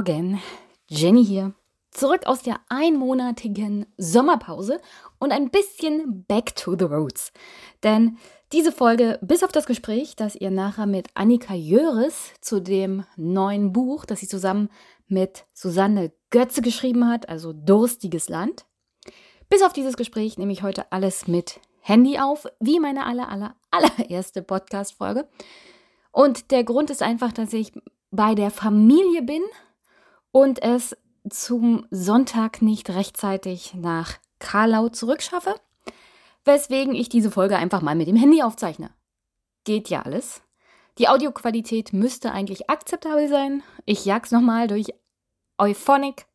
Morgen, Jenny hier. Zurück aus der einmonatigen Sommerpause und ein bisschen back to the roads. Denn diese Folge, bis auf das Gespräch, das ihr nachher mit Annika Jöris zu dem neuen Buch, das sie zusammen mit Susanne Götze geschrieben hat, also Durstiges Land, bis auf dieses Gespräch nehme ich heute alles mit Handy auf, wie meine aller, aller, allererste Podcast-Folge. Und der Grund ist einfach, dass ich bei der Familie bin und es zum Sonntag nicht rechtzeitig nach Karlau zurückschaffe, weswegen ich diese Folge einfach mal mit dem Handy aufzeichne. Geht ja alles. Die Audioqualität müsste eigentlich akzeptabel sein. Ich jag's nochmal durch Euphonic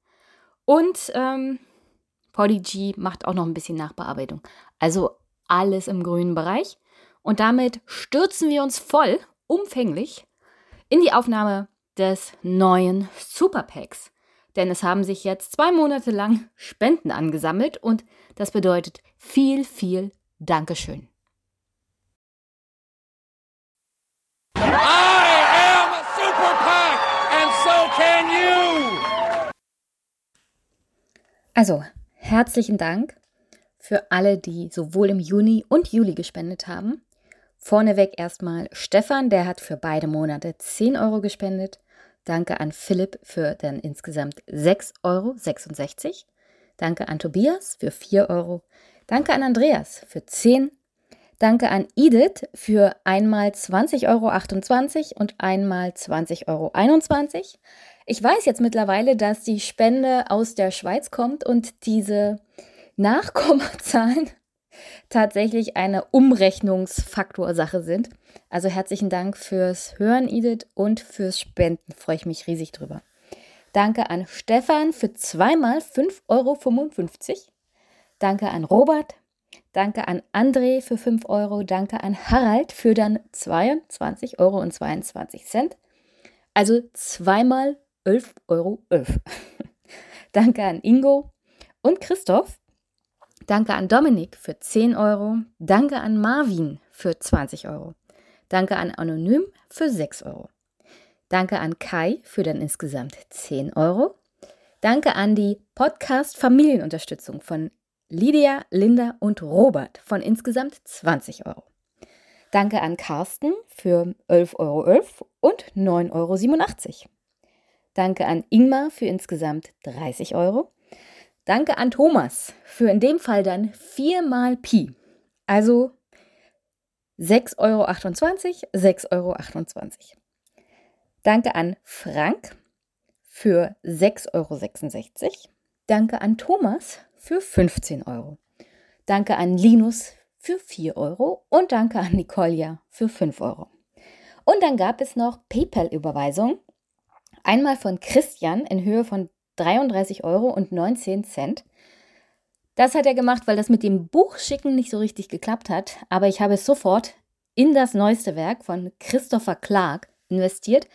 und ähm, Podigy macht auch noch ein bisschen Nachbearbeitung. Also alles im grünen Bereich. Und damit stürzen wir uns voll, umfänglich, in die Aufnahme des neuen Superpacks. Denn es haben sich jetzt zwei Monate lang Spenden angesammelt und das bedeutet viel, viel Dankeschön. I am Superpack and so can you! Also, herzlichen Dank für alle, die sowohl im Juni und Juli gespendet haben. Vorneweg erstmal Stefan, der hat für beide Monate 10 Euro gespendet. Danke an Philipp für dann insgesamt 6,66 Euro. Danke an Tobias für 4 Euro. Danke an Andreas für 10. Danke an Edith für einmal 20,28 Euro und einmal 20,21 Euro. Ich weiß jetzt mittlerweile, dass die Spende aus der Schweiz kommt und diese Nachkommazahlen tatsächlich eine Umrechnungsfaktorsache sind. Also herzlichen Dank fürs Hören, Edith, und fürs Spenden. Freue ich mich riesig drüber. Danke an Stefan für zweimal 5,55 Euro. Danke an Robert. Danke an André für 5 Euro. Danke an Harald für dann 22,22 Euro. Also zweimal 11,11 Euro. Danke an Ingo und Christoph Danke an Dominik für 10 Euro. Danke an Marvin für 20 Euro. Danke an Anonym für 6 Euro. Danke an Kai für dann insgesamt 10 Euro. Danke an die Podcast Familienunterstützung von Lydia, Linda und Robert von insgesamt 20 Euro. Danke an Carsten für 11,11 Euro .11 und 9,87 Euro. Danke an Ingmar für insgesamt 30 Euro. Danke an Thomas für in dem Fall dann 4 mal Pi. Also 6,28 Euro, 6,28 Euro. Danke an Frank für 6,66 Euro. Danke an Thomas für 15 Euro. Danke an Linus für 4 Euro und danke an Nicolia für 5 Euro. Und dann gab es noch PayPal-Überweisung. Einmal von Christian in Höhe von 33 Euro und 19 Cent. Das hat er gemacht, weil das mit dem Buchschicken nicht so richtig geklappt hat. Aber ich habe es sofort in das neueste Werk von Christopher Clark investiert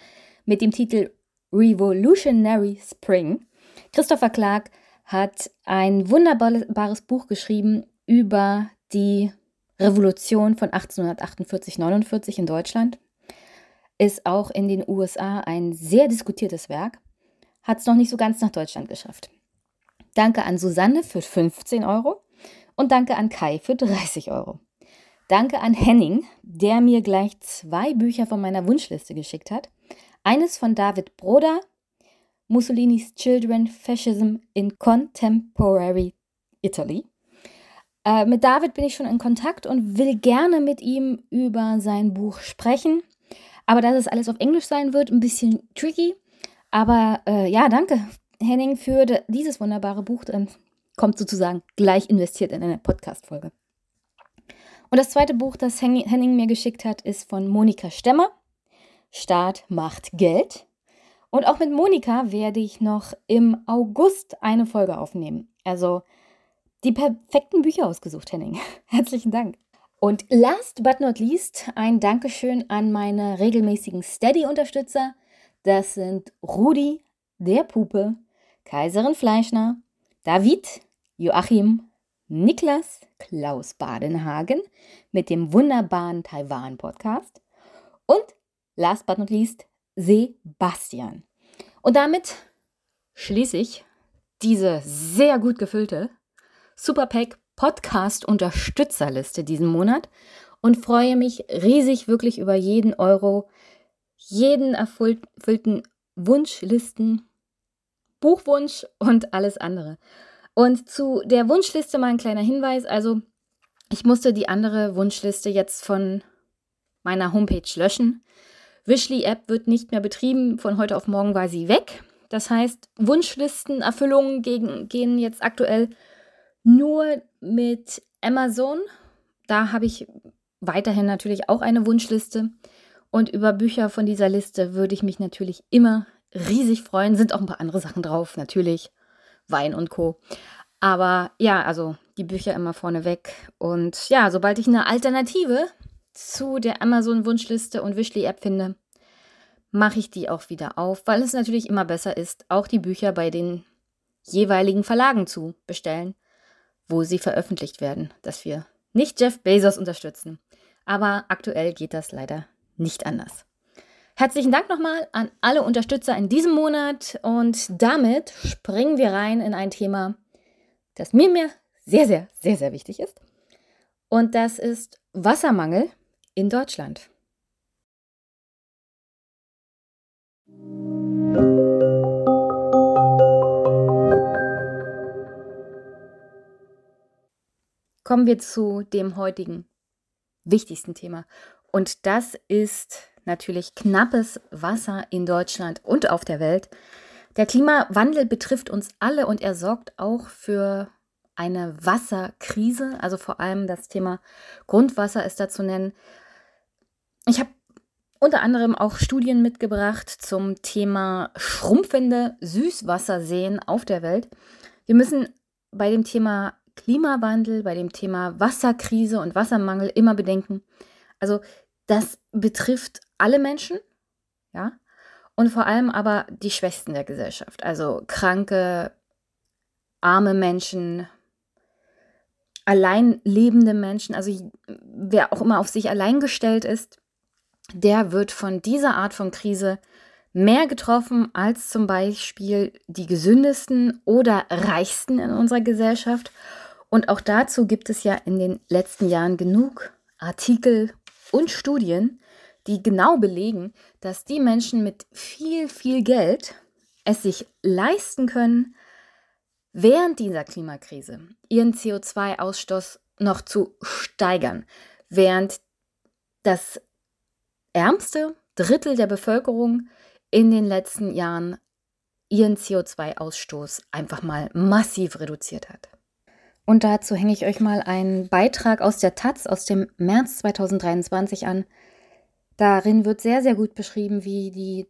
mit dem Titel Revolutionary Spring. Christopher Clark hat ein wunderbares Buch geschrieben über die Revolution von 1848-49 in Deutschland. Ist auch in den USA ein sehr diskutiertes Werk hat es noch nicht so ganz nach Deutschland geschafft. Danke an Susanne für 15 Euro und danke an Kai für 30 Euro. Danke an Henning, der mir gleich zwei Bücher von meiner Wunschliste geschickt hat. Eines von David Broder, Mussolinis Children, Fascism in Contemporary Italy. Äh, mit David bin ich schon in Kontakt und will gerne mit ihm über sein Buch sprechen. Aber da das alles auf Englisch sein wird, ein bisschen tricky. Aber äh, ja, danke, Henning, für dieses wunderbare Buch. Dann kommt sozusagen gleich investiert in eine Podcast-Folge. Und das zweite Buch, das Henning mir geschickt hat, ist von Monika Stemmer. Staat macht Geld. Und auch mit Monika werde ich noch im August eine Folge aufnehmen. Also die perfekten Bücher ausgesucht, Henning. Herzlichen Dank. Und last but not least ein Dankeschön an meine regelmäßigen Steady-Unterstützer. Das sind Rudi, der Pupe, Kaiserin Fleischner, David, Joachim, Niklas, Klaus Badenhagen mit dem wunderbaren Taiwan-Podcast und last but not least Sebastian. Und damit schließe ich diese sehr gut gefüllte Superpack Podcast Unterstützerliste diesen Monat und freue mich riesig wirklich über jeden Euro, jeden erfüllten Wunschlisten, Buchwunsch und alles andere. Und zu der Wunschliste mal ein kleiner Hinweis. Also, ich musste die andere Wunschliste jetzt von meiner Homepage löschen. Wishly App wird nicht mehr betrieben. Von heute auf morgen war sie weg. Das heißt, Wunschlistenerfüllungen gehen jetzt aktuell nur mit Amazon. Da habe ich weiterhin natürlich auch eine Wunschliste. Und über Bücher von dieser Liste würde ich mich natürlich immer riesig freuen. Sind auch ein paar andere Sachen drauf, natürlich. Wein und Co. Aber ja, also die Bücher immer vorne weg. Und ja, sobald ich eine Alternative zu der Amazon-Wunschliste und Wishly-App finde, mache ich die auch wieder auf, weil es natürlich immer besser ist, auch die Bücher bei den jeweiligen Verlagen zu bestellen, wo sie veröffentlicht werden, dass wir nicht Jeff Bezos unterstützen. Aber aktuell geht das leider nicht anders. Herzlichen Dank nochmal an alle Unterstützer in diesem Monat und damit springen wir rein in ein Thema, das mir, mir sehr, sehr, sehr, sehr wichtig ist. Und das ist Wassermangel in Deutschland. Kommen wir zu dem heutigen wichtigsten Thema. Und das ist natürlich knappes Wasser in Deutschland und auf der Welt. Der Klimawandel betrifft uns alle und er sorgt auch für eine Wasserkrise. Also vor allem das Thema Grundwasser ist da zu nennen. Ich habe unter anderem auch Studien mitgebracht zum Thema schrumpfende Süßwasserseen auf der Welt. Wir müssen bei dem Thema Klimawandel, bei dem Thema Wasserkrise und Wassermangel immer bedenken. Also das betrifft alle Menschen, ja, und vor allem aber die Schwächsten der Gesellschaft, also kranke, arme Menschen, allein lebende Menschen, also wer auch immer auf sich allein gestellt ist, der wird von dieser Art von Krise mehr getroffen als zum Beispiel die gesündesten oder reichsten in unserer Gesellschaft. Und auch dazu gibt es ja in den letzten Jahren genug Artikel und Studien, die genau belegen, dass die Menschen mit viel, viel Geld es sich leisten können, während dieser Klimakrise ihren CO2-Ausstoß noch zu steigern, während das ärmste Drittel der Bevölkerung in den letzten Jahren ihren CO2-Ausstoß einfach mal massiv reduziert hat. Und dazu hänge ich euch mal einen Beitrag aus der Taz aus dem März 2023 an. Darin wird sehr, sehr gut beschrieben, wie die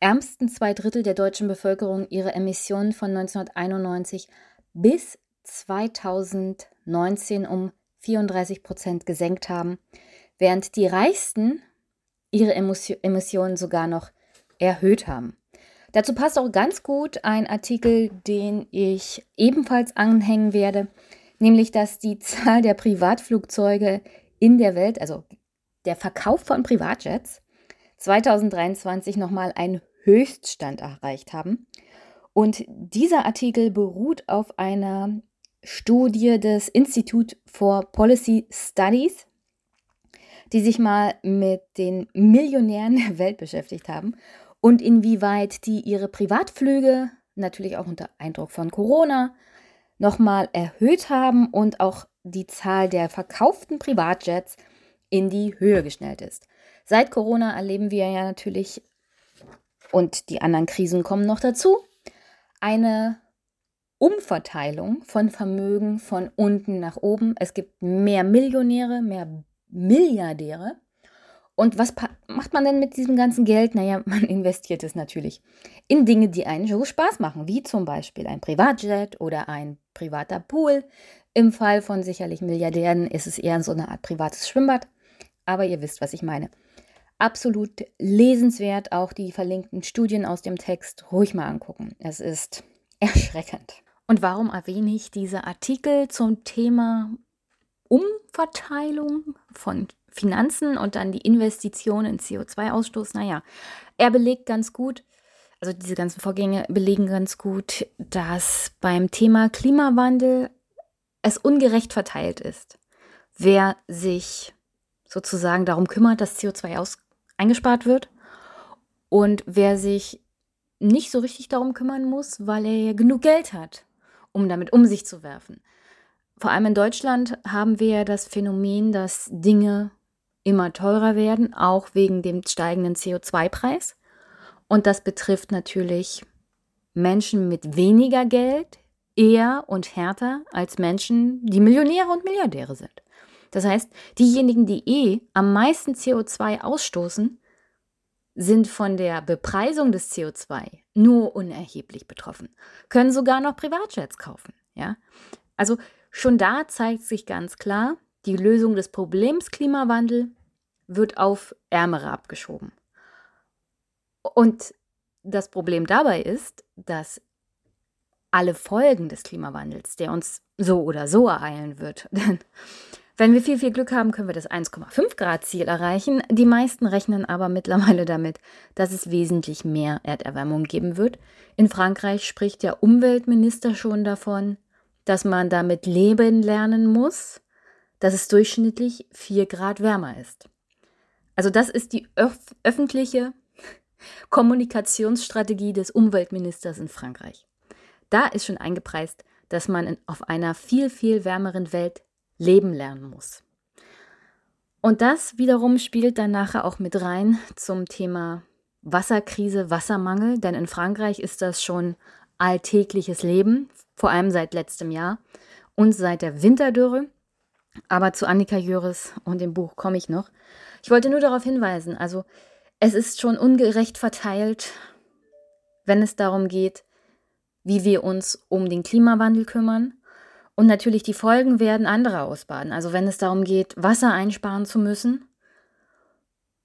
ärmsten zwei Drittel der deutschen Bevölkerung ihre Emissionen von 1991 bis 2019 um 34 Prozent gesenkt haben, während die reichsten ihre Emissionen sogar noch erhöht haben. Dazu passt auch ganz gut ein Artikel, den ich ebenfalls anhängen werde, nämlich dass die Zahl der Privatflugzeuge in der Welt, also der Verkauf von Privatjets, 2023 nochmal einen Höchststand erreicht haben. Und dieser Artikel beruht auf einer Studie des Institute for Policy Studies, die sich mal mit den Millionären der Welt beschäftigt haben und inwieweit die ihre Privatflüge, natürlich auch unter Eindruck von Corona, nochmal erhöht haben und auch die Zahl der verkauften Privatjets in die Höhe geschnellt ist. Seit Corona erleben wir ja natürlich, und die anderen Krisen kommen noch dazu, eine Umverteilung von Vermögen von unten nach oben. Es gibt mehr Millionäre, mehr Milliardäre und was macht man denn mit diesem ganzen Geld? Naja, man investiert es natürlich in Dinge, die einen so Spaß machen, wie zum Beispiel ein Privatjet oder ein privater Pool. Im Fall von sicherlich Milliardären ist es eher so eine Art privates Schwimmbad. Aber ihr wisst, was ich meine. Absolut lesenswert, auch die verlinkten Studien aus dem Text ruhig mal angucken. Es ist erschreckend. Und warum erwähne ich diese Artikel zum Thema Umverteilung von Finanzen und dann die Investition in CO2-Ausstoß, naja, er belegt ganz gut, also diese ganzen Vorgänge belegen ganz gut, dass beim Thema Klimawandel es ungerecht verteilt ist. Wer sich sozusagen darum kümmert, dass CO2 aus eingespart wird und wer sich nicht so richtig darum kümmern muss, weil er ja genug Geld hat, um damit um sich zu werfen. Vor allem in Deutschland haben wir das Phänomen, dass Dinge immer teurer werden, auch wegen dem steigenden CO2-Preis. Und das betrifft natürlich Menschen mit weniger Geld eher und härter als Menschen, die Millionäre und Milliardäre sind. Das heißt, diejenigen, die eh am meisten CO2 ausstoßen, sind von der Bepreisung des CO2 nur unerheblich betroffen, können sogar noch Privatjets kaufen. Ja? Also schon da zeigt sich ganz klar, die Lösung des Problems Klimawandel wird auf Ärmere abgeschoben. Und das Problem dabei ist, dass alle Folgen des Klimawandels, der uns so oder so ereilen wird, denn wenn wir viel, viel Glück haben, können wir das 1,5 Grad Ziel erreichen. Die meisten rechnen aber mittlerweile damit, dass es wesentlich mehr Erderwärmung geben wird. In Frankreich spricht der Umweltminister schon davon, dass man damit leben lernen muss, dass es durchschnittlich 4 Grad wärmer ist. Also das ist die öf öffentliche Kommunikationsstrategie des Umweltministers in Frankreich. Da ist schon eingepreist, dass man in, auf einer viel, viel wärmeren Welt leben lernen muss. Und das wiederum spielt dann nachher auch mit rein zum Thema Wasserkrise, Wassermangel, denn in Frankreich ist das schon alltägliches Leben, vor allem seit letztem Jahr und seit der Winterdürre. Aber zu Annika Jöris und dem Buch komme ich noch. Ich wollte nur darauf hinweisen, also es ist schon ungerecht verteilt, wenn es darum geht, wie wir uns um den Klimawandel kümmern und natürlich die Folgen werden andere ausbaden. Also wenn es darum geht, Wasser einsparen zu müssen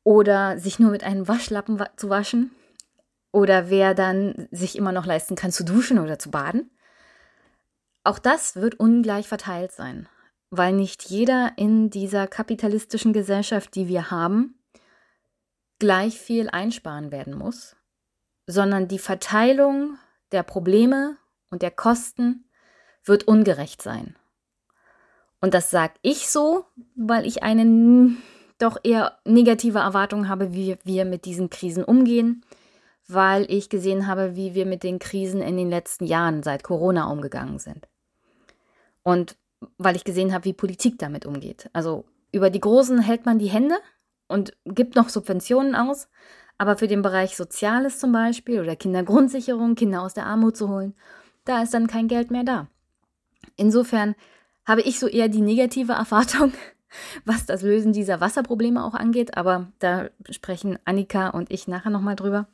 oder sich nur mit einem Waschlappen wa zu waschen oder wer dann sich immer noch leisten kann zu duschen oder zu baden. Auch das wird ungleich verteilt sein, weil nicht jeder in dieser kapitalistischen Gesellschaft, die wir haben, gleich viel einsparen werden muss, sondern die Verteilung der Probleme und der Kosten wird ungerecht sein. Und das sage ich so, weil ich eine doch eher negative Erwartung habe, wie wir mit diesen Krisen umgehen, weil ich gesehen habe, wie wir mit den Krisen in den letzten Jahren seit Corona umgegangen sind. Und weil ich gesehen habe, wie Politik damit umgeht. Also über die Großen hält man die Hände und gibt noch Subventionen aus, aber für den Bereich Soziales zum Beispiel oder Kindergrundsicherung, Kinder aus der Armut zu holen, da ist dann kein Geld mehr da. Insofern habe ich so eher die negative Erwartung, was das Lösen dieser Wasserprobleme auch angeht, aber da sprechen Annika und ich nachher nochmal drüber.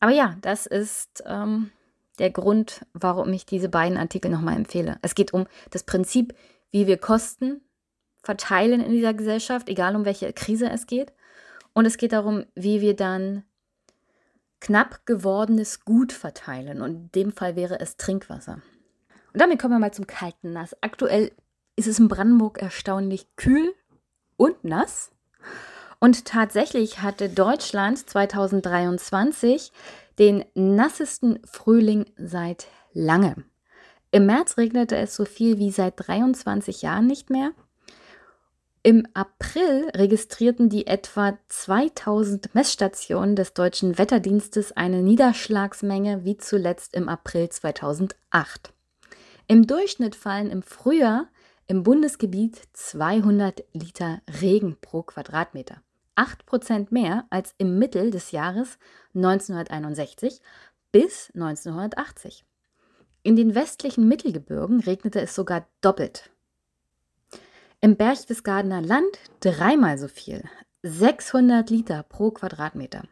Aber ja, das ist ähm, der Grund, warum ich diese beiden Artikel nochmal empfehle. Es geht um das Prinzip, wie wir Kosten verteilen in dieser Gesellschaft, egal um welche Krise es geht. Und es geht darum, wie wir dann knapp gewordenes Gut verteilen. Und in dem Fall wäre es Trinkwasser. Und damit kommen wir mal zum kalten Nass. Aktuell ist es in Brandenburg erstaunlich kühl und nass. Und tatsächlich hatte Deutschland 2023 den nassesten Frühling seit langem. Im März regnete es so viel wie seit 23 Jahren nicht mehr. Im April registrierten die etwa 2000 Messstationen des deutschen Wetterdienstes eine Niederschlagsmenge wie zuletzt im April 2008. Im Durchschnitt fallen im Frühjahr im Bundesgebiet 200 Liter Regen pro Quadratmeter. 8% mehr als im Mittel des Jahres 1961 bis 1980. In den westlichen Mittelgebirgen regnete es sogar doppelt. Im Berchtesgadener Land dreimal so viel, 600 Liter pro Quadratmeter.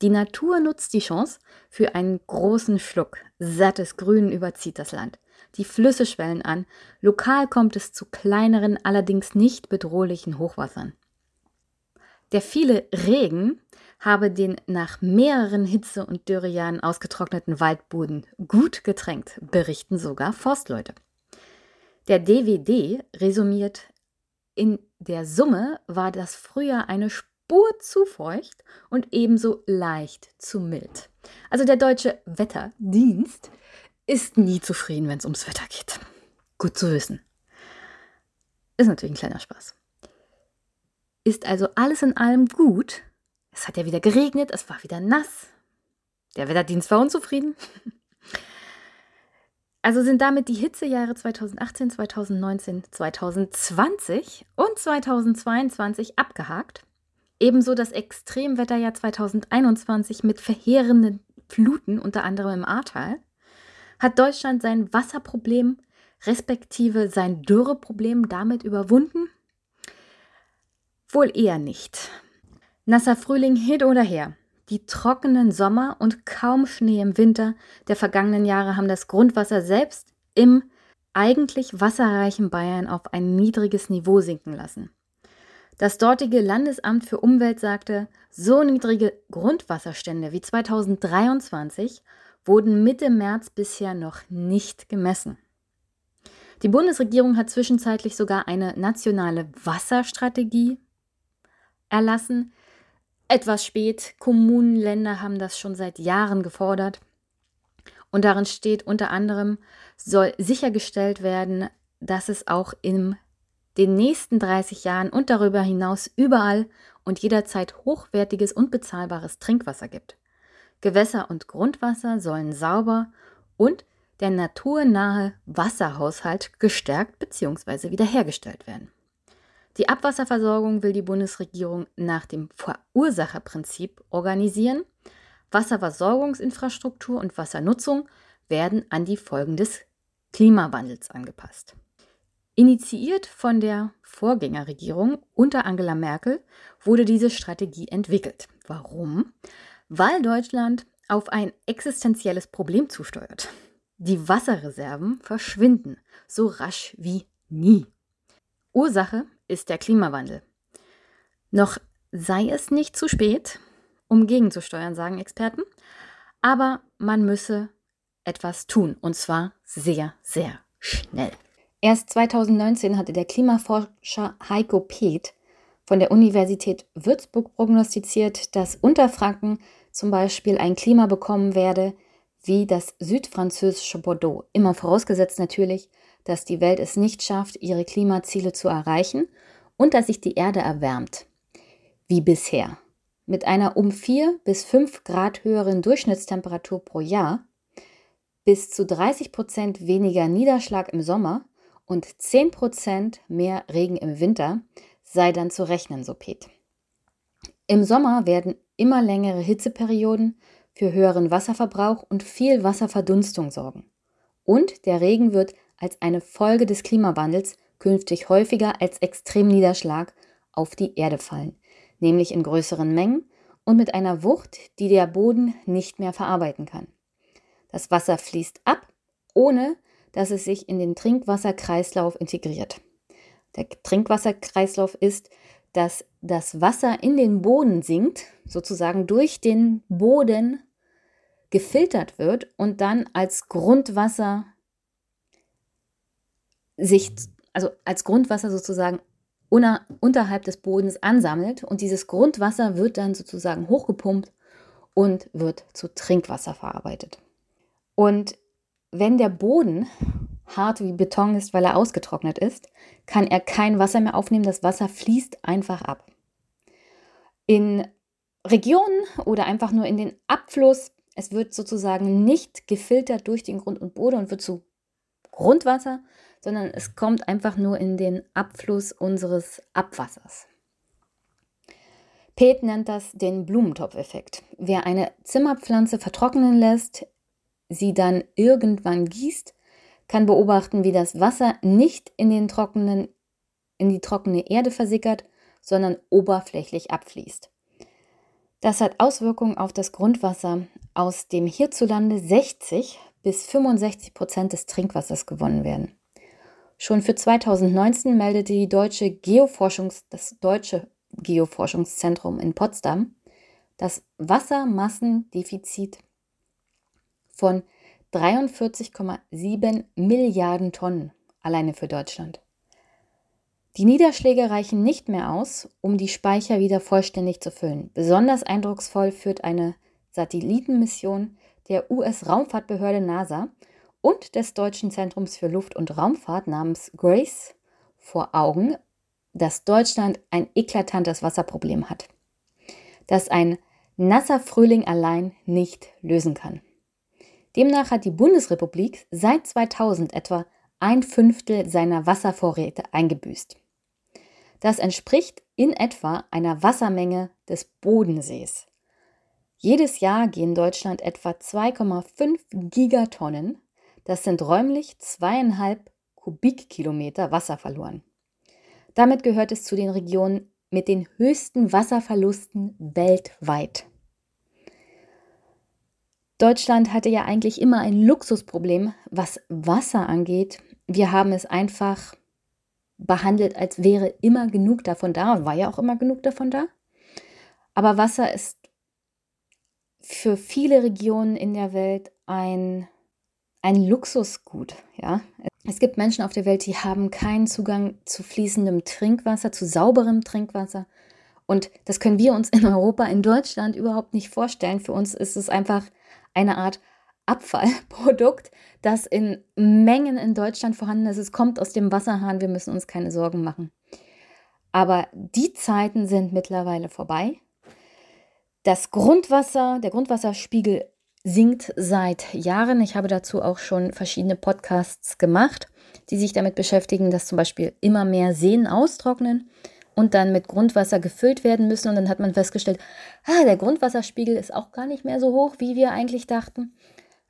Die Natur nutzt die Chance für einen großen Schluck. Sattes Grün überzieht das Land. Die Flüsse schwellen an. Lokal kommt es zu kleineren, allerdings nicht bedrohlichen Hochwassern. Der viele Regen habe den nach mehreren Hitze- und Dürrejahren ausgetrockneten Waldboden gut getränkt, berichten sogar Forstleute. Der DWD resümiert, in der Summe war das Frühjahr eine Spur zu feucht und ebenso leicht zu mild. Also der deutsche Wetterdienst ist nie zufrieden, wenn es ums Wetter geht. Gut zu wissen. Ist natürlich ein kleiner Spaß. Ist also alles in allem gut. Es hat ja wieder geregnet, es war wieder nass. Der Wetterdienst war unzufrieden. Also sind damit die Hitzejahre 2018, 2019, 2020 und 2022 abgehakt. Ebenso das Extremwetterjahr 2021 mit verheerenden Fluten, unter anderem im Ahrtal. Hat Deutschland sein Wasserproblem respektive sein Dürreproblem damit überwunden? Wohl eher nicht. Nasser Frühling hin oder her. Die trockenen Sommer und kaum Schnee im Winter der vergangenen Jahre haben das Grundwasser selbst im eigentlich wasserreichen Bayern auf ein niedriges Niveau sinken lassen. Das dortige Landesamt für Umwelt sagte, so niedrige Grundwasserstände wie 2023 wurden Mitte März bisher noch nicht gemessen. Die Bundesregierung hat zwischenzeitlich sogar eine nationale Wasserstrategie erlassen, etwas spät. Kommunen, Länder haben das schon seit Jahren gefordert. Und darin steht unter anderem, soll sichergestellt werden, dass es auch in den nächsten 30 Jahren und darüber hinaus überall und jederzeit hochwertiges und bezahlbares Trinkwasser gibt. Gewässer und Grundwasser sollen sauber und der naturnahe Wasserhaushalt gestärkt bzw. wiederhergestellt werden. Die Abwasserversorgung will die Bundesregierung nach dem Verursacherprinzip organisieren. Wasserversorgungsinfrastruktur und Wassernutzung werden an die Folgen des Klimawandels angepasst. Initiiert von der Vorgängerregierung unter Angela Merkel wurde diese Strategie entwickelt. Warum? Weil Deutschland auf ein existenzielles Problem zusteuert. Die Wasserreserven verschwinden so rasch wie nie. Ursache ist der Klimawandel. Noch sei es nicht zu spät, um gegenzusteuern, sagen Experten, aber man müsse etwas tun und zwar sehr, sehr schnell. Erst 2019 hatte der Klimaforscher Heiko Peth von der Universität Würzburg prognostiziert, dass Unterfranken zum Beispiel ein Klima bekommen werde wie das südfranzösische Bordeaux. Immer vorausgesetzt natürlich, dass die Welt es nicht schafft, ihre Klimaziele zu erreichen und dass sich die Erde erwärmt. Wie bisher. Mit einer um 4 bis 5 Grad höheren Durchschnittstemperatur pro Jahr, bis zu 30 Prozent weniger Niederschlag im Sommer und 10 Prozent mehr Regen im Winter sei dann zu rechnen, so Pet. Im Sommer werden immer längere Hitzeperioden für höheren Wasserverbrauch und viel Wasserverdunstung sorgen. Und der Regen wird als eine Folge des Klimawandels künftig häufiger als Extremniederschlag auf die Erde fallen, nämlich in größeren Mengen und mit einer Wucht, die der Boden nicht mehr verarbeiten kann. Das Wasser fließt ab, ohne dass es sich in den Trinkwasserkreislauf integriert. Der Trinkwasserkreislauf ist, dass das Wasser in den Boden sinkt, sozusagen durch den Boden gefiltert wird und dann als Grundwasser sich, also als Grundwasser sozusagen unter, unterhalb des Bodens ansammelt und dieses Grundwasser wird dann sozusagen hochgepumpt und wird zu Trinkwasser verarbeitet. Und wenn der Boden hart wie Beton ist, weil er ausgetrocknet ist, kann er kein Wasser mehr aufnehmen. Das Wasser fließt einfach ab. In Regionen oder einfach nur in den Abfluss, es wird sozusagen nicht gefiltert durch den Grund und Boden und wird zu Grundwasser, sondern es kommt einfach nur in den Abfluss unseres Abwassers. Pet nennt das den Blumentopfeffekt. Wer eine Zimmerpflanze vertrocknen lässt, sie dann irgendwann gießt, kann beobachten, wie das Wasser nicht in, den trockenen, in die trockene Erde versickert, sondern oberflächlich abfließt. Das hat Auswirkungen auf das Grundwasser, aus dem hierzulande 60 bis 65 Prozent des Trinkwassers gewonnen werden. Schon für 2019 meldete die deutsche Geoforschungs, das Deutsche Geoforschungszentrum in Potsdam das Wassermassendefizit von 43,7 Milliarden Tonnen alleine für Deutschland. Die Niederschläge reichen nicht mehr aus, um die Speicher wieder vollständig zu füllen. Besonders eindrucksvoll führt eine Satellitenmission der US-Raumfahrtbehörde NASA und des Deutschen Zentrums für Luft- und Raumfahrt namens GRACE vor Augen, dass Deutschland ein eklatantes Wasserproblem hat, das ein nasser Frühling allein nicht lösen kann. Demnach hat die Bundesrepublik seit 2000 etwa ein Fünftel seiner Wasservorräte eingebüßt. Das entspricht in etwa einer Wassermenge des Bodensees. Jedes Jahr gehen Deutschland etwa 2,5 Gigatonnen, das sind räumlich zweieinhalb Kubikkilometer Wasser verloren. Damit gehört es zu den Regionen mit den höchsten Wasserverlusten weltweit. Deutschland hatte ja eigentlich immer ein Luxusproblem, was Wasser angeht. Wir haben es einfach behandelt, als wäre immer genug davon da. War ja auch immer genug davon da. Aber Wasser ist für viele Regionen in der Welt ein, ein Luxusgut. Ja? Es gibt Menschen auf der Welt, die haben keinen Zugang zu fließendem Trinkwasser, zu sauberem Trinkwasser. Und das können wir uns in Europa, in Deutschland überhaupt nicht vorstellen. Für uns ist es einfach eine Art Abfallprodukt, das in Mengen in Deutschland vorhanden ist. Es kommt aus dem Wasserhahn, wir müssen uns keine Sorgen machen. Aber die Zeiten sind mittlerweile vorbei. Das Grundwasser, der Grundwasserspiegel sinkt seit Jahren. Ich habe dazu auch schon verschiedene Podcasts gemacht, die sich damit beschäftigen, dass zum Beispiel immer mehr Seen austrocknen und dann mit Grundwasser gefüllt werden müssen. Und dann hat man festgestellt, ah, der Grundwasserspiegel ist auch gar nicht mehr so hoch, wie wir eigentlich dachten.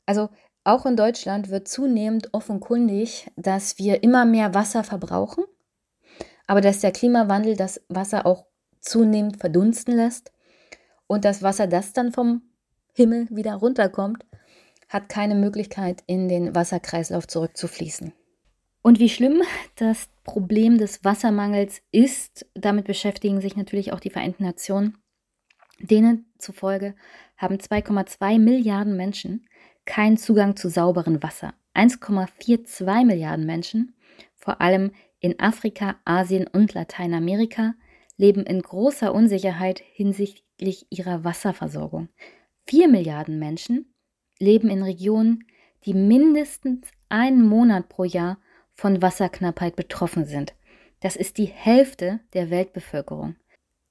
Also auch in Deutschland wird zunehmend offenkundig, dass wir immer mehr Wasser verbrauchen, aber dass der Klimawandel das Wasser auch zunehmend verdunsten lässt und das Wasser, das dann vom Himmel wieder runterkommt, hat keine Möglichkeit, in den Wasserkreislauf zurückzufließen. Und wie schlimm das Problem des Wassermangels ist, damit beschäftigen sich natürlich auch die Vereinten Nationen. Denen zufolge haben 2,2 Milliarden Menschen keinen Zugang zu sauberem Wasser. 1,42 Milliarden Menschen, vor allem in Afrika, Asien und Lateinamerika, leben in großer Unsicherheit hinsichtlich ihrer Wasserversorgung. 4 Milliarden Menschen leben in Regionen, die mindestens einen Monat pro Jahr von Wasserknappheit betroffen sind. Das ist die Hälfte der Weltbevölkerung.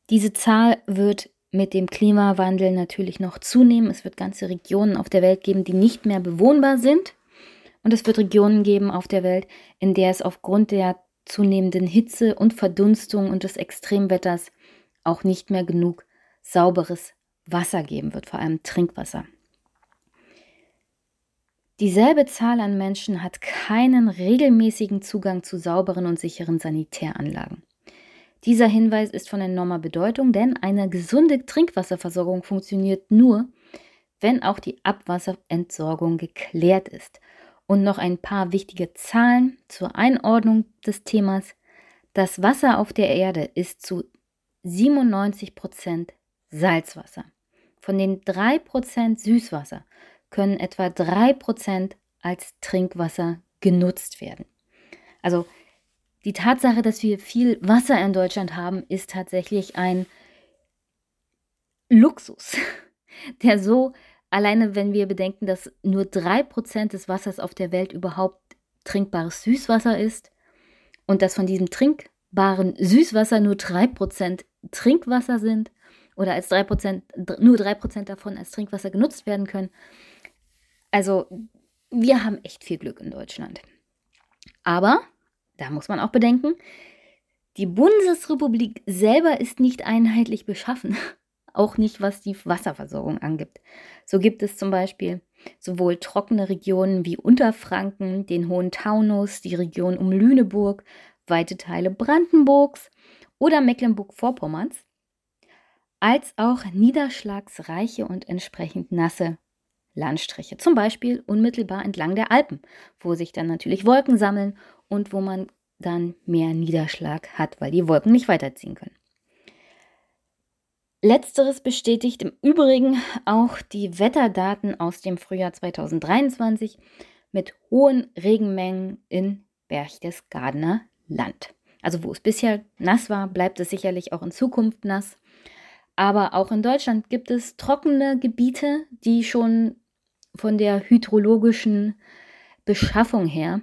Diese Zahl wird mit dem Klimawandel natürlich noch zunehmen. Es wird ganze Regionen auf der Welt geben, die nicht mehr bewohnbar sind. Und es wird Regionen geben auf der Welt, in der es aufgrund der zunehmenden Hitze und Verdunstung und des Extremwetters auch nicht mehr genug sauberes Wasser geben wird, vor allem Trinkwasser. Dieselbe Zahl an Menschen hat keinen regelmäßigen Zugang zu sauberen und sicheren Sanitäranlagen. Dieser Hinweis ist von enormer Bedeutung, denn eine gesunde Trinkwasserversorgung funktioniert nur, wenn auch die Abwasserentsorgung geklärt ist. Und noch ein paar wichtige Zahlen zur Einordnung des Themas. Das Wasser auf der Erde ist zu 97% Salzwasser. Von den 3% Süßwasser können etwa 3% als Trinkwasser genutzt werden. Also die Tatsache, dass wir viel Wasser in Deutschland haben, ist tatsächlich ein Luxus, der so, alleine wenn wir bedenken, dass nur 3% des Wassers auf der Welt überhaupt trinkbares Süßwasser ist und dass von diesem trinkbaren Süßwasser nur 3% Trinkwasser sind oder als 3%, nur 3% davon als Trinkwasser genutzt werden können, also wir haben echt viel Glück in Deutschland. Aber, da muss man auch bedenken, die Bundesrepublik selber ist nicht einheitlich beschaffen, auch nicht was die Wasserversorgung angibt. So gibt es zum Beispiel sowohl trockene Regionen wie Unterfranken, den Hohen Taunus, die Region um Lüneburg, weite Teile Brandenburgs oder Mecklenburg-Vorpommerns, als auch niederschlagsreiche und entsprechend nasse Landstriche, zum Beispiel unmittelbar entlang der Alpen, wo sich dann natürlich Wolken sammeln und wo man dann mehr Niederschlag hat, weil die Wolken nicht weiterziehen können. Letzteres bestätigt im Übrigen auch die Wetterdaten aus dem Frühjahr 2023 mit hohen Regenmengen in Berchtesgadener Land. Also wo es bisher nass war, bleibt es sicherlich auch in Zukunft nass. Aber auch in Deutschland gibt es trockene Gebiete, die schon von der hydrologischen Beschaffung her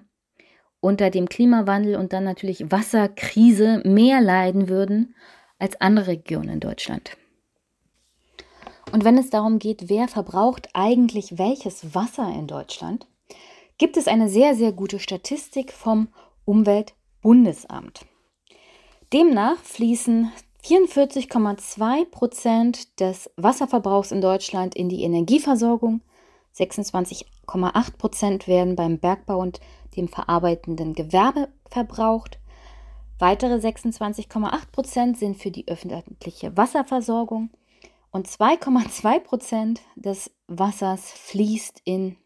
unter dem Klimawandel und dann natürlich Wasserkrise mehr leiden würden als andere Regionen in Deutschland. Und wenn es darum geht, wer verbraucht eigentlich welches Wasser in Deutschland, gibt es eine sehr, sehr gute Statistik vom Umweltbundesamt. Demnach fließen 44,2 Prozent des Wasserverbrauchs in Deutschland in die Energieversorgung, 26,8 Prozent werden beim Bergbau und dem verarbeitenden Gewerbe verbraucht, weitere 26,8 Prozent sind für die öffentliche Wasserversorgung. Und 2,2 Prozent des Wassers fließt in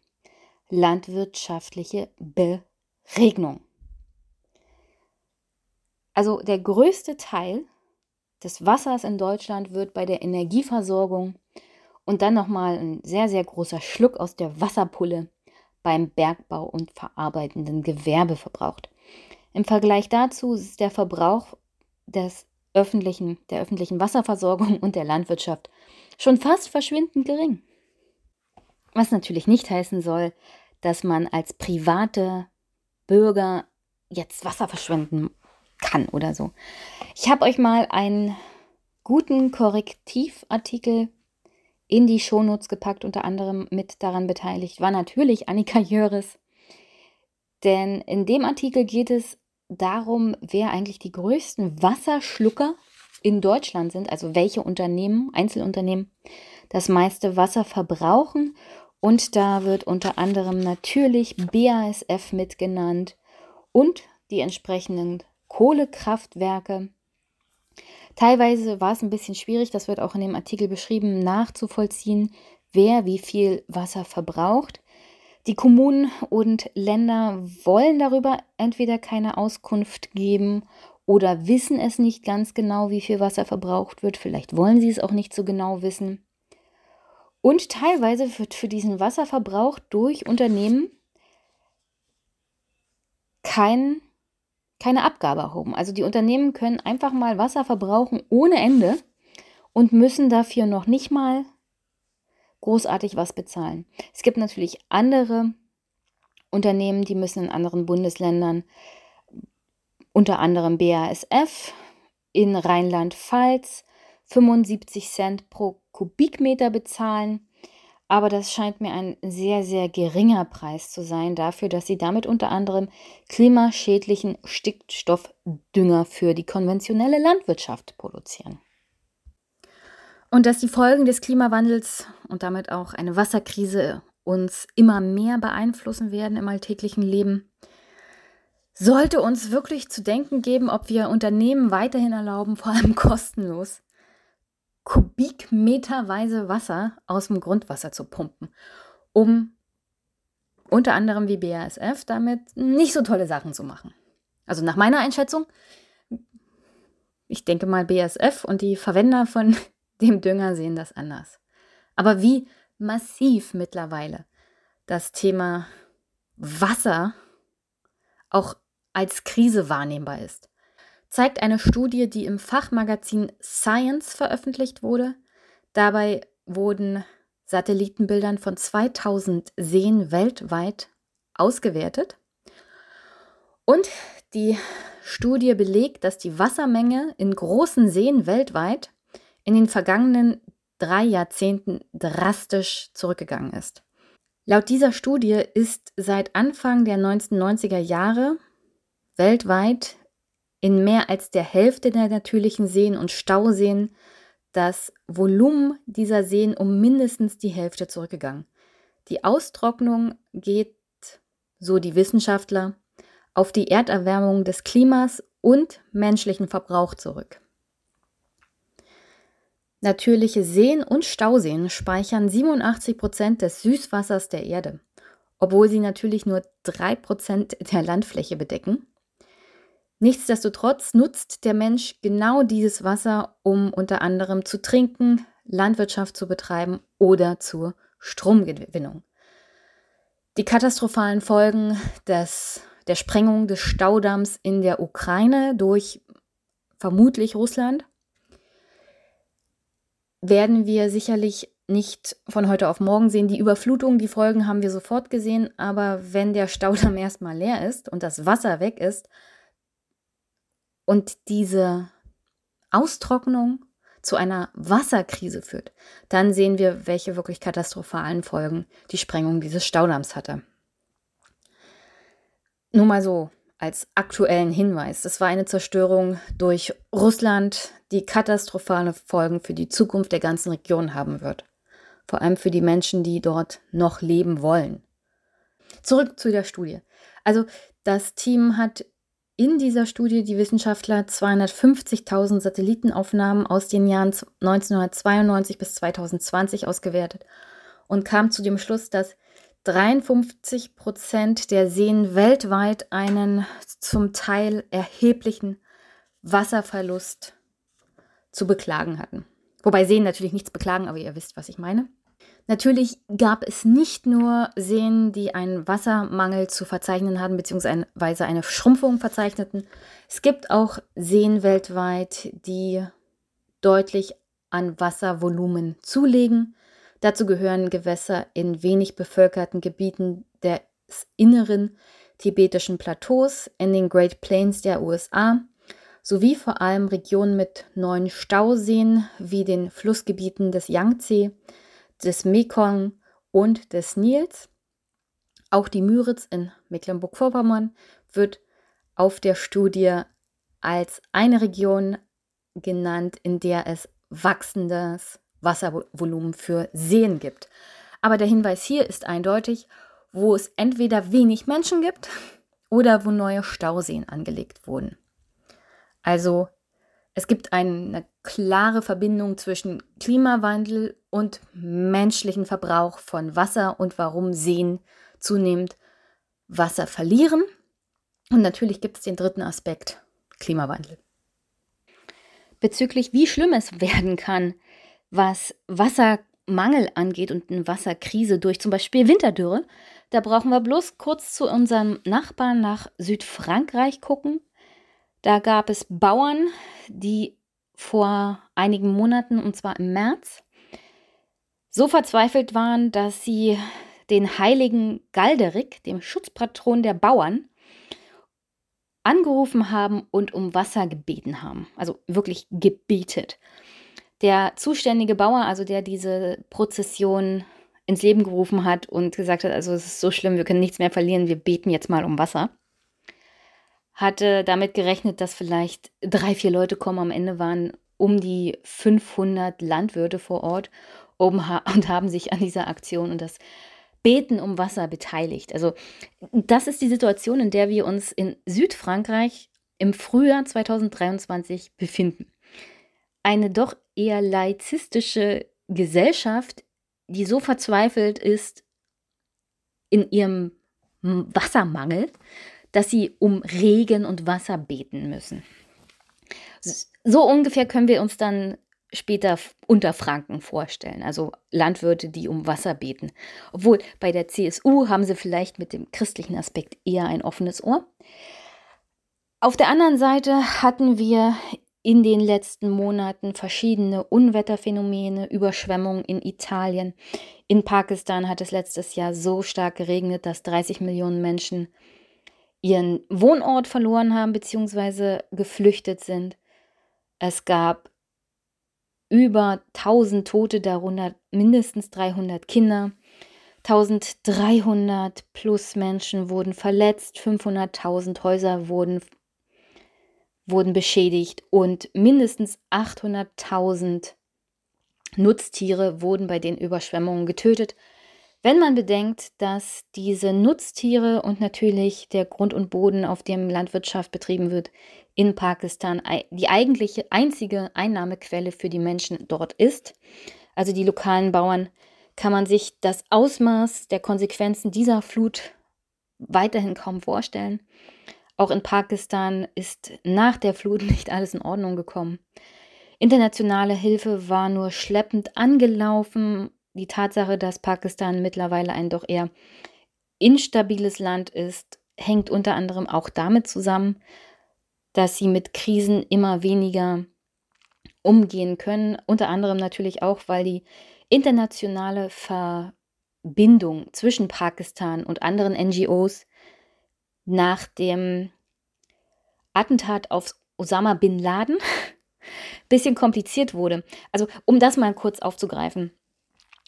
landwirtschaftliche Beregnung. Also der größte Teil des Wassers in Deutschland wird bei der Energieversorgung und dann nochmal ein sehr, sehr großer Schluck aus der Wasserpulle beim Bergbau und verarbeitenden Gewerbe verbraucht. Im Vergleich dazu ist der Verbrauch des öffentlichen, der öffentlichen Wasserversorgung und der Landwirtschaft schon fast verschwindend gering. Was natürlich nicht heißen soll, dass man als private Bürger jetzt Wasser verschwenden kann oder so. Ich habe euch mal einen guten Korrektivartikel in die Shownotes gepackt, unter anderem mit daran beteiligt war natürlich Annika Jöris. Denn in dem Artikel geht es darum, wer eigentlich die größten Wasserschlucker in Deutschland sind, also welche Unternehmen, Einzelunternehmen, das meiste Wasser verbrauchen. Und da wird unter anderem natürlich BASF mitgenannt und die entsprechenden Kohlekraftwerke. Teilweise war es ein bisschen schwierig, das wird auch in dem Artikel beschrieben, nachzuvollziehen, wer wie viel Wasser verbraucht. Die Kommunen und Länder wollen darüber entweder keine Auskunft geben oder wissen es nicht ganz genau, wie viel Wasser verbraucht wird. Vielleicht wollen sie es auch nicht so genau wissen. Und teilweise wird für diesen Wasserverbrauch durch Unternehmen kein, keine Abgabe erhoben. Also die Unternehmen können einfach mal Wasser verbrauchen ohne Ende und müssen dafür noch nicht mal großartig was bezahlen. Es gibt natürlich andere Unternehmen, die müssen in anderen Bundesländern, unter anderem BASF, in Rheinland-Pfalz 75 Cent pro Kubikmeter bezahlen. Aber das scheint mir ein sehr, sehr geringer Preis zu sein dafür, dass sie damit unter anderem klimaschädlichen Stickstoffdünger für die konventionelle Landwirtschaft produzieren. Und dass die Folgen des Klimawandels und damit auch eine Wasserkrise uns immer mehr beeinflussen werden im alltäglichen Leben, sollte uns wirklich zu denken geben, ob wir Unternehmen weiterhin erlauben, vor allem kostenlos, kubikmeterweise Wasser aus dem Grundwasser zu pumpen, um unter anderem wie BASF damit nicht so tolle Sachen zu machen. Also nach meiner Einschätzung, ich denke mal BASF und die Verwender von dem Dünger sehen das anders. Aber wie massiv mittlerweile das Thema Wasser auch als Krise wahrnehmbar ist, zeigt eine Studie, die im Fachmagazin Science veröffentlicht wurde. Dabei wurden Satellitenbildern von 2000 Seen weltweit ausgewertet. Und die Studie belegt, dass die Wassermenge in großen Seen weltweit in den vergangenen drei Jahrzehnten drastisch zurückgegangen ist. Laut dieser Studie ist seit Anfang der 1990er Jahre weltweit in mehr als der Hälfte der natürlichen Seen und Stauseen das Volumen dieser Seen um mindestens die Hälfte zurückgegangen. Die Austrocknung geht, so die Wissenschaftler, auf die Erderwärmung des Klimas und menschlichen Verbrauch zurück. Natürliche Seen und Stauseen speichern 87 Prozent des Süßwassers der Erde, obwohl sie natürlich nur 3 Prozent der Landfläche bedecken. Nichtsdestotrotz nutzt der Mensch genau dieses Wasser, um unter anderem zu trinken, Landwirtschaft zu betreiben oder zur Stromgewinnung. Die katastrophalen Folgen des der Sprengung des Staudamms in der Ukraine durch vermutlich Russland werden wir sicherlich nicht von heute auf morgen sehen. Die Überflutung, die Folgen haben wir sofort gesehen, aber wenn der Staudamm erstmal leer ist und das Wasser weg ist und diese Austrocknung zu einer Wasserkrise führt, dann sehen wir, welche wirklich katastrophalen Folgen die Sprengung dieses Staudamms hatte. Nur mal so als aktuellen Hinweis. Das war eine Zerstörung durch Russland, die katastrophale Folgen für die Zukunft der ganzen Region haben wird vor allem für die Menschen, die dort noch leben wollen. Zurück zu der Studie. Also das Team hat in dieser Studie die Wissenschaftler 250.000 Satellitenaufnahmen aus den Jahren 1992 bis 2020 ausgewertet und kam zu dem Schluss, dass 53 Prozent der Seen weltweit einen zum Teil erheblichen Wasserverlust zu beklagen hatten. Wobei Seen natürlich nichts beklagen, aber ihr wisst, was ich meine. Natürlich gab es nicht nur Seen, die einen Wassermangel zu verzeichnen hatten, beziehungsweise eine Schrumpfung verzeichneten. Es gibt auch Seen weltweit, die deutlich an Wasservolumen zulegen. Dazu gehören Gewässer in wenig bevölkerten Gebieten des inneren tibetischen Plateaus, in den Great Plains der USA, sowie vor allem Regionen mit neuen Stauseen wie den Flussgebieten des Yangtze, des Mekong und des Nils. Auch die Müritz in Mecklenburg-Vorpommern wird auf der Studie als eine Region genannt, in der es wachsendes Wasservolumen für Seen gibt. Aber der Hinweis hier ist eindeutig, wo es entweder wenig Menschen gibt oder wo neue Stauseen angelegt wurden. Also es gibt eine klare Verbindung zwischen Klimawandel und menschlichen Verbrauch von Wasser und warum Seen zunehmend Wasser verlieren. Und natürlich gibt es den dritten Aspekt, Klimawandel. Bezüglich wie schlimm es werden kann, was Wassermangel angeht und eine Wasserkrise durch zum Beispiel Winterdürre, da brauchen wir bloß kurz zu unserem Nachbarn nach Südfrankreich gucken da gab es Bauern, die vor einigen Monaten, und zwar im März, so verzweifelt waren, dass sie den heiligen Galderik, dem Schutzpatron der Bauern, angerufen haben und um Wasser gebeten haben. Also wirklich gebetet. Der zuständige Bauer, also der diese Prozession ins Leben gerufen hat und gesagt hat, also es ist so schlimm, wir können nichts mehr verlieren, wir beten jetzt mal um Wasser hatte damit gerechnet, dass vielleicht drei, vier Leute kommen. Am Ende waren um die 500 Landwirte vor Ort und haben sich an dieser Aktion und das Beten um Wasser beteiligt. Also das ist die Situation, in der wir uns in Südfrankreich im Frühjahr 2023 befinden. Eine doch eher laizistische Gesellschaft, die so verzweifelt ist in ihrem Wassermangel, dass sie um Regen und Wasser beten müssen. So ungefähr können wir uns dann später Unterfranken vorstellen, also Landwirte, die um Wasser beten. Obwohl bei der CSU haben sie vielleicht mit dem christlichen Aspekt eher ein offenes Ohr. Auf der anderen Seite hatten wir in den letzten Monaten verschiedene Unwetterphänomene, Überschwemmungen in Italien. In Pakistan hat es letztes Jahr so stark geregnet, dass 30 Millionen Menschen ihren Wohnort verloren haben bzw. geflüchtet sind. Es gab über 1000 Tote, darunter mindestens 300 Kinder. 1300 plus Menschen wurden verletzt, 500.000 Häuser wurden, wurden beschädigt und mindestens 800.000 Nutztiere wurden bei den Überschwemmungen getötet. Wenn man bedenkt, dass diese Nutztiere und natürlich der Grund und Boden, auf dem Landwirtschaft betrieben wird, in Pakistan die eigentliche einzige Einnahmequelle für die Menschen dort ist, also die lokalen Bauern, kann man sich das Ausmaß der Konsequenzen dieser Flut weiterhin kaum vorstellen. Auch in Pakistan ist nach der Flut nicht alles in Ordnung gekommen. Internationale Hilfe war nur schleppend angelaufen die Tatsache, dass Pakistan mittlerweile ein doch eher instabiles Land ist, hängt unter anderem auch damit zusammen, dass sie mit Krisen immer weniger umgehen können. Unter anderem natürlich auch, weil die internationale Verbindung zwischen Pakistan und anderen NGOs nach dem Attentat auf Osama bin Laden bisschen kompliziert wurde. Also, um das mal kurz aufzugreifen.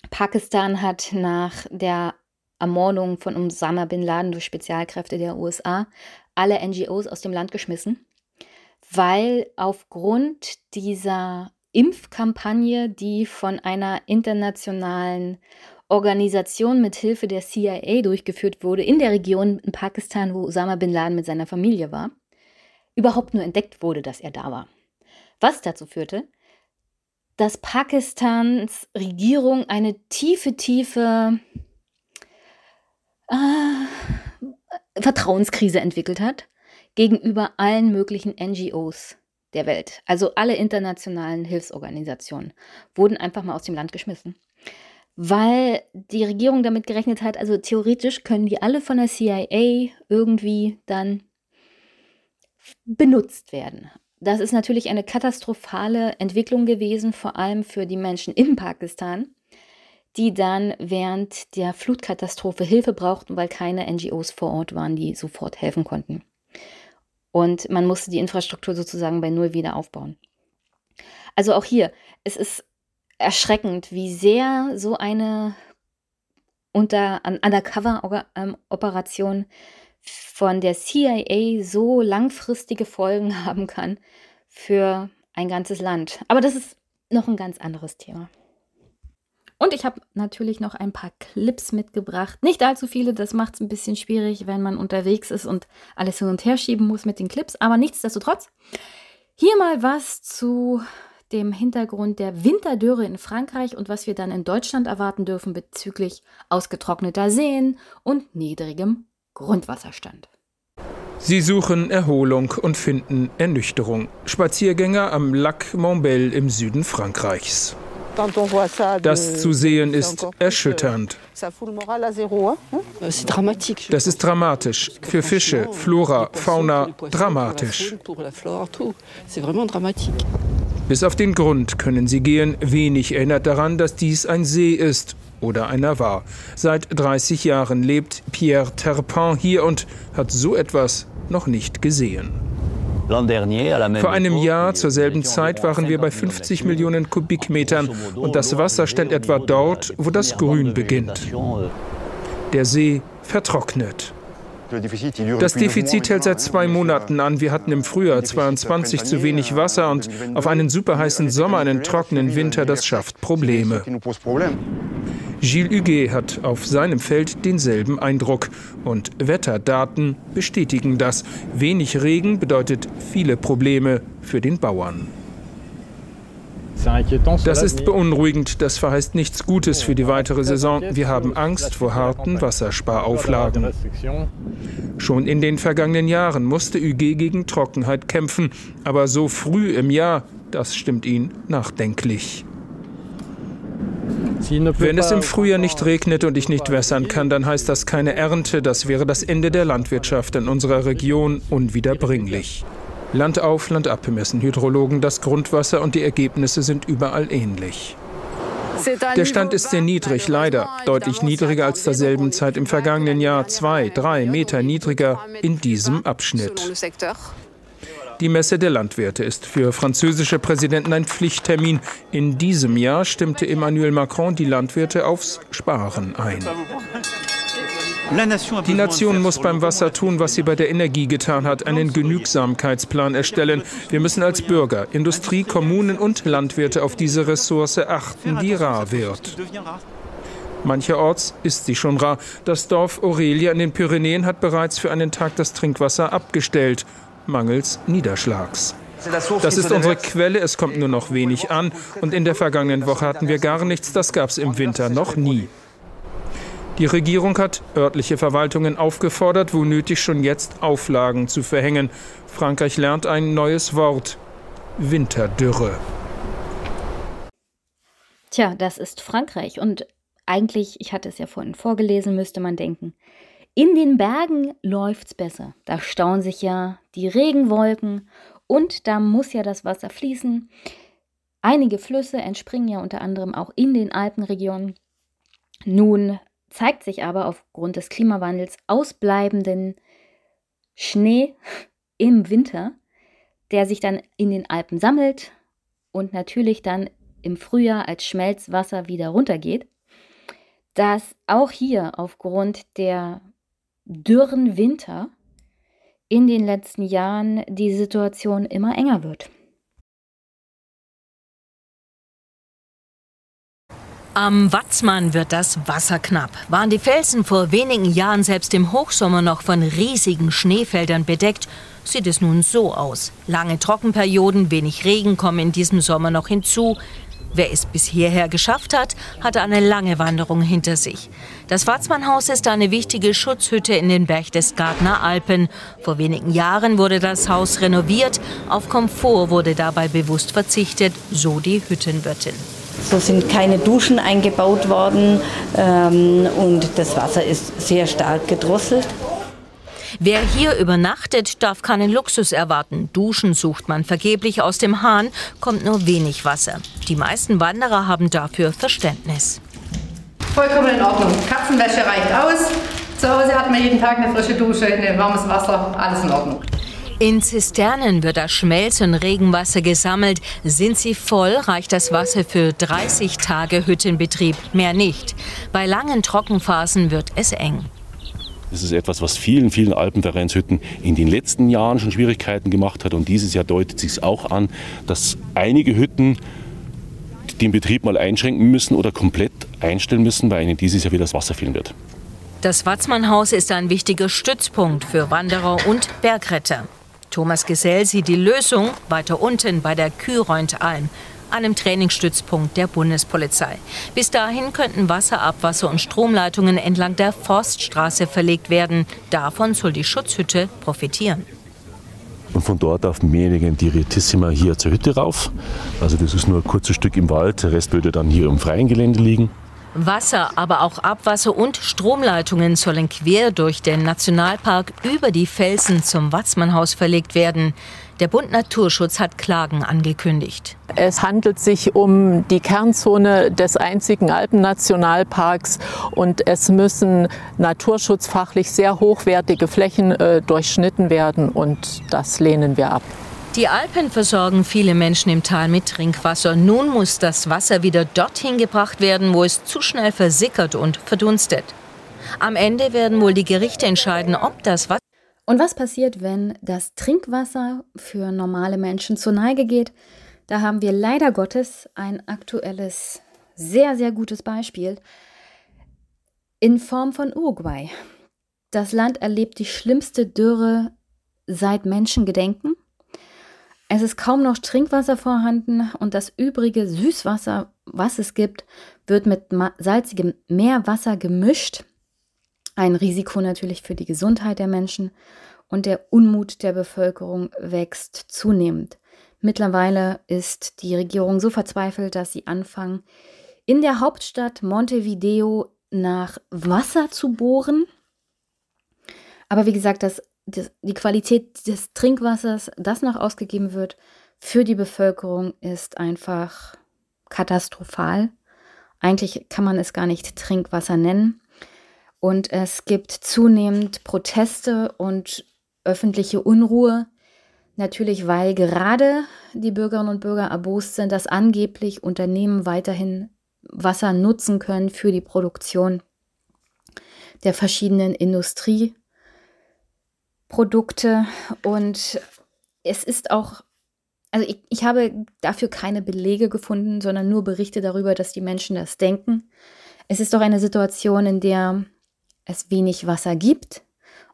Pakistan hat nach der Ermordung von Osama bin Laden durch Spezialkräfte der USA alle NGOs aus dem Land geschmissen, weil aufgrund dieser Impfkampagne, die von einer internationalen Organisation mit Hilfe der CIA durchgeführt wurde in der Region in Pakistan, wo Osama bin Laden mit seiner Familie war, überhaupt nur entdeckt wurde, dass er da war. Was dazu führte, dass Pakistans Regierung eine tiefe, tiefe äh, Vertrauenskrise entwickelt hat gegenüber allen möglichen NGOs der Welt. Also alle internationalen Hilfsorganisationen wurden einfach mal aus dem Land geschmissen. Weil die Regierung damit gerechnet hat, also theoretisch können die alle von der CIA irgendwie dann benutzt werden. Das ist natürlich eine katastrophale Entwicklung gewesen, vor allem für die Menschen in Pakistan, die dann während der Flutkatastrophe Hilfe brauchten, weil keine NGOs vor Ort waren, die sofort helfen konnten. Und man musste die Infrastruktur sozusagen bei Null wieder aufbauen. Also auch hier, es ist erschreckend, wie sehr so eine unter Undercover-Operation ähm, von der CIA so langfristige Folgen haben kann für ein ganzes Land. Aber das ist noch ein ganz anderes Thema. Und ich habe natürlich noch ein paar Clips mitgebracht. Nicht allzu viele, das macht es ein bisschen schwierig, wenn man unterwegs ist und alles hin und her schieben muss mit den Clips. Aber nichtsdestotrotz, hier mal was zu dem Hintergrund der Winterdürre in Frankreich und was wir dann in Deutschland erwarten dürfen bezüglich ausgetrockneter Seen und niedrigem Grundwasserstand. Sie suchen Erholung und finden Ernüchterung. Spaziergänger am Lac Montbel im Süden Frankreichs. Das zu sehen ist erschütternd. Das ist dramatisch. Für Fische, Flora, Fauna dramatisch. Bis auf den Grund können sie gehen. Wenig erinnert daran, dass dies ein See ist oder einer war. Seit 30 Jahren lebt Pierre Terpin hier und hat so etwas noch nicht gesehen. Vor einem Jahr zur selben Zeit waren wir bei 50 Millionen Kubikmetern und das Wasser stand etwa dort, wo das Grün beginnt. Der See vertrocknet. Das Defizit hält seit zwei Monaten an. Wir hatten im Frühjahr 22 zu wenig Wasser und auf einen superheißen Sommer einen trockenen Winter. Das schafft Probleme. Gilles Huguet hat auf seinem Feld denselben Eindruck. Und Wetterdaten bestätigen das. Wenig Regen bedeutet viele Probleme für den Bauern. Das ist beunruhigend. Das verheißt nichts Gutes für die weitere Saison. Wir haben Angst vor harten Wassersparauflagen. Schon in den vergangenen Jahren musste UG gegen Trockenheit kämpfen. Aber so früh im Jahr, das stimmt ihn nachdenklich. Wenn es im Frühjahr nicht regnet und ich nicht wässern kann, dann heißt das keine Ernte. Das wäre das Ende der Landwirtschaft in unserer Region unwiederbringlich. Land auf, Land ab messen Hydrologen das Grundwasser und die Ergebnisse sind überall ähnlich. Der Stand ist sehr niedrig, leider. Deutlich niedriger als zur selben Zeit im vergangenen Jahr. Zwei, drei Meter niedriger in diesem Abschnitt. Die Messe der Landwirte ist für französische Präsidenten ein Pflichttermin. In diesem Jahr stimmte Emmanuel Macron die Landwirte aufs Sparen ein. Die Nation muss beim Wasser tun, was sie bei der Energie getan hat, einen Genügsamkeitsplan erstellen. Wir müssen als Bürger, Industrie, Kommunen und Landwirte auf diese Ressource achten, die rar wird. Mancherorts ist sie schon rar. Das Dorf Aurelia in den Pyrenäen hat bereits für einen Tag das Trinkwasser abgestellt mangels Niederschlags. Das ist unsere Quelle, es kommt nur noch wenig an und in der vergangenen Woche hatten wir gar nichts, das gab es im Winter noch nie. Die Regierung hat örtliche Verwaltungen aufgefordert, wo nötig schon jetzt Auflagen zu verhängen. Frankreich lernt ein neues Wort Winterdürre. Tja, das ist Frankreich und eigentlich, ich hatte es ja vorhin vorgelesen, müsste man denken, In den Bergen läuft's besser. Da stauen sich ja die Regenwolken und da muss ja das Wasser fließen. Einige Flüsse entspringen ja unter anderem auch in den Alpenregionen. Nun zeigt sich aber aufgrund des Klimawandels ausbleibenden Schnee im Winter, der sich dann in den Alpen sammelt und natürlich dann im Frühjahr als Schmelzwasser wieder runtergeht, dass auch hier aufgrund der dürren Winter in den letzten Jahren die Situation immer enger wird. Am Watzmann wird das Wasser knapp. Waren die Felsen vor wenigen Jahren selbst im Hochsommer noch von riesigen Schneefeldern bedeckt, sieht es nun so aus. Lange Trockenperioden, wenig Regen kommen in diesem Sommer noch hinzu. Wer es bis hierher geschafft hat, hatte eine lange Wanderung hinter sich. Das Watzmannhaus ist eine wichtige Schutzhütte in den Berchtesgadener Alpen. Vor wenigen Jahren wurde das Haus renoviert. Auf Komfort wurde dabei bewusst verzichtet, so die Hüttenwirtin. So sind keine Duschen eingebaut worden ähm, und das Wasser ist sehr stark gedrosselt. Wer hier übernachtet, darf keinen Luxus erwarten. Duschen sucht man vergeblich aus dem Hahn, kommt nur wenig Wasser. Die meisten Wanderer haben dafür Verständnis. Vollkommen in Ordnung. Katzenwäsche reicht aus. Zu Hause hat man jeden Tag eine frische Dusche, ein warmes Wasser, alles in Ordnung. In Zisternen wird das Schmelz- und Regenwasser gesammelt. Sind sie voll, reicht das Wasser für 30 Tage Hüttenbetrieb, mehr nicht. Bei langen Trockenphasen wird es eng. Das ist etwas, was vielen, vielen Alpenvereinshütten in den letzten Jahren schon Schwierigkeiten gemacht hat. Und dieses Jahr deutet sich auch an, dass einige Hütten den Betrieb mal einschränken müssen oder komplett einstellen müssen, weil ihnen dieses Jahr wieder das Wasser fehlen wird. Das Watzmannhaus ist ein wichtiger Stützpunkt für Wanderer und Bergretter. Thomas Gesell sieht die Lösung weiter unten bei der Kühreunt-Alm, einem Trainingsstützpunkt der Bundespolizei. Bis dahin könnten Wasser, Abwasser und Stromleitungen entlang der Forststraße verlegt werden. Davon soll die Schutzhütte profitieren. Und von dort auf Mehringen die Retissima hier zur Hütte rauf. Also das ist nur ein kurzes Stück im Wald, der Rest würde dann hier im freien Gelände liegen. Wasser, aber auch Abwasser und Stromleitungen sollen quer durch den Nationalpark über die Felsen zum Watzmannhaus verlegt werden. Der Bund Naturschutz hat Klagen angekündigt. Es handelt sich um die Kernzone des einzigen Alpennationalparks und es müssen naturschutzfachlich sehr hochwertige Flächen äh, durchschnitten werden und das lehnen wir ab. Die Alpen versorgen viele Menschen im Tal mit Trinkwasser. Nun muss das Wasser wieder dorthin gebracht werden, wo es zu schnell versickert und verdunstet. Am Ende werden wohl die Gerichte entscheiden, ob das Wasser. Und was passiert, wenn das Trinkwasser für normale Menschen zur Neige geht? Da haben wir leider Gottes ein aktuelles, sehr, sehr gutes Beispiel in Form von Uruguay. Das Land erlebt die schlimmste Dürre seit Menschengedenken. Es ist kaum noch Trinkwasser vorhanden und das übrige Süßwasser, was es gibt, wird mit salzigem Meerwasser gemischt. Ein Risiko natürlich für die Gesundheit der Menschen und der Unmut der Bevölkerung wächst zunehmend. Mittlerweile ist die Regierung so verzweifelt, dass sie anfangen, in der Hauptstadt Montevideo nach Wasser zu bohren. Aber wie gesagt, das die Qualität des Trinkwassers, das noch ausgegeben wird, für die Bevölkerung ist einfach katastrophal. Eigentlich kann man es gar nicht Trinkwasser nennen. Und es gibt zunehmend Proteste und öffentliche Unruhe. Natürlich, weil gerade die Bürgerinnen und Bürger erbost sind, dass angeblich Unternehmen weiterhin Wasser nutzen können für die Produktion der verschiedenen Industrie. Produkte und es ist auch, also ich, ich habe dafür keine Belege gefunden, sondern nur Berichte darüber, dass die Menschen das denken. Es ist doch eine Situation, in der es wenig Wasser gibt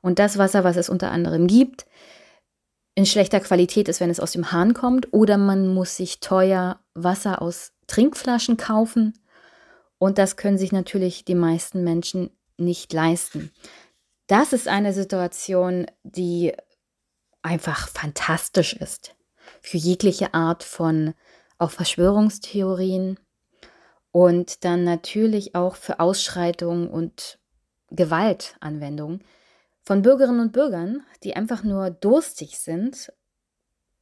und das Wasser, was es unter anderem gibt, in schlechter Qualität ist, wenn es aus dem Hahn kommt, oder man muss sich teuer Wasser aus Trinkflaschen kaufen und das können sich natürlich die meisten Menschen nicht leisten. Das ist eine Situation, die einfach fantastisch ist. Für jegliche Art von auch Verschwörungstheorien und dann natürlich auch für Ausschreitungen und Gewaltanwendung von Bürgerinnen und Bürgern, die einfach nur durstig sind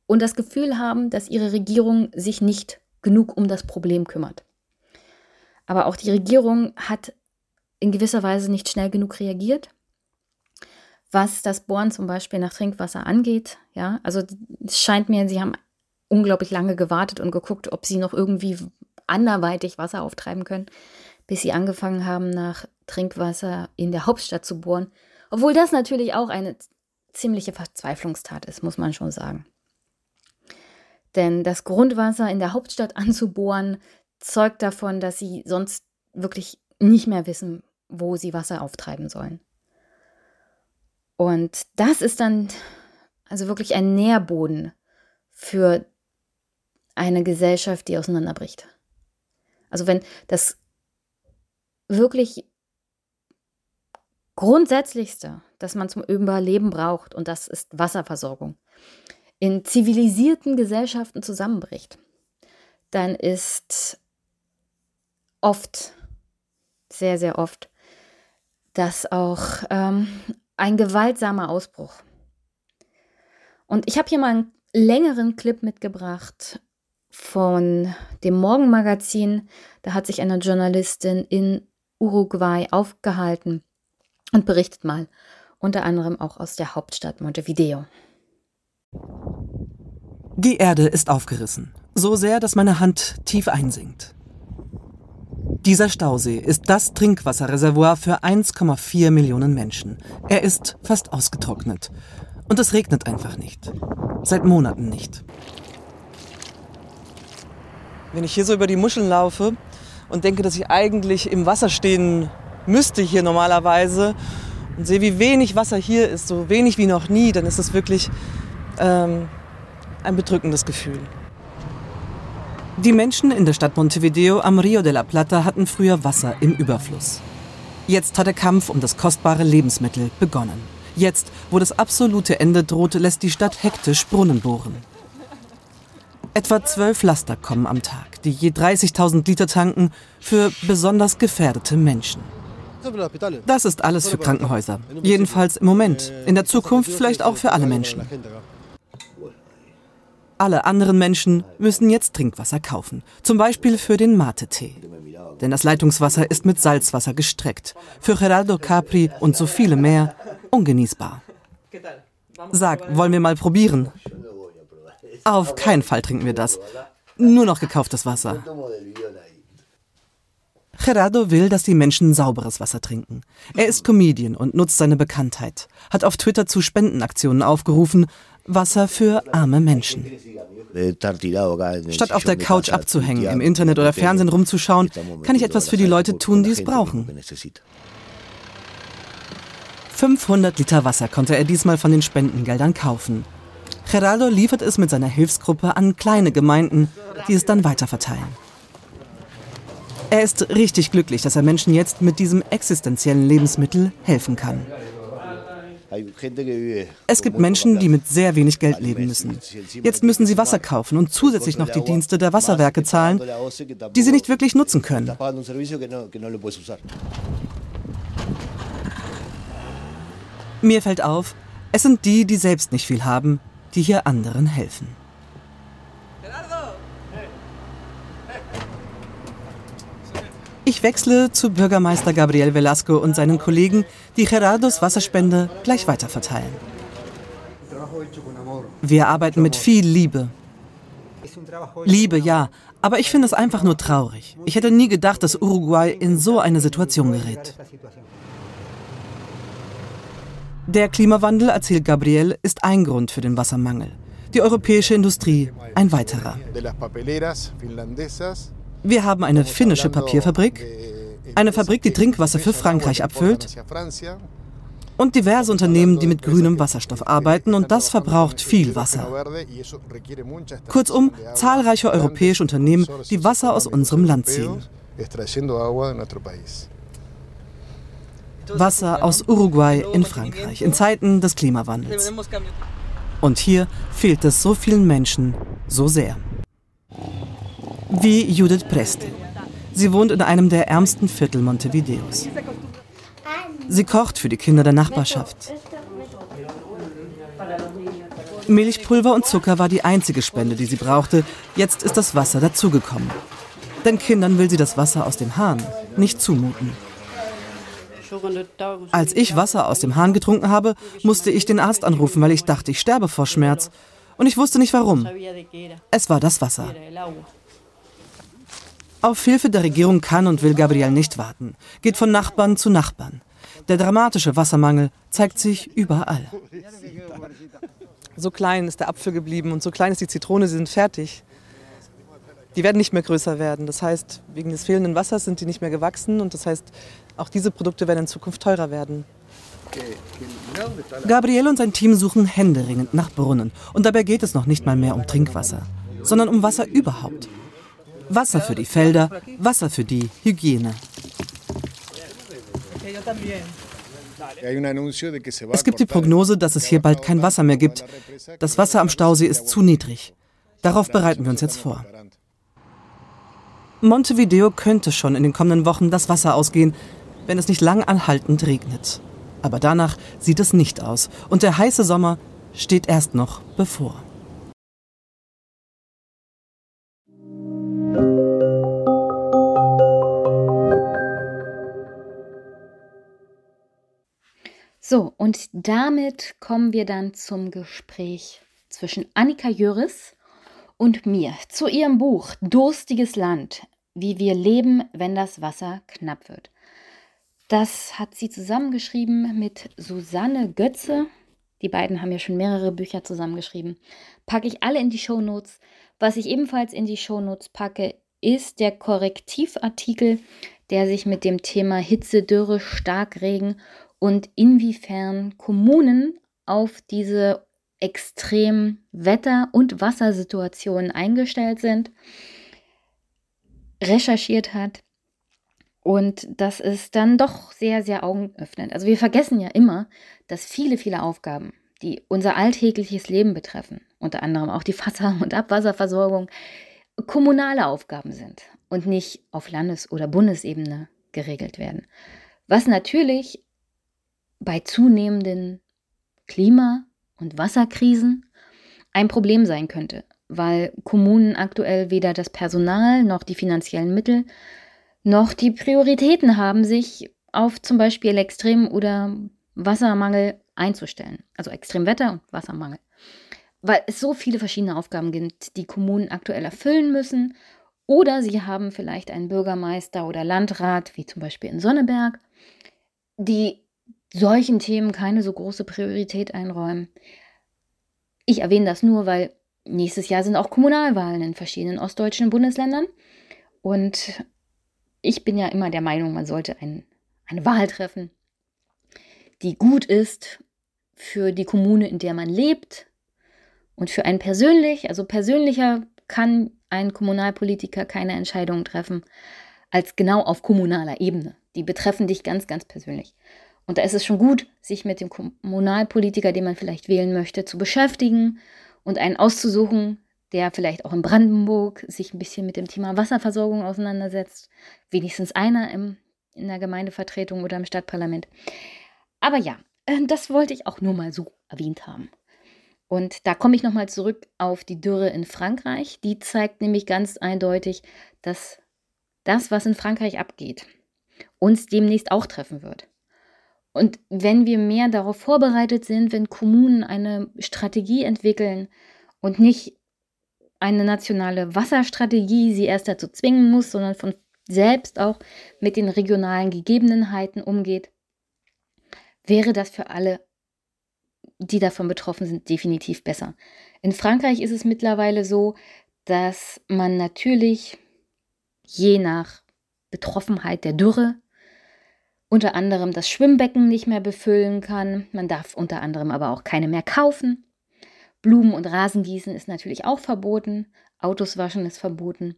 und das Gefühl haben, dass ihre Regierung sich nicht genug um das Problem kümmert. Aber auch die Regierung hat in gewisser Weise nicht schnell genug reagiert, was das Bohren zum Beispiel nach Trinkwasser angeht. Ja, also es scheint mir, sie haben unglaublich lange gewartet und geguckt, ob sie noch irgendwie anderweitig Wasser auftreiben können, bis sie angefangen haben, nach Trinkwasser in der Hauptstadt zu bohren. Obwohl das natürlich auch eine ziemliche Verzweiflungstat ist, muss man schon sagen. Denn das Grundwasser in der Hauptstadt anzubohren, zeugt davon, dass sie sonst wirklich nicht mehr wissen, wo sie Wasser auftreiben sollen. Und das ist dann also wirklich ein Nährboden für eine Gesellschaft, die auseinanderbricht. Also wenn das wirklich Grundsätzlichste, das man zum Überleben braucht, und das ist Wasserversorgung, in zivilisierten Gesellschaften zusammenbricht, dann ist oft, sehr, sehr oft, das auch ähm, ein gewaltsamer Ausbruch. Und ich habe hier mal einen längeren Clip mitgebracht von dem Morgenmagazin. Da hat sich eine Journalistin in Uruguay aufgehalten und berichtet mal unter anderem auch aus der Hauptstadt Montevideo. Die Erde ist aufgerissen, so sehr, dass meine Hand tief einsinkt. Dieser Stausee ist das Trinkwasserreservoir für 1,4 Millionen Menschen. Er ist fast ausgetrocknet. Und es regnet einfach nicht. Seit Monaten nicht. Wenn ich hier so über die Muscheln laufe und denke, dass ich eigentlich im Wasser stehen müsste hier normalerweise und sehe, wie wenig Wasser hier ist, so wenig wie noch nie, dann ist das wirklich ähm, ein bedrückendes Gefühl. Die Menschen in der Stadt Montevideo am Rio de la Plata hatten früher Wasser im Überfluss. Jetzt hat der Kampf um das kostbare Lebensmittel begonnen. Jetzt, wo das absolute Ende droht, lässt die Stadt hektisch Brunnen bohren. Etwa zwölf Laster kommen am Tag, die je 30.000 Liter tanken für besonders gefährdete Menschen. Das ist alles für Krankenhäuser. Jedenfalls im Moment. In der Zukunft vielleicht auch für alle Menschen. Alle anderen Menschen müssen jetzt Trinkwasser kaufen. Zum Beispiel für den Mate-Tee. Denn das Leitungswasser ist mit Salzwasser gestreckt. Für Geraldo Capri und so viele mehr ungenießbar. Sag, wollen wir mal probieren? Auf keinen Fall trinken wir das. Nur noch gekauftes Wasser. Gerardo will, dass die Menschen sauberes Wasser trinken. Er ist Comedian und nutzt seine Bekanntheit, hat auf Twitter zu Spendenaktionen aufgerufen, Wasser für arme Menschen. Statt auf der Couch abzuhängen, im Internet oder Fernsehen rumzuschauen, kann ich etwas für die Leute tun, die es brauchen. 500 Liter Wasser konnte er diesmal von den Spendengeldern kaufen. Gerardo liefert es mit seiner Hilfsgruppe an kleine Gemeinden, die es dann weiterverteilen. Er ist richtig glücklich, dass er Menschen jetzt mit diesem existenziellen Lebensmittel helfen kann. Es gibt Menschen, die mit sehr wenig Geld leben müssen. Jetzt müssen sie Wasser kaufen und zusätzlich noch die Dienste der Wasserwerke zahlen, die sie nicht wirklich nutzen können. Mir fällt auf, es sind die, die selbst nicht viel haben, die hier anderen helfen. Ich wechsle zu Bürgermeister Gabriel Velasco und seinen Kollegen, die Gerardos Wasserspende gleich weiterverteilen. Wir arbeiten mit viel Liebe. Liebe, ja, aber ich finde es einfach nur traurig. Ich hätte nie gedacht, dass Uruguay in so eine Situation gerät. Der Klimawandel, erzählt Gabriel, ist ein Grund für den Wassermangel. Die europäische Industrie ein weiterer. Wir haben eine finnische Papierfabrik, eine Fabrik, die Trinkwasser für Frankreich abfüllt und diverse Unternehmen, die mit grünem Wasserstoff arbeiten und das verbraucht viel Wasser. Kurzum, zahlreiche europäische Unternehmen, die Wasser aus unserem Land ziehen. Wasser aus Uruguay in Frankreich in Zeiten des Klimawandels. Und hier fehlt es so vielen Menschen so sehr wie Judith Presti. Sie wohnt in einem der ärmsten Viertel Montevideos. Sie kocht für die Kinder der Nachbarschaft. Milchpulver und Zucker war die einzige Spende, die sie brauchte. Jetzt ist das Wasser dazugekommen. Den Kindern will sie das Wasser aus dem Hahn nicht zumuten. Als ich Wasser aus dem Hahn getrunken habe, musste ich den Arzt anrufen, weil ich dachte, ich sterbe vor Schmerz. Und ich wusste nicht warum. Es war das Wasser. Auf Hilfe der Regierung kann und will Gabriel nicht warten. Geht von Nachbarn zu Nachbarn. Der dramatische Wassermangel zeigt sich überall. So klein ist der Apfel geblieben und so klein ist die Zitrone, sie sind fertig. Die werden nicht mehr größer werden. Das heißt, wegen des fehlenden Wassers sind die nicht mehr gewachsen und das heißt, auch diese Produkte werden in Zukunft teurer werden. Gabriel und sein Team suchen händeringend nach Brunnen. Und dabei geht es noch nicht mal mehr um Trinkwasser, sondern um Wasser überhaupt. Wasser für die Felder, Wasser für die Hygiene. Es gibt die Prognose, dass es hier bald kein Wasser mehr gibt. Das Wasser am Stausee ist zu niedrig. Darauf bereiten wir uns jetzt vor. Montevideo könnte schon in den kommenden Wochen das Wasser ausgehen, wenn es nicht lang anhaltend regnet. Aber danach sieht es nicht aus und der heiße Sommer steht erst noch bevor. So, und damit kommen wir dann zum Gespräch zwischen Annika Jöris und mir zu ihrem Buch Durstiges Land, wie wir leben, wenn das Wasser knapp wird. Das hat sie zusammengeschrieben mit Susanne Götze. Die beiden haben ja schon mehrere Bücher zusammengeschrieben. Packe ich alle in die Shownotes. Was ich ebenfalls in die Shownotes packe, ist der Korrektivartikel, der sich mit dem Thema Hitze, Dürre, Starkregen und inwiefern Kommunen auf diese extremen Wetter- und Wassersituationen eingestellt sind, recherchiert hat. Und das ist dann doch sehr, sehr augenöffnend. Also wir vergessen ja immer, dass viele, viele Aufgaben, die unser alltägliches Leben betreffen, unter anderem auch die Wasser- und Abwasserversorgung, kommunale Aufgaben sind und nicht auf Landes- oder Bundesebene geregelt werden. Was natürlich bei zunehmenden Klima- und Wasserkrisen ein Problem sein könnte, weil Kommunen aktuell weder das Personal noch die finanziellen Mittel noch die Prioritäten haben, sich auf zum Beispiel Extrem- oder Wassermangel einzustellen. Also Extremwetter und Wassermangel. Weil es so viele verschiedene Aufgaben gibt, die Kommunen aktuell erfüllen müssen. Oder sie haben vielleicht einen Bürgermeister oder Landrat, wie zum Beispiel in Sonneberg, die solchen Themen keine so große Priorität einräumen. Ich erwähne das nur, weil nächstes Jahr sind auch Kommunalwahlen in verschiedenen ostdeutschen Bundesländern. Und ich bin ja immer der Meinung, man sollte ein, eine Wahl treffen, die gut ist für die Kommune, in der man lebt und für einen persönlich. Also persönlicher kann ein Kommunalpolitiker keine Entscheidungen treffen als genau auf kommunaler Ebene. Die betreffen dich ganz, ganz persönlich. Und da ist es schon gut, sich mit dem Kommunalpolitiker, den man vielleicht wählen möchte, zu beschäftigen und einen auszusuchen, der vielleicht auch in Brandenburg sich ein bisschen mit dem Thema Wasserversorgung auseinandersetzt. Wenigstens einer im, in der Gemeindevertretung oder im Stadtparlament. Aber ja, äh, das wollte ich auch nur mal so erwähnt haben. Und da komme ich nochmal zurück auf die Dürre in Frankreich. Die zeigt nämlich ganz eindeutig, dass das, was in Frankreich abgeht, uns demnächst auch treffen wird. Und wenn wir mehr darauf vorbereitet sind, wenn Kommunen eine Strategie entwickeln und nicht eine nationale Wasserstrategie sie erst dazu zwingen muss, sondern von selbst auch mit den regionalen Gegebenheiten umgeht, wäre das für alle, die davon betroffen sind, definitiv besser. In Frankreich ist es mittlerweile so, dass man natürlich je nach Betroffenheit der Dürre unter anderem das Schwimmbecken nicht mehr befüllen kann. Man darf unter anderem aber auch keine mehr kaufen. Blumen- und Rasengießen ist natürlich auch verboten. Autos waschen ist verboten.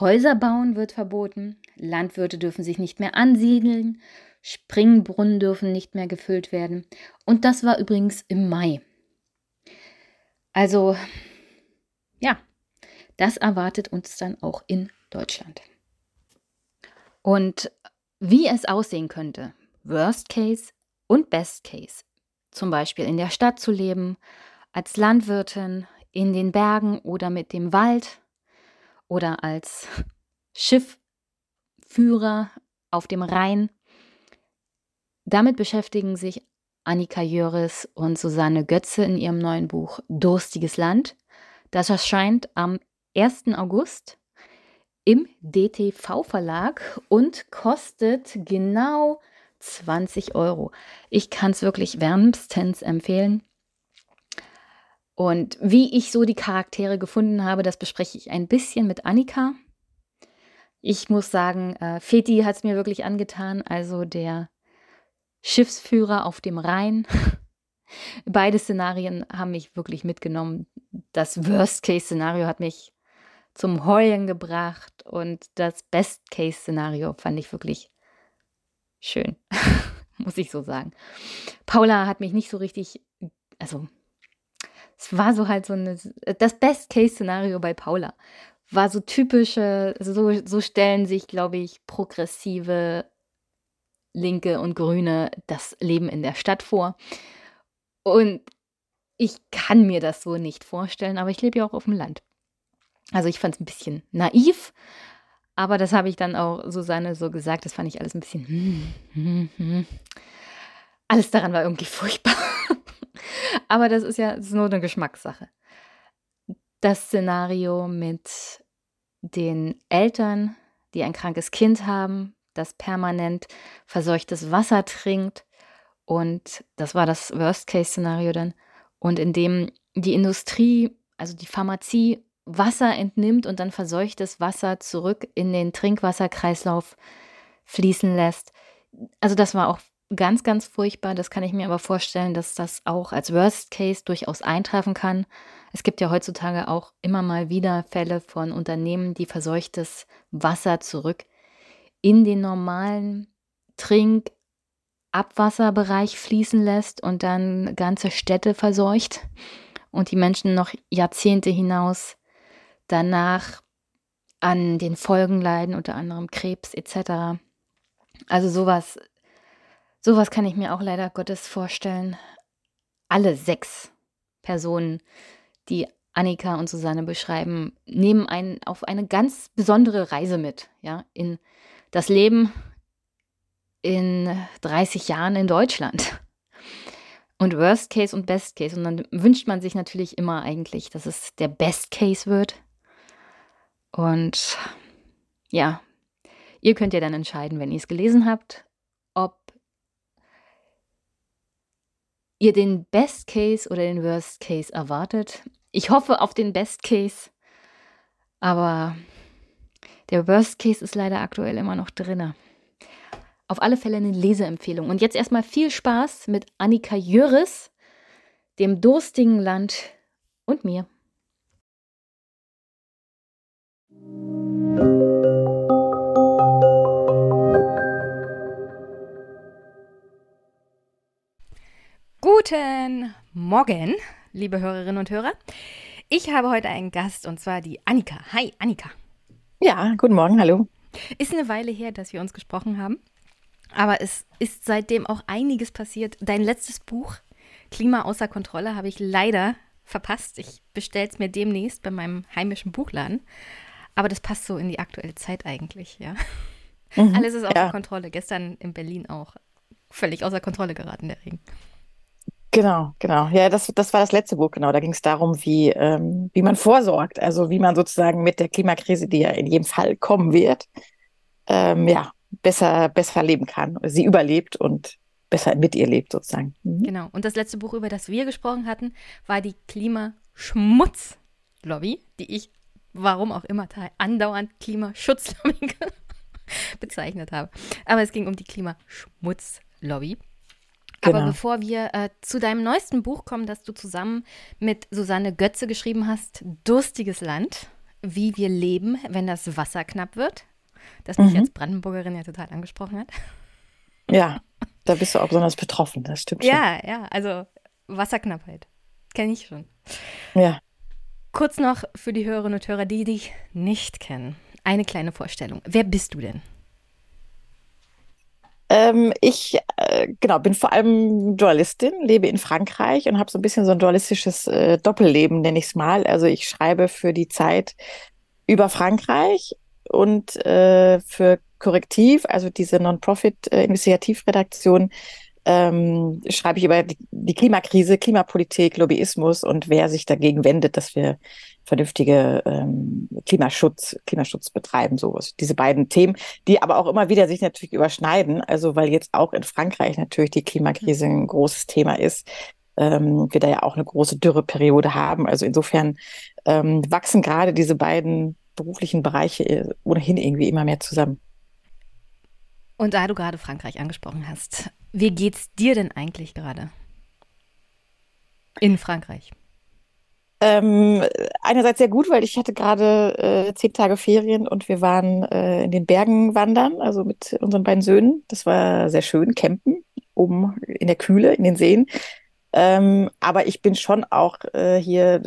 Häuser bauen wird verboten. Landwirte dürfen sich nicht mehr ansiedeln. Springbrunnen dürfen nicht mehr gefüllt werden. Und das war übrigens im Mai. Also, ja, das erwartet uns dann auch in Deutschland. Und wie es aussehen könnte, Worst Case und Best Case. Zum Beispiel in der Stadt zu leben, als Landwirtin, in den Bergen oder mit dem Wald oder als Schiffführer auf dem Rhein. Damit beschäftigen sich Annika Jöris und Susanne Götze in ihrem neuen Buch Durstiges Land. Das erscheint am 1. August im DTV Verlag und kostet genau 20 Euro. Ich kann es wirklich wärmstens empfehlen. Und wie ich so die Charaktere gefunden habe, das bespreche ich ein bisschen mit Annika. Ich muss sagen, äh, Feti hat es mir wirklich angetan, also der Schiffsführer auf dem Rhein. Beide Szenarien haben mich wirklich mitgenommen. Das Worst-Case-Szenario hat mich zum Heulen gebracht und das Best-Case-Szenario fand ich wirklich schön, muss ich so sagen. Paula hat mich nicht so richtig, also es war so halt so eine, das Best-Case-Szenario bei Paula war so typische, so, so stellen sich, glaube ich, progressive Linke und Grüne das Leben in der Stadt vor. Und ich kann mir das so nicht vorstellen, aber ich lebe ja auch auf dem Land. Also ich fand es ein bisschen naiv, aber das habe ich dann auch Susanne so gesagt, das fand ich alles ein bisschen. Hm, hm, hm. Alles daran war irgendwie furchtbar. Aber das ist ja das ist nur eine Geschmackssache. Das Szenario mit den Eltern, die ein krankes Kind haben, das permanent verseuchtes Wasser trinkt. Und das war das Worst-Case-Szenario dann. Und in dem die Industrie, also die Pharmazie, Wasser entnimmt und dann verseuchtes Wasser zurück in den Trinkwasserkreislauf fließen lässt. Also das war auch ganz, ganz furchtbar. Das kann ich mir aber vorstellen, dass das auch als Worst Case durchaus eintreffen kann. Es gibt ja heutzutage auch immer mal wieder Fälle von Unternehmen, die verseuchtes Wasser zurück in den normalen Trinkabwasserbereich fließen lässt und dann ganze Städte verseucht und die Menschen noch Jahrzehnte hinaus danach an den Folgen leiden, unter anderem Krebs etc. Also sowas, sowas kann ich mir auch leider Gottes vorstellen. Alle sechs Personen, die Annika und Susanne beschreiben, nehmen einen auf eine ganz besondere Reise mit, ja, in das Leben in 30 Jahren in Deutschland. Und Worst Case und Best Case. Und dann wünscht man sich natürlich immer eigentlich, dass es der Best Case wird. Und ja, ihr könnt ja dann entscheiden, wenn ihr es gelesen habt, ob ihr den Best Case oder den Worst Case erwartet. Ich hoffe auf den Best Case, aber der Worst Case ist leider aktuell immer noch drinne. Auf alle Fälle eine Leseempfehlung. Und jetzt erstmal viel Spaß mit Annika Jöris, dem durstigen Land und mir. Guten Morgen, liebe Hörerinnen und Hörer. Ich habe heute einen Gast und zwar die Annika. Hi, Annika. Ja, guten Morgen, hallo. Ist eine Weile her, dass wir uns gesprochen haben. Aber es ist seitdem auch einiges passiert. Dein letztes Buch, Klima außer Kontrolle, habe ich leider verpasst. Ich bestelle es mir demnächst bei meinem heimischen Buchladen. Aber das passt so in die aktuelle Zeit eigentlich, ja. Mhm, Alles ist außer ja. Kontrolle. Gestern in Berlin auch völlig außer Kontrolle geraten, der Regen. Genau, genau. Ja, das, das war das letzte Buch, genau. Da ging es darum, wie, ähm, wie man vorsorgt, also wie man sozusagen mit der Klimakrise, die ja in jedem Fall kommen wird, ähm, ja, besser, besser leben kann, sie überlebt und besser mit ihr lebt, sozusagen. Mhm. Genau. Und das letzte Buch, über das wir gesprochen hatten, war die Klimaschmutzlobby, die ich, warum auch immer, andauernd Klimaschutzlobby bezeichnet habe. Aber es ging um die Klimaschmutzlobby. Genau. Aber bevor wir äh, zu deinem neuesten Buch kommen, das du zusammen mit Susanne Götze geschrieben hast, Durstiges Land, wie wir leben, wenn das Wasser knapp wird, das mich mhm. als Brandenburgerin ja total angesprochen hat. Ja, da bist du auch besonders betroffen, das stimmt schon. Ja, ja, also Wasserknappheit, kenne ich schon. Ja. Kurz noch für die Hörerinnen und Hörer, die dich nicht kennen, eine kleine Vorstellung. Wer bist du denn? Ähm, ich äh, genau bin vor allem Journalistin, lebe in Frankreich und habe so ein bisschen so ein journalistisches äh, Doppelleben, nenne ich es mal. Also ich schreibe für die Zeit über Frankreich und äh, für Korrektiv, also diese Non-Profit-Initiativredaktion, ähm, schreibe ich über die, Klimakrise, Klimapolitik, Lobbyismus und wer sich dagegen wendet, dass wir vernünftige ähm, Klimaschutz, Klimaschutz betreiben, so diese beiden Themen, die aber auch immer wieder sich natürlich überschneiden. Also weil jetzt auch in Frankreich natürlich die Klimakrise ein großes Thema ist, ähm, wir da ja auch eine große Dürreperiode haben. Also insofern ähm, wachsen gerade diese beiden beruflichen Bereiche äh, ohnehin irgendwie immer mehr zusammen. Und da du gerade Frankreich angesprochen hast, wie geht's dir denn eigentlich gerade in Frankreich? Ähm, einerseits sehr gut, weil ich hatte gerade äh, zehn Tage Ferien und wir waren äh, in den Bergen wandern, also mit unseren beiden Söhnen. Das war sehr schön, campen, oben in der Kühle, in den Seen. Ähm, aber ich bin schon auch äh, hier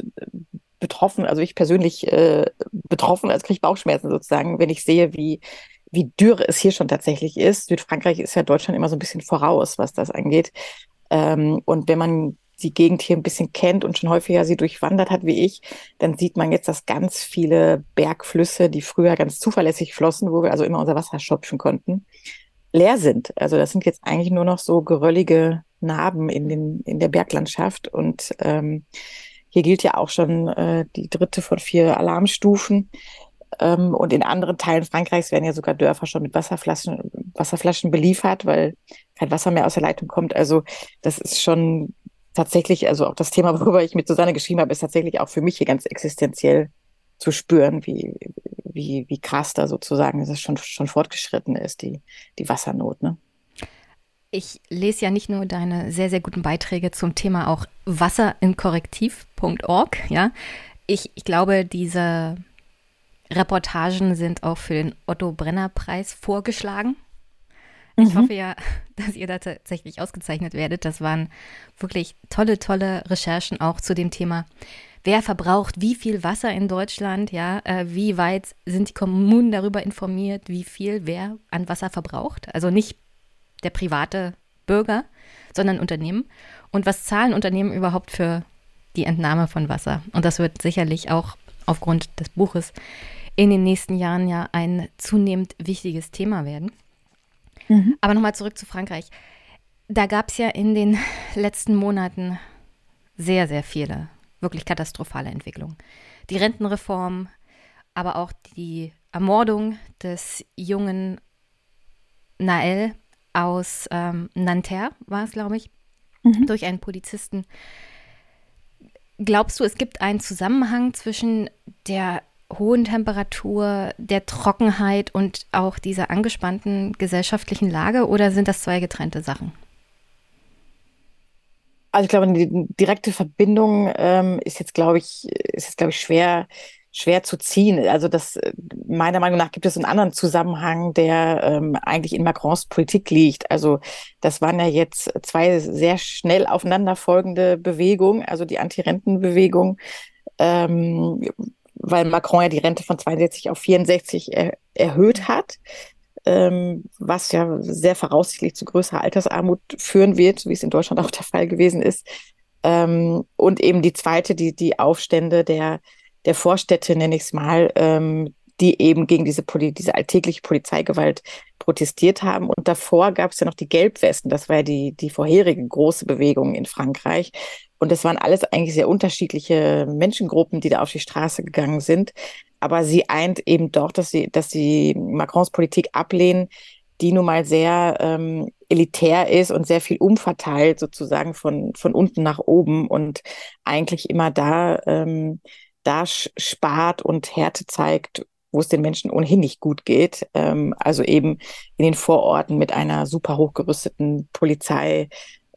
betroffen, also ich persönlich äh, betroffen, als kriege Bauchschmerzen sozusagen, wenn ich sehe, wie, wie dürr es hier schon tatsächlich ist. Südfrankreich ist ja Deutschland immer so ein bisschen voraus, was das angeht. Ähm, und wenn man die Gegend hier ein bisschen kennt und schon häufiger sie durchwandert hat wie ich, dann sieht man jetzt, dass ganz viele Bergflüsse, die früher ganz zuverlässig flossen, wo wir also immer unser Wasser schöpfen konnten, leer sind. Also das sind jetzt eigentlich nur noch so geröllige Narben in, den, in der Berglandschaft. Und ähm, hier gilt ja auch schon äh, die dritte von vier Alarmstufen. Ähm, und in anderen Teilen Frankreichs werden ja sogar Dörfer schon mit Wasserflaschen, Wasserflaschen beliefert, weil kein Wasser mehr aus der Leitung kommt. Also das ist schon tatsächlich, also auch das Thema, worüber ich mit Susanne geschrieben habe, ist tatsächlich auch für mich hier ganz existenziell zu spüren, wie, wie, wie krass da sozusagen dass schon, schon fortgeschritten ist, die, die Wassernot. Ne? Ich lese ja nicht nur deine sehr, sehr guten Beiträge zum Thema auch Wasser in Korrektiv.org, ja. Ich, ich glaube, diese Reportagen sind auch für den Otto Brenner Preis vorgeschlagen. Ich mhm. hoffe ja, dass ihr da tatsächlich ausgezeichnet werdet. Das waren wirklich tolle, tolle Recherchen auch zu dem Thema. Wer verbraucht wie viel Wasser in Deutschland? Ja, äh, wie weit sind die Kommunen darüber informiert, wie viel wer an Wasser verbraucht? Also nicht der private Bürger, sondern Unternehmen. Und was zahlen Unternehmen überhaupt für die Entnahme von Wasser? Und das wird sicherlich auch aufgrund des Buches in den nächsten Jahren ja ein zunehmend wichtiges Thema werden. Mhm. Aber nochmal zurück zu Frankreich. Da gab es ja in den letzten Monaten sehr, sehr viele wirklich katastrophale Entwicklungen. Die Rentenreform, aber auch die Ermordung des jungen Nael aus ähm, Nanterre, war es, glaube ich, mhm. durch einen Polizisten. Glaubst du, es gibt einen Zusammenhang zwischen der hohen Temperatur, der Trockenheit und auch dieser angespannten gesellschaftlichen Lage oder sind das zwei getrennte Sachen? Also ich glaube, die direkte Verbindung ähm, ist jetzt, glaube ich, ist jetzt, glaube ich, schwer, schwer zu ziehen. Also das meiner Meinung nach gibt es einen anderen Zusammenhang, der ähm, eigentlich in Macrons Politik liegt. Also das waren ja jetzt zwei sehr schnell aufeinanderfolgende Bewegungen, also die Anti-Renten-Bewegung, ähm, weil Macron ja die Rente von 62 auf 64 er erhöht hat, ähm, was ja sehr voraussichtlich zu größerer Altersarmut führen wird, wie es in Deutschland auch der Fall gewesen ist. Ähm, und eben die zweite, die, die Aufstände der, der Vorstädte, nenne ich es mal, ähm, die eben gegen diese, Poli diese alltägliche Polizeigewalt protestiert haben. Und davor gab es ja noch die Gelbwesten. Das war ja die, die vorherige große Bewegung in Frankreich. Und das waren alles eigentlich sehr unterschiedliche Menschengruppen, die da auf die Straße gegangen sind. Aber sie eint eben doch, dass sie, dass sie Macrons Politik ablehnen, die nun mal sehr ähm, elitär ist und sehr viel umverteilt, sozusagen von, von unten nach oben und eigentlich immer da, ähm, da spart und Härte zeigt, wo es den Menschen ohnehin nicht gut geht. Ähm, also eben in den Vororten mit einer super hochgerüsteten Polizei,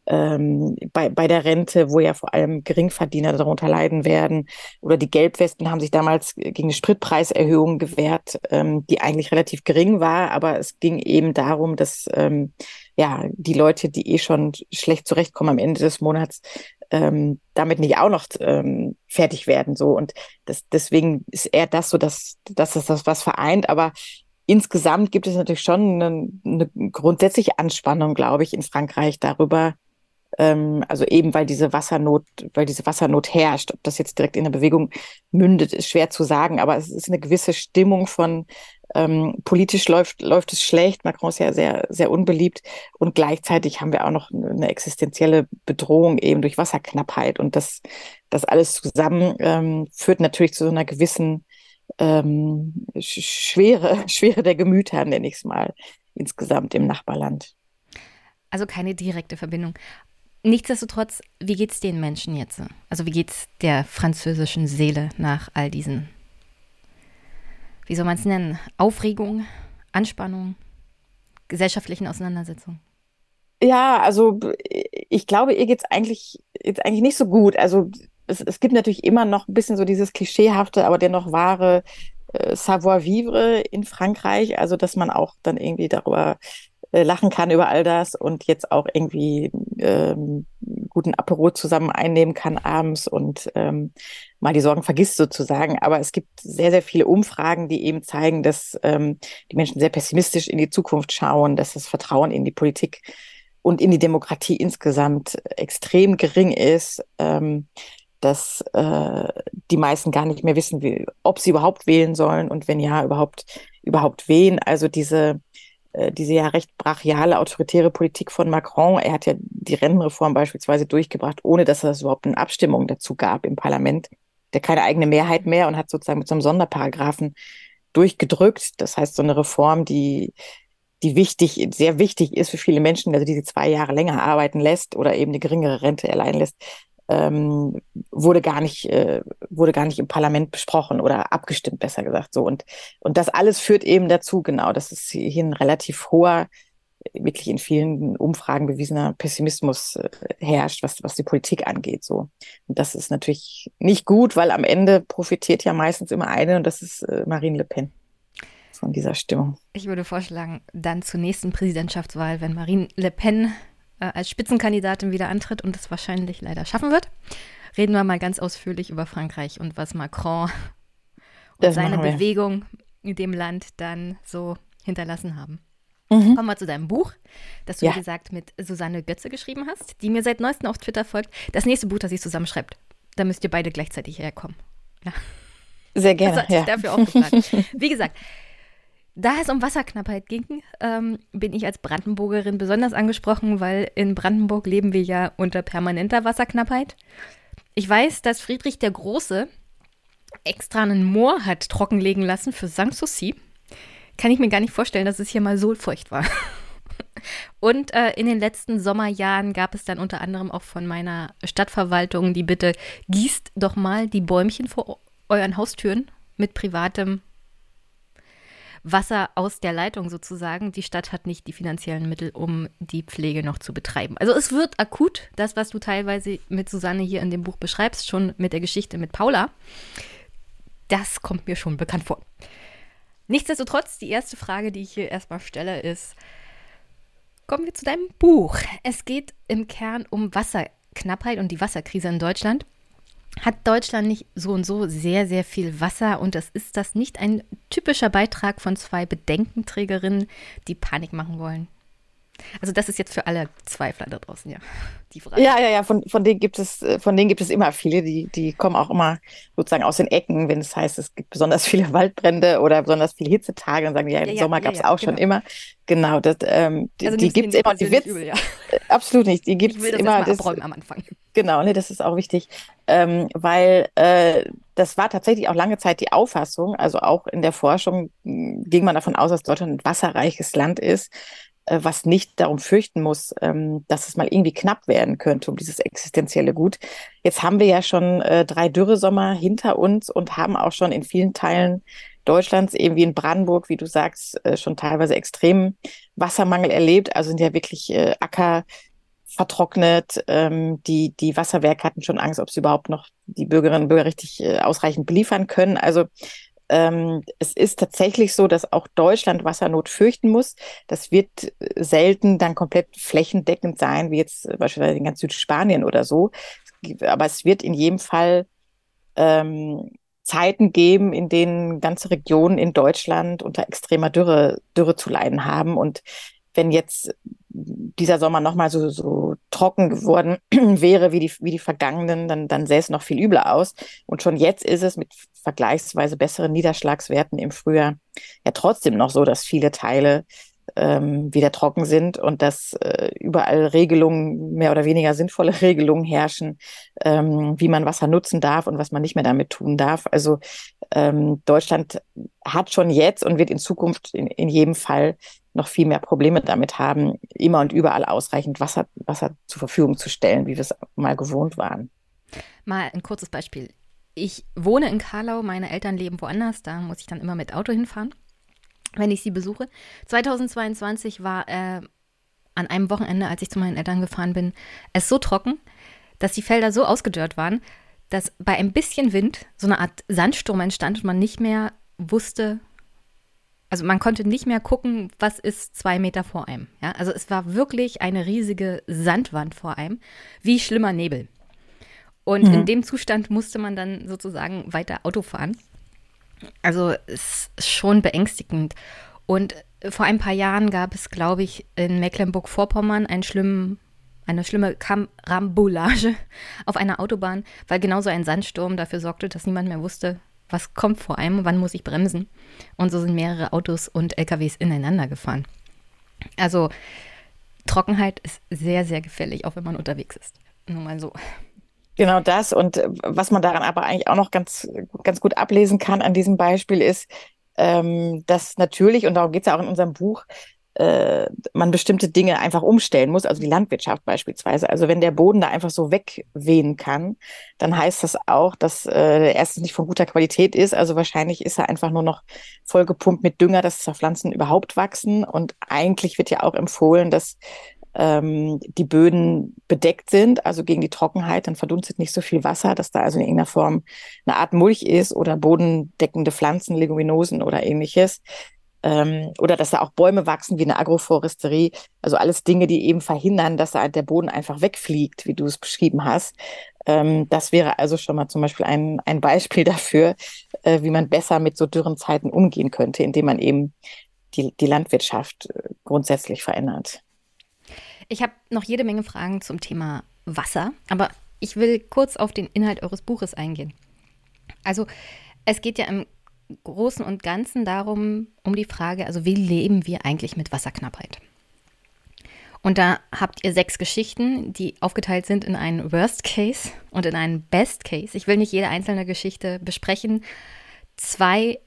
ähm, bei, bei der Rente, wo ja vor allem Geringverdiener darunter leiden werden. Oder die Gelbwesten haben sich damals gegen eine Spritpreiserhöhung gewehrt, ähm, die eigentlich relativ gering war, aber es ging eben darum, dass ähm, ja die Leute, die eh schon schlecht zurechtkommen am Ende des Monats, ähm, damit nicht auch noch ähm, fertig werden. So und das, deswegen ist eher das so, dass, dass das das was vereint. Aber insgesamt gibt es natürlich schon eine, eine grundsätzliche Anspannung, glaube ich, in Frankreich darüber, also eben weil diese Wassernot, weil diese Wassernot herrscht. Ob das jetzt direkt in der Bewegung mündet, ist schwer zu sagen, aber es ist eine gewisse Stimmung von ähm, politisch läuft, läuft es schlecht. Macron ist ja sehr, sehr unbeliebt. Und gleichzeitig haben wir auch noch eine existenzielle Bedrohung eben durch Wasserknappheit. Und das, das alles zusammen ähm, führt natürlich zu so einer gewissen ähm, Schwere, Schwere der Gemüter, nenne ich es mal, insgesamt im Nachbarland. Also keine direkte Verbindung. Nichtsdestotrotz, wie geht es den Menschen jetzt? Also wie geht es der französischen Seele nach all diesen, wie soll man es nennen, Aufregung, Anspannung, gesellschaftlichen Auseinandersetzungen? Ja, also ich glaube, ihr geht es eigentlich, jetzt eigentlich nicht so gut. Also es, es gibt natürlich immer noch ein bisschen so dieses klischeehafte, aber dennoch wahre äh, Savoir-vivre in Frankreich. Also dass man auch dann irgendwie darüber äh, lachen kann über all das und jetzt auch irgendwie ähm, guten Apero zusammen einnehmen kann abends und ähm, mal die Sorgen vergisst sozusagen. Aber es gibt sehr, sehr viele Umfragen, die eben zeigen, dass ähm, die Menschen sehr pessimistisch in die Zukunft schauen, dass das Vertrauen in die Politik und in die Demokratie insgesamt extrem gering ist, ähm, dass äh, die meisten gar nicht mehr wissen, wie, ob sie überhaupt wählen sollen und wenn ja, überhaupt, überhaupt wen. Also diese diese ja recht brachiale, autoritäre Politik von Macron. Er hat ja die Rentenreform beispielsweise durchgebracht, ohne dass es überhaupt eine Abstimmung dazu gab im Parlament. Der keine eigene Mehrheit mehr und hat sozusagen mit so einem Sonderparagraphen durchgedrückt. Das heißt, so eine Reform, die, die wichtig, sehr wichtig ist für viele Menschen, also die sie zwei Jahre länger arbeiten lässt oder eben eine geringere Rente erleiden lässt, ähm, wurde gar nicht äh, wurde gar nicht im Parlament besprochen oder abgestimmt besser gesagt so und und das alles führt eben dazu genau dass es hier ein relativ hoher wirklich in vielen Umfragen bewiesener Pessimismus äh, herrscht was was die Politik angeht so und das ist natürlich nicht gut weil am Ende profitiert ja meistens immer eine und das ist äh, Marine Le Pen von dieser Stimmung. Ich würde vorschlagen, dann zur nächsten Präsidentschaftswahl, wenn Marine Le Pen äh, als Spitzenkandidatin wieder antritt und es wahrscheinlich leider schaffen wird, reden wir mal ganz ausführlich über Frankreich und was Macron und das seine Bewegung in dem Land dann so hinterlassen haben. Mhm. Kommen wir zu deinem Buch, das du, ja. wie gesagt, mit Susanne Götze geschrieben hast, die mir seit neuestem auf Twitter folgt. Das nächste Buch, das sie zusammenschreibt, da müsst ihr beide gleichzeitig herkommen. Ja. Sehr gerne. Das hat ja. dafür auch geplant. Wie gesagt, da es um Wasserknappheit ging, ähm, bin ich als Brandenburgerin besonders angesprochen, weil in Brandenburg leben wir ja unter permanenter Wasserknappheit. Ich weiß, dass Friedrich der Große extra einen Moor hat trockenlegen lassen für Sanssouci. Kann ich mir gar nicht vorstellen, dass es hier mal so feucht war. Und äh, in den letzten Sommerjahren gab es dann unter anderem auch von meiner Stadtverwaltung die Bitte, gießt doch mal die Bäumchen vor euren Haustüren mit privatem Wasser aus der Leitung sozusagen. Die Stadt hat nicht die finanziellen Mittel, um die Pflege noch zu betreiben. Also es wird akut, das, was du teilweise mit Susanne hier in dem Buch beschreibst, schon mit der Geschichte mit Paula. Das kommt mir schon bekannt vor. Nichtsdestotrotz, die erste Frage, die ich hier erstmal stelle, ist, kommen wir zu deinem Buch. Es geht im Kern um Wasserknappheit und die Wasserkrise in Deutschland hat Deutschland nicht so und so sehr, sehr viel Wasser und das ist das nicht ein typischer Beitrag von zwei Bedenkenträgerinnen, die Panik machen wollen? Also das ist jetzt für alle Zweifler da draußen, ja. Die Frage. Ja, ja, ja, von, von denen gibt es, von denen gibt es immer viele, die, die kommen auch immer sozusagen aus den Ecken, wenn es heißt, es gibt besonders viele Waldbrände oder besonders viele Hitzetage und sagen, ja, im ja, Sommer ja, gab es ja, auch genau. schon immer. Genau, das, ähm, die, also die gibt es immer. Die Witz, übel, absolut nicht. Die gibt es immer. Das, am Anfang. Genau, ne, das ist auch wichtig, ähm, weil äh, das war tatsächlich auch lange Zeit die Auffassung, also auch in der Forschung ging man davon aus, dass Deutschland ein wasserreiches Land ist äh, was nicht darum fürchten muss, ähm, dass es mal irgendwie knapp werden könnte um dieses existenzielle Gut. Jetzt haben wir ja schon äh, drei Dürresommer hinter uns und haben auch schon in vielen Teilen Deutschlands, eben wie in Brandenburg, wie du sagst, äh, schon teilweise extremen Wassermangel erlebt. Also sind ja wirklich äh, Acker vertrocknet. Ähm, die, die Wasserwerke hatten schon Angst, ob sie überhaupt noch die Bürgerinnen und Bürger richtig äh, ausreichend beliefern können. Also ähm, es ist tatsächlich so, dass auch Deutschland Wassernot fürchten muss. Das wird selten dann komplett flächendeckend sein, wie jetzt beispielsweise in ganz Südspanien oder so. Aber es wird in jedem Fall ähm, Zeiten geben, in denen ganze Regionen in Deutschland unter extremer Dürre, Dürre zu leiden haben. Und wenn jetzt dieser Sommer nochmal so, so trocken geworden wäre wie die, wie die vergangenen, dann, dann sähe es noch viel übler aus. Und schon jetzt ist es mit vergleichsweise besseren Niederschlagswerten im Frühjahr ja trotzdem noch so, dass viele Teile ähm, wieder trocken sind und dass äh, überall Regelungen, mehr oder weniger sinnvolle Regelungen herrschen, ähm, wie man Wasser nutzen darf und was man nicht mehr damit tun darf. Also ähm, Deutschland hat schon jetzt und wird in Zukunft in, in jedem Fall noch viel mehr Probleme damit haben, immer und überall ausreichend Wasser, Wasser zur Verfügung zu stellen, wie wir es mal gewohnt waren. Mal ein kurzes Beispiel. Ich wohne in Karlau, meine Eltern leben woanders, da muss ich dann immer mit Auto hinfahren wenn ich sie besuche. 2022 war äh, an einem Wochenende, als ich zu meinen Eltern gefahren bin, es so trocken, dass die Felder so ausgedörrt waren, dass bei ein bisschen Wind so eine Art Sandsturm entstand und man nicht mehr wusste, also man konnte nicht mehr gucken, was ist zwei Meter vor einem. Ja? Also es war wirklich eine riesige Sandwand vor einem, wie schlimmer Nebel. Und mhm. in dem Zustand musste man dann sozusagen weiter Auto fahren. Also es ist schon beängstigend. Und vor ein paar Jahren gab es, glaube ich, in Mecklenburg-Vorpommern einen schlimmen, eine schlimme Rambolage auf einer Autobahn, weil genauso ein Sandsturm dafür sorgte, dass niemand mehr wusste, was kommt vor einem, wann muss ich bremsen. Und so sind mehrere Autos und LKWs ineinander gefahren. Also Trockenheit ist sehr, sehr gefährlich, auch wenn man unterwegs ist. Nur mal so. Genau das. Und äh, was man daran aber eigentlich auch noch ganz, ganz gut ablesen kann an diesem Beispiel ist, ähm, dass natürlich, und darum geht es ja auch in unserem Buch, äh, man bestimmte Dinge einfach umstellen muss, also die Landwirtschaft beispielsweise. Also wenn der Boden da einfach so wegwehen kann, dann heißt das auch, dass äh, erstens nicht von guter Qualität ist. Also wahrscheinlich ist er einfach nur noch vollgepumpt mit Dünger, dass da Pflanzen überhaupt wachsen. Und eigentlich wird ja auch empfohlen, dass ähm, die Böden bedeckt sind, also gegen die Trockenheit, dann verdunstet nicht so viel Wasser, dass da also in irgendeiner Form eine Art Mulch ist oder bodendeckende Pflanzen, Leguminosen oder ähnliches. Ähm, oder dass da auch Bäume wachsen wie eine Agroforesterie. Also alles Dinge, die eben verhindern, dass da der Boden einfach wegfliegt, wie du es beschrieben hast. Ähm, das wäre also schon mal zum Beispiel ein, ein Beispiel dafür, äh, wie man besser mit so dürren Zeiten umgehen könnte, indem man eben die, die Landwirtschaft äh, grundsätzlich verändert. Ich habe noch jede Menge Fragen zum Thema Wasser, aber ich will kurz auf den Inhalt eures Buches eingehen. Also es geht ja im Großen und Ganzen darum, um die Frage, also wie leben wir eigentlich mit Wasserknappheit? Und da habt ihr sechs Geschichten, die aufgeteilt sind in einen Worst Case und in einen Best Case. Ich will nicht jede einzelne Geschichte besprechen. Zwei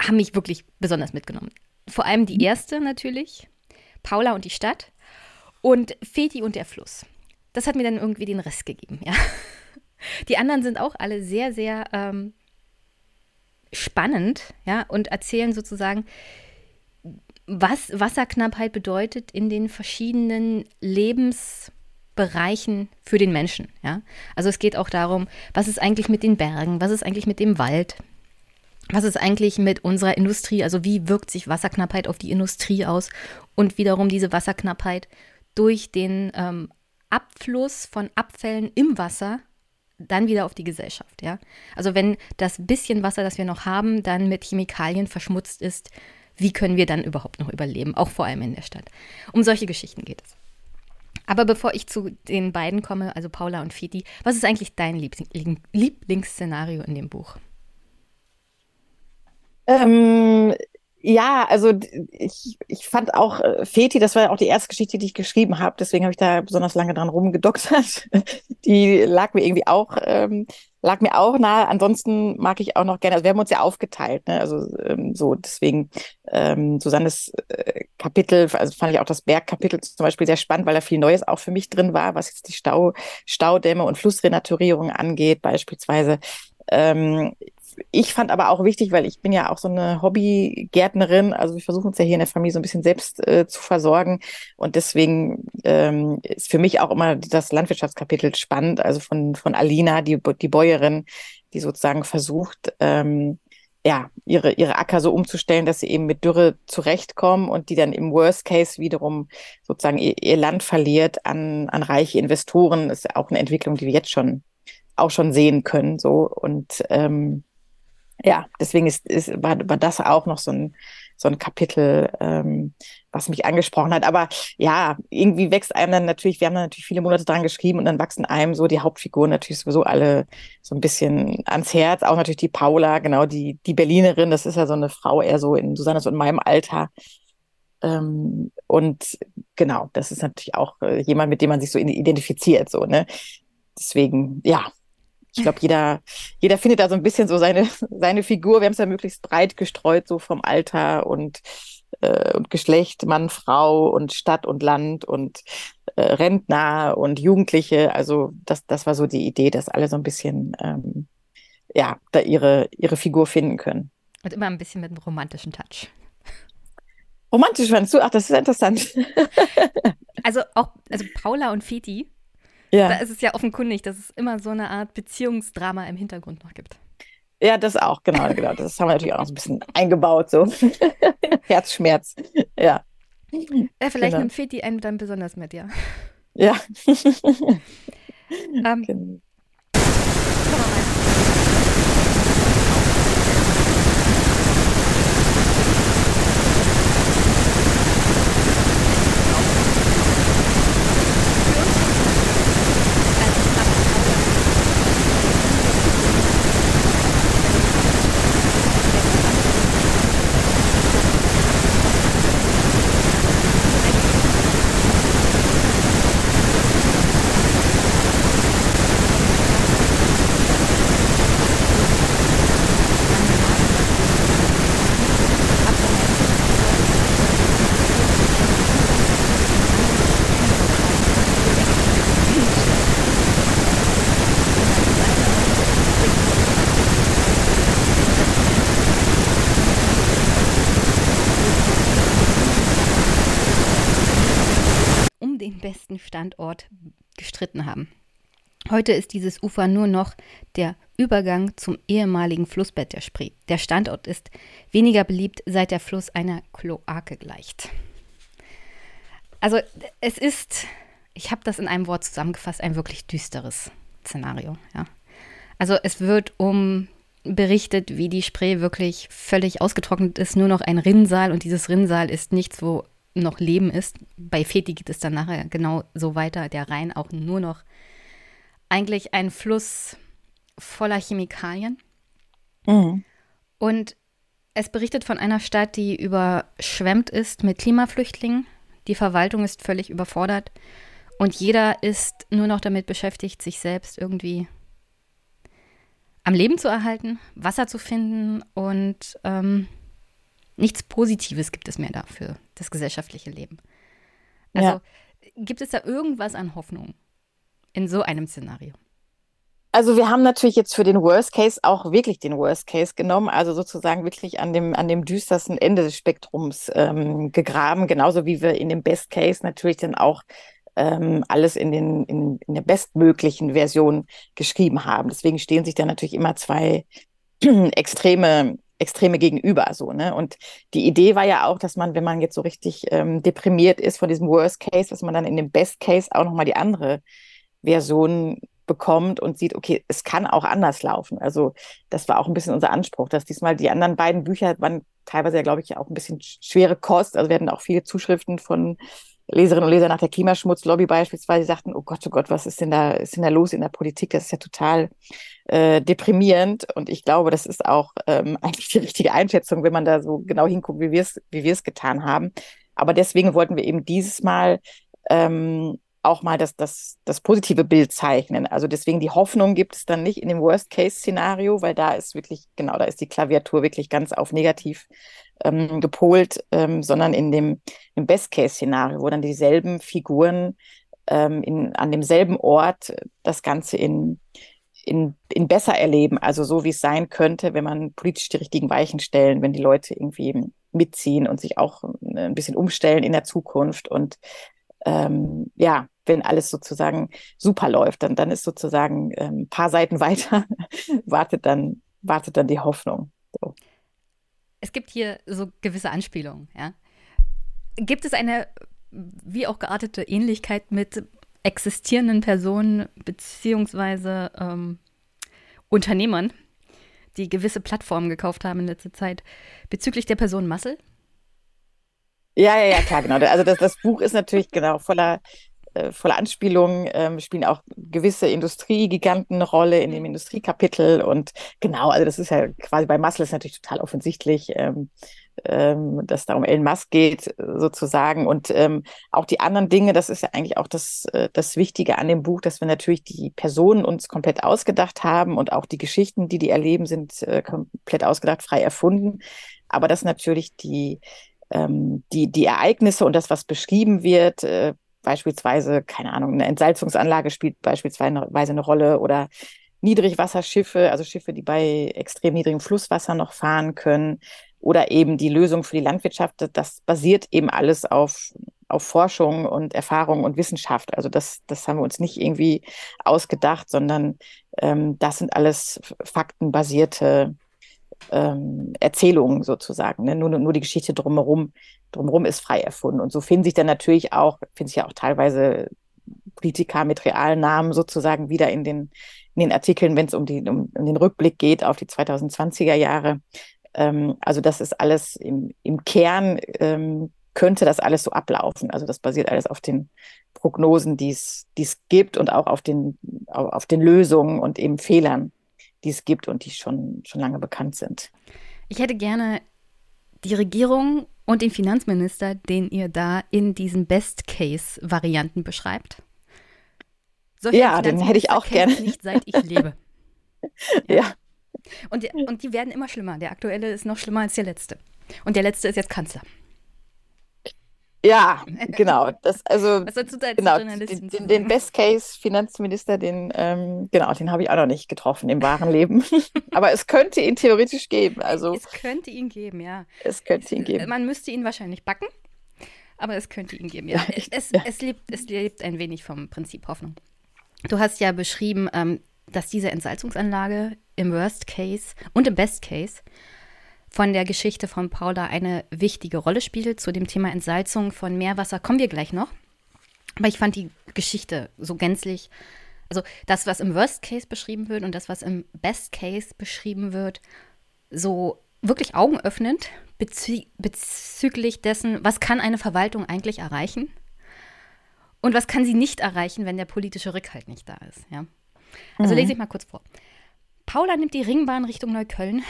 haben mich wirklich besonders mitgenommen. Vor allem die erste natürlich, Paula und die Stadt. Und Feti und der Fluss. Das hat mir dann irgendwie den Rest gegeben, ja. Die anderen sind auch alle sehr, sehr ähm, spannend, ja, und erzählen sozusagen, was Wasserknappheit bedeutet in den verschiedenen Lebensbereichen für den Menschen, ja. Also es geht auch darum, was ist eigentlich mit den Bergen, was ist eigentlich mit dem Wald, was ist eigentlich mit unserer Industrie, also wie wirkt sich Wasserknappheit auf die Industrie aus und wiederum diese Wasserknappheit durch den ähm, Abfluss von Abfällen im Wasser dann wieder auf die Gesellschaft, ja. Also wenn das bisschen Wasser, das wir noch haben, dann mit Chemikalien verschmutzt ist, wie können wir dann überhaupt noch überleben, auch vor allem in der Stadt? Um solche Geschichten geht es. Aber bevor ich zu den beiden komme, also Paula und Fiti, was ist eigentlich dein Lieblingsszenario in dem Buch? Ähm, ja, also ich, ich fand auch äh, Feti, das war ja auch die erste Geschichte, die ich geschrieben habe, deswegen habe ich da besonders lange dran rumgedoktert. Die lag mir irgendwie auch, ähm, lag mir auch nahe. Ansonsten mag ich auch noch gerne, also wir haben uns ja aufgeteilt, ne? Also ähm, so, deswegen ähm, Susannes äh, Kapitel, also fand ich auch das Bergkapitel zum Beispiel sehr spannend, weil da viel Neues auch für mich drin war, was jetzt die Stau, Staudämme und Flussrenaturierung angeht, beispielsweise. Ähm, ich fand aber auch wichtig, weil ich bin ja auch so eine Hobbygärtnerin, also wir versuchen uns ja hier in der Familie so ein bisschen selbst äh, zu versorgen und deswegen ähm, ist für mich auch immer das Landwirtschaftskapitel spannend, also von, von Alina, die, die Bäuerin, die sozusagen versucht, ähm, ja, ihre, ihre Acker so umzustellen, dass sie eben mit Dürre zurechtkommen und die dann im Worst Case wiederum sozusagen ihr, ihr Land verliert an, an reiche Investoren. Ist ja auch eine Entwicklung, die wir jetzt schon auch schon sehen können. So und ähm, ja, deswegen ist, ist, war, war das auch noch so ein, so ein Kapitel, ähm, was mich angesprochen hat. Aber ja, irgendwie wächst einem dann natürlich, wir haben da natürlich viele Monate dran geschrieben und dann wachsen einem so die Hauptfiguren natürlich sowieso alle so ein bisschen ans Herz. Auch natürlich die Paula, genau, die, die Berlinerin, das ist ja so eine Frau eher so in Susannes und meinem Alter. Ähm, und genau, das ist natürlich auch äh, jemand, mit dem man sich so identifiziert, so, ne? Deswegen, ja, ich glaube, jeder, jeder findet da so ein bisschen so seine, seine Figur. Wir haben es ja möglichst breit gestreut, so vom Alter und, äh, und Geschlecht, Mann, Frau und Stadt und Land und äh, Rentner und Jugendliche. Also das, das war so die Idee, dass alle so ein bisschen ähm, ja, da ihre, ihre Figur finden können. Und immer ein bisschen mit einem romantischen Touch. Romantisch fandest du? Ach, das ist interessant. also auch, also Paula und Feti ja. Da ist es ja offenkundig, dass es immer so eine Art Beziehungsdrama im Hintergrund noch gibt. Ja, das auch, genau, genau. Das haben wir natürlich auch noch so ein bisschen eingebaut, so. Herzschmerz. Ja. ja vielleicht genau. nimmt Feti einen dann besonders mit, ja. Ja. ähm, genau. Standort gestritten haben. Heute ist dieses Ufer nur noch der Übergang zum ehemaligen Flussbett der Spree. Der Standort ist weniger beliebt, seit der Fluss einer Kloake gleicht. Also es ist, ich habe das in einem Wort zusammengefasst, ein wirklich düsteres Szenario. Ja. Also es wird um berichtet, wie die Spree wirklich völlig ausgetrocknet ist, nur noch ein Rinnsal und dieses Rinnsal ist nichts, wo noch Leben ist. Bei Feti geht es dann nachher genau so weiter. Der Rhein auch nur noch eigentlich ein Fluss voller Chemikalien. Mhm. Und es berichtet von einer Stadt, die überschwemmt ist mit Klimaflüchtlingen. Die Verwaltung ist völlig überfordert. Und jeder ist nur noch damit beschäftigt, sich selbst irgendwie am Leben zu erhalten, Wasser zu finden und ähm, nichts Positives gibt es mehr dafür, das gesellschaftliche Leben. Also ja. gibt es da irgendwas an Hoffnung in so einem Szenario? Also wir haben natürlich jetzt für den Worst Case auch wirklich den Worst Case genommen, also sozusagen wirklich an dem, an dem düstersten Ende des Spektrums ähm, gegraben, genauso wie wir in dem Best Case natürlich dann auch ähm, alles in, den, in, in der bestmöglichen Version geschrieben haben. Deswegen stehen sich da natürlich immer zwei extreme Extreme gegenüber, so, ne? Und die Idee war ja auch, dass man, wenn man jetzt so richtig ähm, deprimiert ist von diesem Worst Case, dass man dann in dem Best Case auch nochmal die andere Version bekommt und sieht, okay, es kann auch anders laufen. Also das war auch ein bisschen unser Anspruch, dass diesmal die anderen beiden Bücher waren teilweise ja, glaube ich, auch ein bisschen schwere Kost. Also wir hatten auch viele Zuschriften von Leserinnen und Lesern nach der Klimaschmutzlobby beispielsweise, die sagten, oh Gott, oh Gott, was ist denn da, ist denn da los in der Politik? Das ist ja total äh, deprimierend. Und ich glaube, das ist auch ähm, eigentlich die richtige Einschätzung, wenn man da so genau hinguckt, wie wir es, wie wir es getan haben. Aber deswegen wollten wir eben dieses Mal ähm, auch mal das, das, das positive Bild zeichnen. Also deswegen die Hoffnung gibt es dann nicht in dem Worst-Case-Szenario, weil da ist wirklich, genau, da ist die Klaviatur wirklich ganz auf negativ ähm, gepolt, ähm, sondern in dem im Best-Case-Szenario, wo dann dieselben Figuren ähm, in, an demselben Ort das Ganze in, in, in besser erleben, also so wie es sein könnte, wenn man politisch die richtigen Weichen stellen, wenn die Leute irgendwie mitziehen und sich auch äh, ein bisschen umstellen in der Zukunft und ähm, ja, wenn alles sozusagen super läuft, dann, dann ist sozusagen ähm, ein paar Seiten weiter, wartet dann, wartet dann die Hoffnung. So. Es gibt hier so gewisse Anspielungen, ja. Gibt es eine wie auch geartete Ähnlichkeit mit existierenden Personen beziehungsweise ähm, Unternehmern, die gewisse Plattformen gekauft haben in letzter Zeit. Bezüglich der Person Muscle? Ja, ja, ja, klar, genau. Also das, das Buch ist natürlich genau voller äh, voller Anspielungen, ähm, spielen auch gewisse Industriegiganten eine Rolle in dem Industriekapitel. Und genau, also das ist ja quasi bei Muscle ist natürlich total offensichtlich, ähm, ähm, dass da um Elon Musk geht, sozusagen. Und ähm, auch die anderen Dinge, das ist ja eigentlich auch das, äh, das Wichtige an dem Buch, dass wir natürlich die Personen uns komplett ausgedacht haben und auch die Geschichten, die die erleben, sind äh, komplett ausgedacht, frei erfunden. Aber dass natürlich die, ähm, die, die Ereignisse und das, was beschrieben wird, äh, beispielsweise, keine Ahnung, eine Entsalzungsanlage spielt beispielsweise eine Rolle oder Niedrigwasserschiffe, also Schiffe, die bei extrem niedrigem Flusswasser noch fahren können oder eben die Lösung für die Landwirtschaft, das basiert eben alles auf, auf Forschung und Erfahrung und Wissenschaft. Also das, das haben wir uns nicht irgendwie ausgedacht, sondern ähm, das sind alles faktenbasierte ähm, Erzählungen sozusagen. Ne? Nur, nur die Geschichte drumherum, drumherum ist frei erfunden. Und so finden sich dann natürlich auch, finden sich ja auch teilweise Politiker mit realen Namen sozusagen wieder in den, in den Artikeln, wenn es um, die, um, um den Rückblick geht auf die 2020er Jahre. Ähm, also das ist alles im, im Kern, ähm, könnte das alles so ablaufen. Also das basiert alles auf den Prognosen, die es gibt und auch auf den, auf den Lösungen und eben Fehlern, die es gibt und die schon, schon lange bekannt sind. Ich hätte gerne die Regierung und den Finanzminister, den ihr da in diesen Best-Case-Varianten beschreibt. Solche ja, den hätte ich auch gerne. Nicht seit ich lebe. ja. ja. Und, die, und die werden immer schlimmer. Der aktuelle ist noch schlimmer als der letzte. Und der letzte ist jetzt Kanzler. Ja, genau. Das, also, Was sollst du da genau, den, den, den Best-Case-Finanzminister, den, ähm, genau, den habe ich auch noch nicht getroffen im wahren Leben. Aber es könnte ihn theoretisch geben. Also, es könnte ihn geben, ja. Es könnte ihn geben. Man müsste ihn wahrscheinlich backen, aber es könnte ihn geben, ja. ja es, ja. Es, lebt, es lebt ein wenig vom Prinzip Hoffnung. Du hast ja beschrieben, ähm, dass diese Entsalzungsanlage im Worst Case und im Best Case von der Geschichte von Paula eine wichtige Rolle spielt. Zu dem Thema Entsalzung von Meerwasser kommen wir gleich noch. Aber ich fand die Geschichte so gänzlich, also das, was im Worst Case beschrieben wird und das, was im Best Case beschrieben wird, so wirklich augenöffnend bezü bezüglich dessen, was kann eine Verwaltung eigentlich erreichen und was kann sie nicht erreichen, wenn der politische Rückhalt nicht da ist. Ja? Also mhm. lese ich mal kurz vor. Paula nimmt die Ringbahn Richtung Neukölln,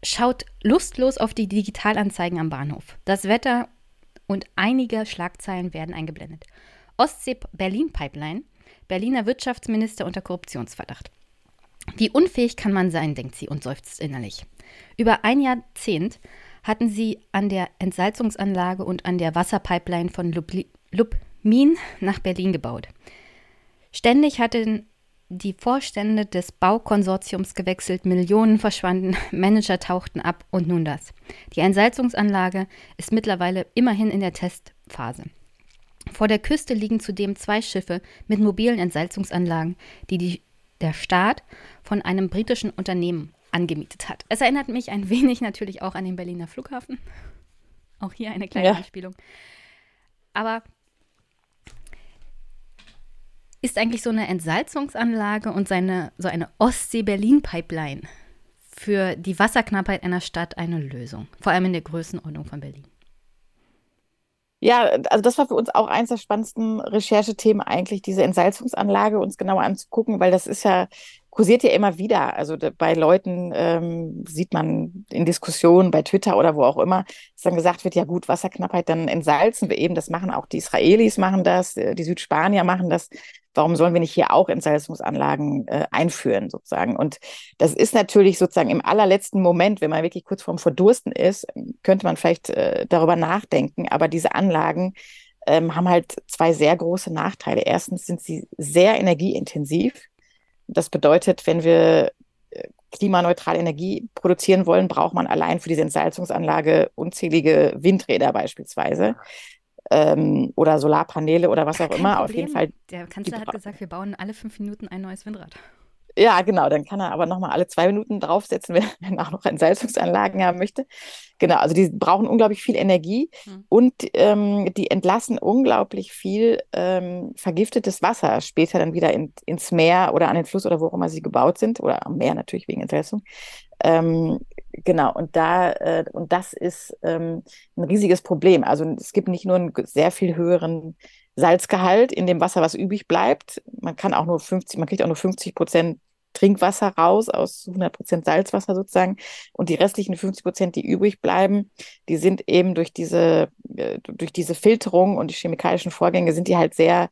schaut lustlos auf die Digitalanzeigen am Bahnhof. Das Wetter und einige Schlagzeilen werden eingeblendet. Ostsee-Berlin-Pipeline, Berliner Wirtschaftsminister unter Korruptionsverdacht. Wie unfähig kann man sein, denkt sie und seufzt innerlich. Über ein Jahrzehnt hatten sie an der Entsalzungsanlage und an der Wasserpipeline von Lubmin nach Berlin gebaut. Ständig hatten die Vorstände des Baukonsortiums gewechselt, Millionen verschwanden, Manager tauchten ab und nun das. Die Entsalzungsanlage ist mittlerweile immerhin in der Testphase. Vor der Küste liegen zudem zwei Schiffe mit mobilen Entsalzungsanlagen, die, die der Staat von einem britischen Unternehmen angemietet hat. Es erinnert mich ein wenig natürlich auch an den Berliner Flughafen. Auch hier eine kleine ja. Anspielung. Aber ist eigentlich so eine Entsalzungsanlage und seine, so eine Ostsee-Berlin-Pipeline für die Wasserknappheit einer Stadt eine Lösung, vor allem in der Größenordnung von Berlin? Ja, also das war für uns auch eins der spannendsten Recherchethemen eigentlich, diese Entsalzungsanlage uns genauer anzugucken, weil das ist ja kursiert ja immer wieder. Also bei Leuten ähm, sieht man in Diskussionen bei Twitter oder wo auch immer, dass dann gesagt wird, ja gut, Wasserknappheit, dann entsalzen wir eben. Das machen auch die Israelis, machen das, äh, die Südspanier machen das. Warum sollen wir nicht hier auch Entsalzungsanlagen äh, einführen, sozusagen? Und das ist natürlich sozusagen im allerletzten Moment, wenn man wirklich kurz vorm Verdursten ist, könnte man vielleicht äh, darüber nachdenken. Aber diese Anlagen ähm, haben halt zwei sehr große Nachteile. Erstens sind sie sehr energieintensiv das bedeutet, wenn wir äh, klimaneutrale Energie produzieren wollen, braucht man allein für diese Entsalzungsanlage unzählige Windräder beispielsweise ähm, oder Solarpaneele oder was auch immer. Problem. Auf jeden Fall. Der Kanzler hat gesagt, wir bauen alle fünf Minuten ein neues Windrad. Ja, genau, dann kann er aber nochmal alle zwei Minuten draufsetzen, wenn er auch noch Entsalzungsanlagen haben möchte. Genau, also die brauchen unglaublich viel Energie mhm. und ähm, die entlassen unglaublich viel ähm, vergiftetes Wasser später dann wieder in, ins Meer oder an den Fluss oder wo auch immer sie gebaut sind oder am Meer natürlich wegen Entsalzung. Ähm, genau, und da, äh, und das ist ähm, ein riesiges Problem. Also es gibt nicht nur einen sehr viel höheren Salzgehalt in dem Wasser, was übrig bleibt. Man kann auch nur 50, man kriegt auch nur 50 Prozent Trinkwasser raus aus 100 Prozent Salzwasser sozusagen. Und die restlichen 50 Prozent, die übrig bleiben, die sind eben durch diese, äh, durch diese Filterung und die chemikalischen Vorgänge sind die halt sehr,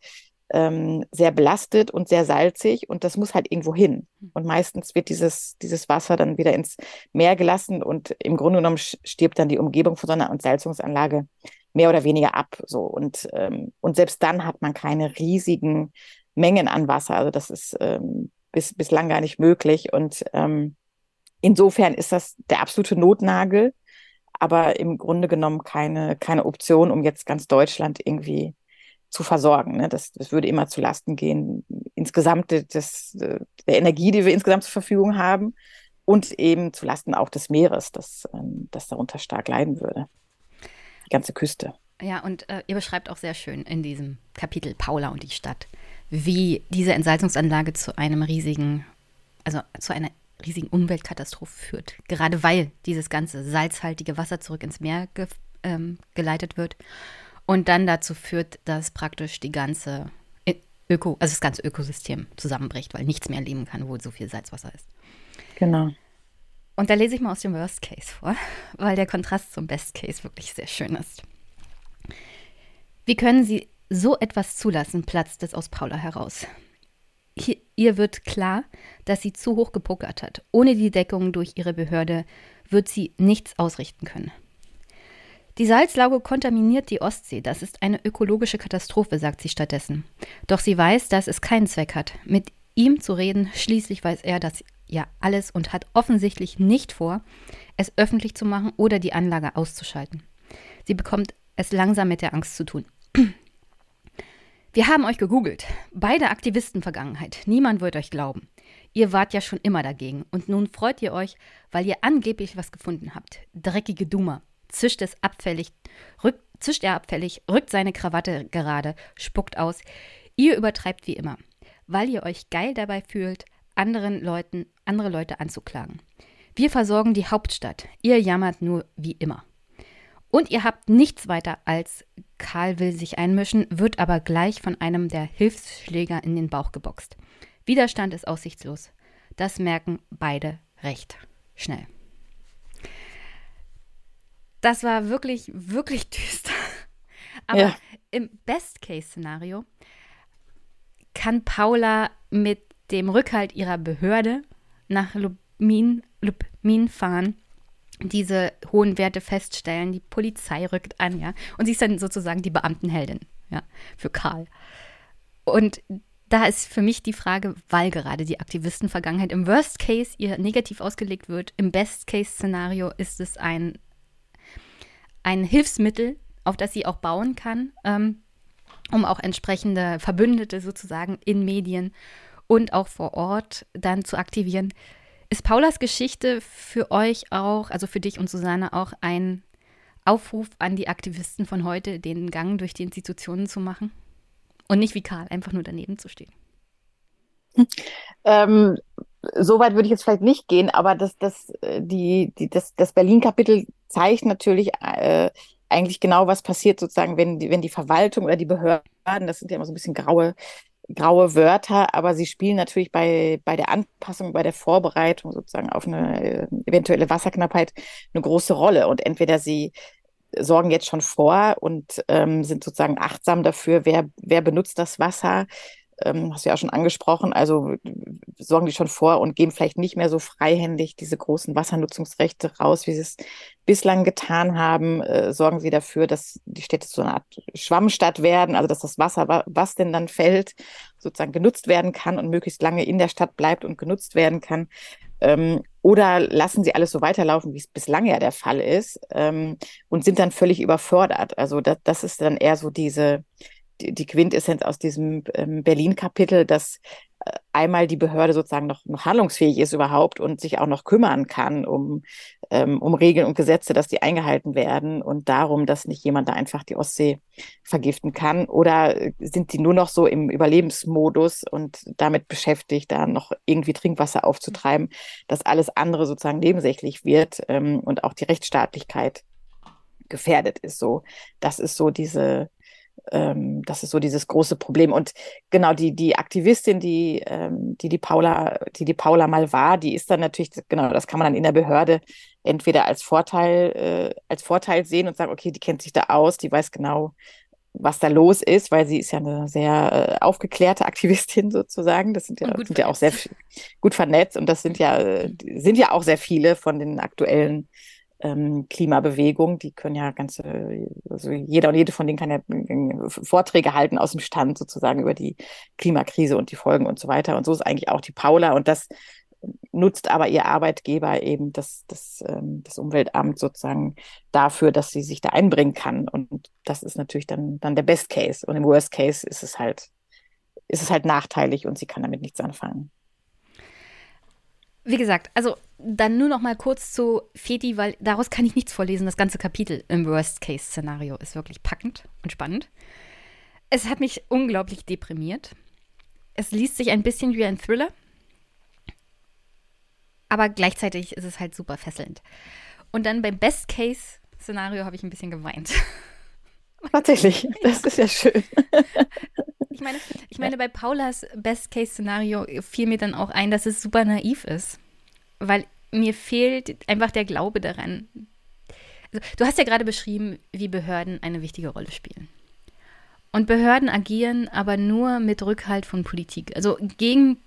ähm, sehr belastet und sehr salzig und das muss halt irgendwo hin. Und meistens wird dieses, dieses Wasser dann wieder ins Meer gelassen und im Grunde genommen stirbt dann die Umgebung von so einer Entsalzungsanlage mehr oder weniger ab. So. Und, ähm, und selbst dann hat man keine riesigen Mengen an Wasser. Also das ist ähm, bis, bislang gar nicht möglich. Und ähm, insofern ist das der absolute Notnagel, aber im Grunde genommen keine, keine Option, um jetzt ganz Deutschland irgendwie zu versorgen. Ne? Das, das würde immer zu Lasten gehen, insgesamt des, der Energie, die wir insgesamt zur Verfügung haben und eben zu Lasten auch des Meeres, das, ähm, das darunter stark leiden würde die ganze Küste. Ja, und äh, ihr beschreibt auch sehr schön in diesem Kapitel Paula und die Stadt, wie diese Entsalzungsanlage zu einem riesigen, also zu einer riesigen Umweltkatastrophe führt. Gerade weil dieses ganze salzhaltige Wasser zurück ins Meer ge ähm, geleitet wird und dann dazu führt, dass praktisch die ganze Öko, also das ganze Ökosystem zusammenbricht, weil nichts mehr leben kann, wo so viel Salzwasser ist. Genau. Und da lese ich mal aus dem Worst Case vor, weil der Kontrast zum Best Case wirklich sehr schön ist. Wie können Sie so etwas zulassen, platzt es aus Paula heraus. Hier, ihr wird klar, dass sie zu hoch gepokert hat. Ohne die Deckung durch ihre Behörde wird sie nichts ausrichten können. Die Salzlauge kontaminiert die Ostsee. Das ist eine ökologische Katastrophe, sagt sie stattdessen. Doch sie weiß, dass es keinen Zweck hat, mit ihm zu reden. Schließlich weiß er, dass ja alles und hat offensichtlich nicht vor, es öffentlich zu machen oder die Anlage auszuschalten. Sie bekommt es langsam mit der Angst zu tun. Wir haben euch gegoogelt. Beide Aktivisten-Vergangenheit. Niemand wird euch glauben. Ihr wart ja schon immer dagegen. Und nun freut ihr euch, weil ihr angeblich was gefunden habt. Dreckige Dummer. Zischt es abfällig, rückt, zischt er abfällig, rückt seine Krawatte gerade, spuckt aus. Ihr übertreibt wie immer. Weil ihr euch geil dabei fühlt, anderen Leuten, andere Leute anzuklagen. Wir versorgen die Hauptstadt. Ihr jammert nur wie immer. Und ihr habt nichts weiter als Karl will sich einmischen, wird aber gleich von einem der Hilfsschläger in den Bauch geboxt. Widerstand ist aussichtslos. Das merken beide recht schnell. Das war wirklich, wirklich düster. Aber ja. im Best-Case-Szenario kann Paula mit dem Rückhalt ihrer Behörde nach Lubmin, Lubmin fahren, diese hohen Werte feststellen, die Polizei rückt an, ja. Und sie ist dann sozusagen die Beamtenheldin, ja, für Karl. Und da ist für mich die Frage, weil gerade die Aktivistenvergangenheit im Worst Case ihr negativ ausgelegt wird, im Best Case Szenario ist es ein, ein Hilfsmittel, auf das sie auch bauen kann, ähm, um auch entsprechende Verbündete sozusagen in Medien und auch vor Ort dann zu aktivieren. Ist Paulas Geschichte für euch auch, also für dich und Susanne auch ein Aufruf an die Aktivisten von heute, den Gang durch die Institutionen zu machen? Und nicht wie Karl, einfach nur daneben zu stehen. Ähm, so weit würde ich jetzt vielleicht nicht gehen, aber das, das, äh, die, die, das, das Berlin-Kapitel zeigt natürlich äh, eigentlich genau, was passiert sozusagen, wenn die, wenn die Verwaltung oder die Behörden, das sind ja immer so ein bisschen graue graue Wörter, aber sie spielen natürlich bei, bei der Anpassung, bei der Vorbereitung sozusagen auf eine äh, eventuelle Wasserknappheit eine große Rolle. Und entweder sie sorgen jetzt schon vor und ähm, sind sozusagen achtsam dafür, wer, wer benutzt das Wasser, ähm, hast du ja auch schon angesprochen, also sorgen die schon vor und geben vielleicht nicht mehr so freihändig diese großen Wassernutzungsrechte raus, wie sie es bislang getan haben. Äh, sorgen sie dafür, dass die Städte so eine Art Schwammstadt werden, also dass das Wasser, was denn dann fällt, sozusagen genutzt werden kann und möglichst lange in der Stadt bleibt und genutzt werden kann. Ähm, oder lassen sie alles so weiterlaufen, wie es bislang ja der Fall ist, ähm, und sind dann völlig überfordert. Also das, das ist dann eher so diese, die, Quintessenz aus diesem ähm, Berlin-Kapitel, dass einmal die Behörde sozusagen noch, noch handlungsfähig ist überhaupt und sich auch noch kümmern kann um, ähm, um Regeln und Gesetze, dass die eingehalten werden und darum, dass nicht jemand da einfach die Ostsee vergiften kann? Oder sind die nur noch so im Überlebensmodus und damit beschäftigt, da noch irgendwie Trinkwasser aufzutreiben, dass alles andere sozusagen nebensächlich wird ähm, und auch die Rechtsstaatlichkeit gefährdet ist? So, das ist so diese, ähm, das ist so dieses große Problem. Und genau die, die Aktivistin, die, ähm, die die Paula, die die Paula mal war, die ist dann natürlich, genau, das kann man dann in der Behörde entweder als Vorteil, äh, als Vorteil sehen und sagen, okay, die kennt sich da aus, die weiß genau, was da los ist, weil sie ist ja eine sehr äh, aufgeklärte Aktivistin sozusagen. Das sind ja, sind ja auch sehr gut vernetzt und das sind ja, sind ja auch sehr viele von den aktuellen ähm, Klimabewegung. Die können ja ganze, also jeder und jede von denen kann ja äh, Vorträge halten aus dem Stand sozusagen über die Klimakrise und die Folgen und so weiter. Und so ist eigentlich auch die Paula. Und das nutzt aber ihr Arbeitgeber eben das, das, ähm, das Umweltamt sozusagen dafür, dass sie sich da einbringen kann. Und das ist natürlich dann, dann der Best Case. Und im Worst Case ist es halt, ist es halt nachteilig und sie kann damit nichts anfangen. Wie gesagt, also dann nur noch mal kurz zu Feti, weil daraus kann ich nichts vorlesen. Das ganze Kapitel im Worst-Case-Szenario ist wirklich packend und spannend. Es hat mich unglaublich deprimiert. Es liest sich ein bisschen wie ein Thriller, aber gleichzeitig ist es halt super fesselnd. Und dann beim Best-Case-Szenario habe ich ein bisschen geweint. Tatsächlich, das ist ja schön. Ich meine, ich meine, bei Paulas Best-Case-Szenario fiel mir dann auch ein, dass es super naiv ist. Weil mir fehlt einfach der Glaube daran. Also, du hast ja gerade beschrieben, wie Behörden eine wichtige Rolle spielen. Und Behörden agieren aber nur mit Rückhalt von Politik. Also gegen,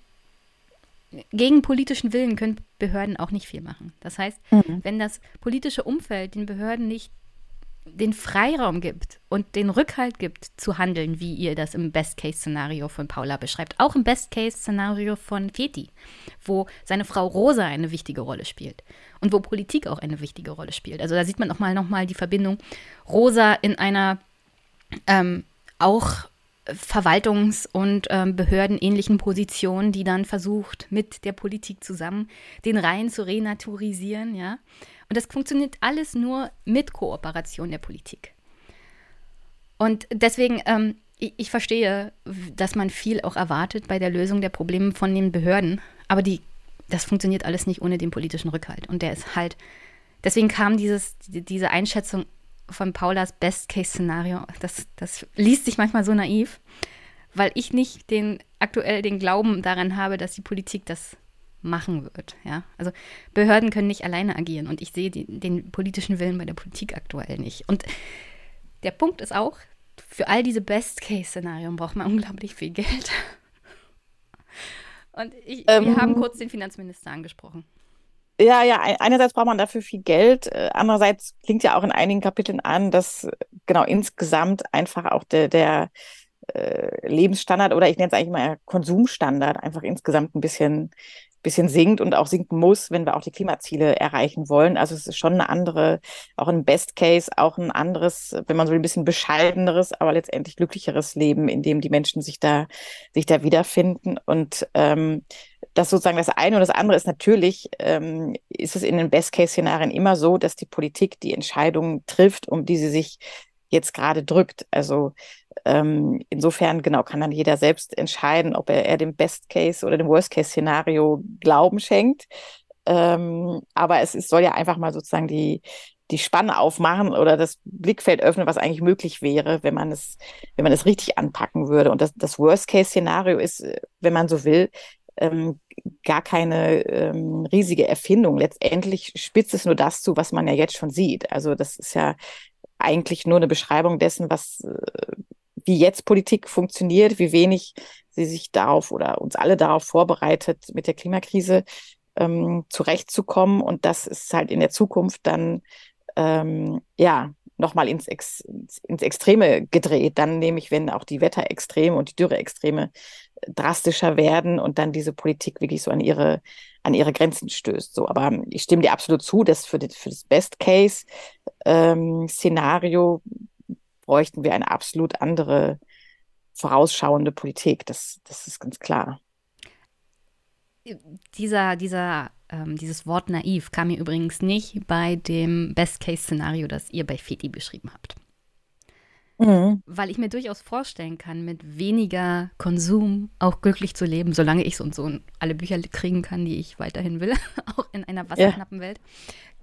gegen politischen Willen können Behörden auch nicht viel machen. Das heißt, mhm. wenn das politische Umfeld den Behörden nicht den Freiraum gibt und den Rückhalt gibt, zu handeln, wie ihr das im Best-Case-Szenario von Paula beschreibt. Auch im Best-Case-Szenario von Feti, wo seine Frau Rosa eine wichtige Rolle spielt und wo Politik auch eine wichtige Rolle spielt. Also da sieht man nochmal noch mal die Verbindung. Rosa in einer ähm, auch Verwaltungs- und ähm, behördenähnlichen Position, die dann versucht, mit der Politik zusammen den Rhein zu renaturisieren, ja. Und das funktioniert alles nur mit Kooperation der Politik. Und deswegen, ähm, ich, ich, verstehe, dass man viel auch erwartet bei der Lösung der Probleme von den Behörden, aber die, das funktioniert alles nicht ohne den politischen Rückhalt. Und der ist halt, deswegen kam dieses, diese Einschätzung von Paulas Best-Case-Szenario, das, das liest sich manchmal so naiv, weil ich nicht den aktuell den Glauben daran habe, dass die Politik das machen wird. Ja? Also Behörden können nicht alleine agieren und ich sehe die, den politischen Willen bei der Politik aktuell nicht. Und der Punkt ist auch, für all diese Best-Case-Szenarien braucht man unglaublich viel Geld. Und ich, ähm, wir haben kurz den Finanzminister angesprochen. Ja, ja, einerseits braucht man dafür viel Geld, äh, andererseits klingt ja auch in einigen Kapiteln an, dass genau insgesamt einfach auch der, der äh, Lebensstandard oder ich nenne es eigentlich mal Konsumstandard einfach insgesamt ein bisschen bisschen sinkt und auch sinken muss, wenn wir auch die Klimaziele erreichen wollen. Also es ist schon eine andere, auch ein Best Case, auch ein anderes, wenn man so ein bisschen bescheideneres, aber letztendlich glücklicheres Leben, in dem die Menschen sich da, sich da wiederfinden. Und ähm, das sozusagen das eine und das andere ist natürlich, ähm, ist es in den Best-Case-Szenarien immer so, dass die Politik die Entscheidungen trifft, um die sie sich jetzt gerade drückt. Also ähm, insofern, genau, kann dann jeder selbst entscheiden, ob er, er dem Best-Case oder dem Worst-Case-Szenario Glauben schenkt. Ähm, aber es, es soll ja einfach mal sozusagen die, die Spanne aufmachen oder das Blickfeld öffnen, was eigentlich möglich wäre, wenn man es, wenn man es richtig anpacken würde. Und das, das Worst-Case-Szenario ist, wenn man so will, ähm, gar keine ähm, riesige Erfindung. Letztendlich spitzt es nur das zu, was man ja jetzt schon sieht. Also das ist ja eigentlich nur eine Beschreibung dessen, was äh, wie jetzt Politik funktioniert, wie wenig sie sich darauf oder uns alle darauf vorbereitet, mit der Klimakrise ähm, zurechtzukommen. Und das ist halt in der Zukunft dann ähm, ja nochmal ins, Ex, ins Extreme gedreht. Dann nämlich, wenn auch die Wetterextreme und die Dürreextreme drastischer werden und dann diese Politik wirklich so an ihre, an ihre Grenzen stößt. So, aber ich stimme dir absolut zu, dass für, die, für das Best-Case-Szenario ähm, bräuchten wir eine absolut andere vorausschauende Politik. Das, das ist ganz klar. dieser, dieser, ähm, dieses Wort naiv kam mir übrigens nicht bei dem Best-Case-Szenario, das ihr bei Feti beschrieben habt. Mhm. Weil ich mir durchaus vorstellen kann, mit weniger Konsum auch glücklich zu leben, solange ich so und so alle Bücher kriegen kann, die ich weiterhin will, auch in einer wasserknappen ja. Welt,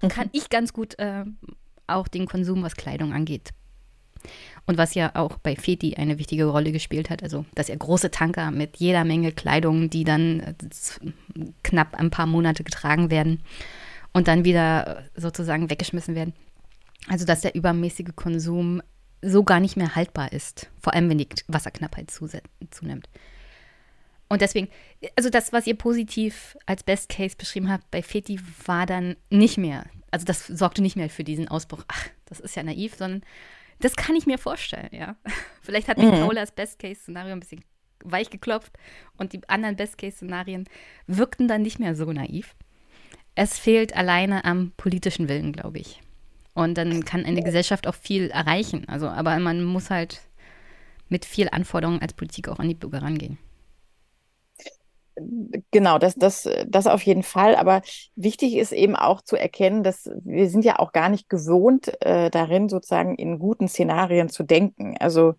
kann ich ganz gut äh, auch den Konsum, was Kleidung angeht. Und was ja auch bei Feti eine wichtige Rolle gespielt hat, also dass er große Tanker mit jeder Menge Kleidung, die dann äh, knapp ein paar Monate getragen werden und dann wieder sozusagen weggeschmissen werden. Also dass der übermäßige Konsum so gar nicht mehr haltbar ist. Vor allem, wenn die Wasserknappheit zunimmt. Und deswegen, also das, was ihr positiv als Best Case beschrieben habt bei Feti, war dann nicht mehr, also das sorgte nicht mehr für diesen Ausbruch, ach, das ist ja naiv, sondern das kann ich mir vorstellen, ja. Vielleicht hat mich mhm. Paulas Best Case Szenario ein bisschen weich geklopft und die anderen Best Case Szenarien wirkten dann nicht mehr so naiv. Es fehlt alleine am politischen Willen, glaube ich. Und dann kann eine Gesellschaft auch viel erreichen. Also, aber man muss halt mit viel Anforderungen als Politik auch an die Bürger rangehen. Genau, das, das, das auf jeden Fall. Aber wichtig ist eben auch zu erkennen, dass wir sind ja auch gar nicht gewohnt äh, darin, sozusagen in guten Szenarien zu denken. Also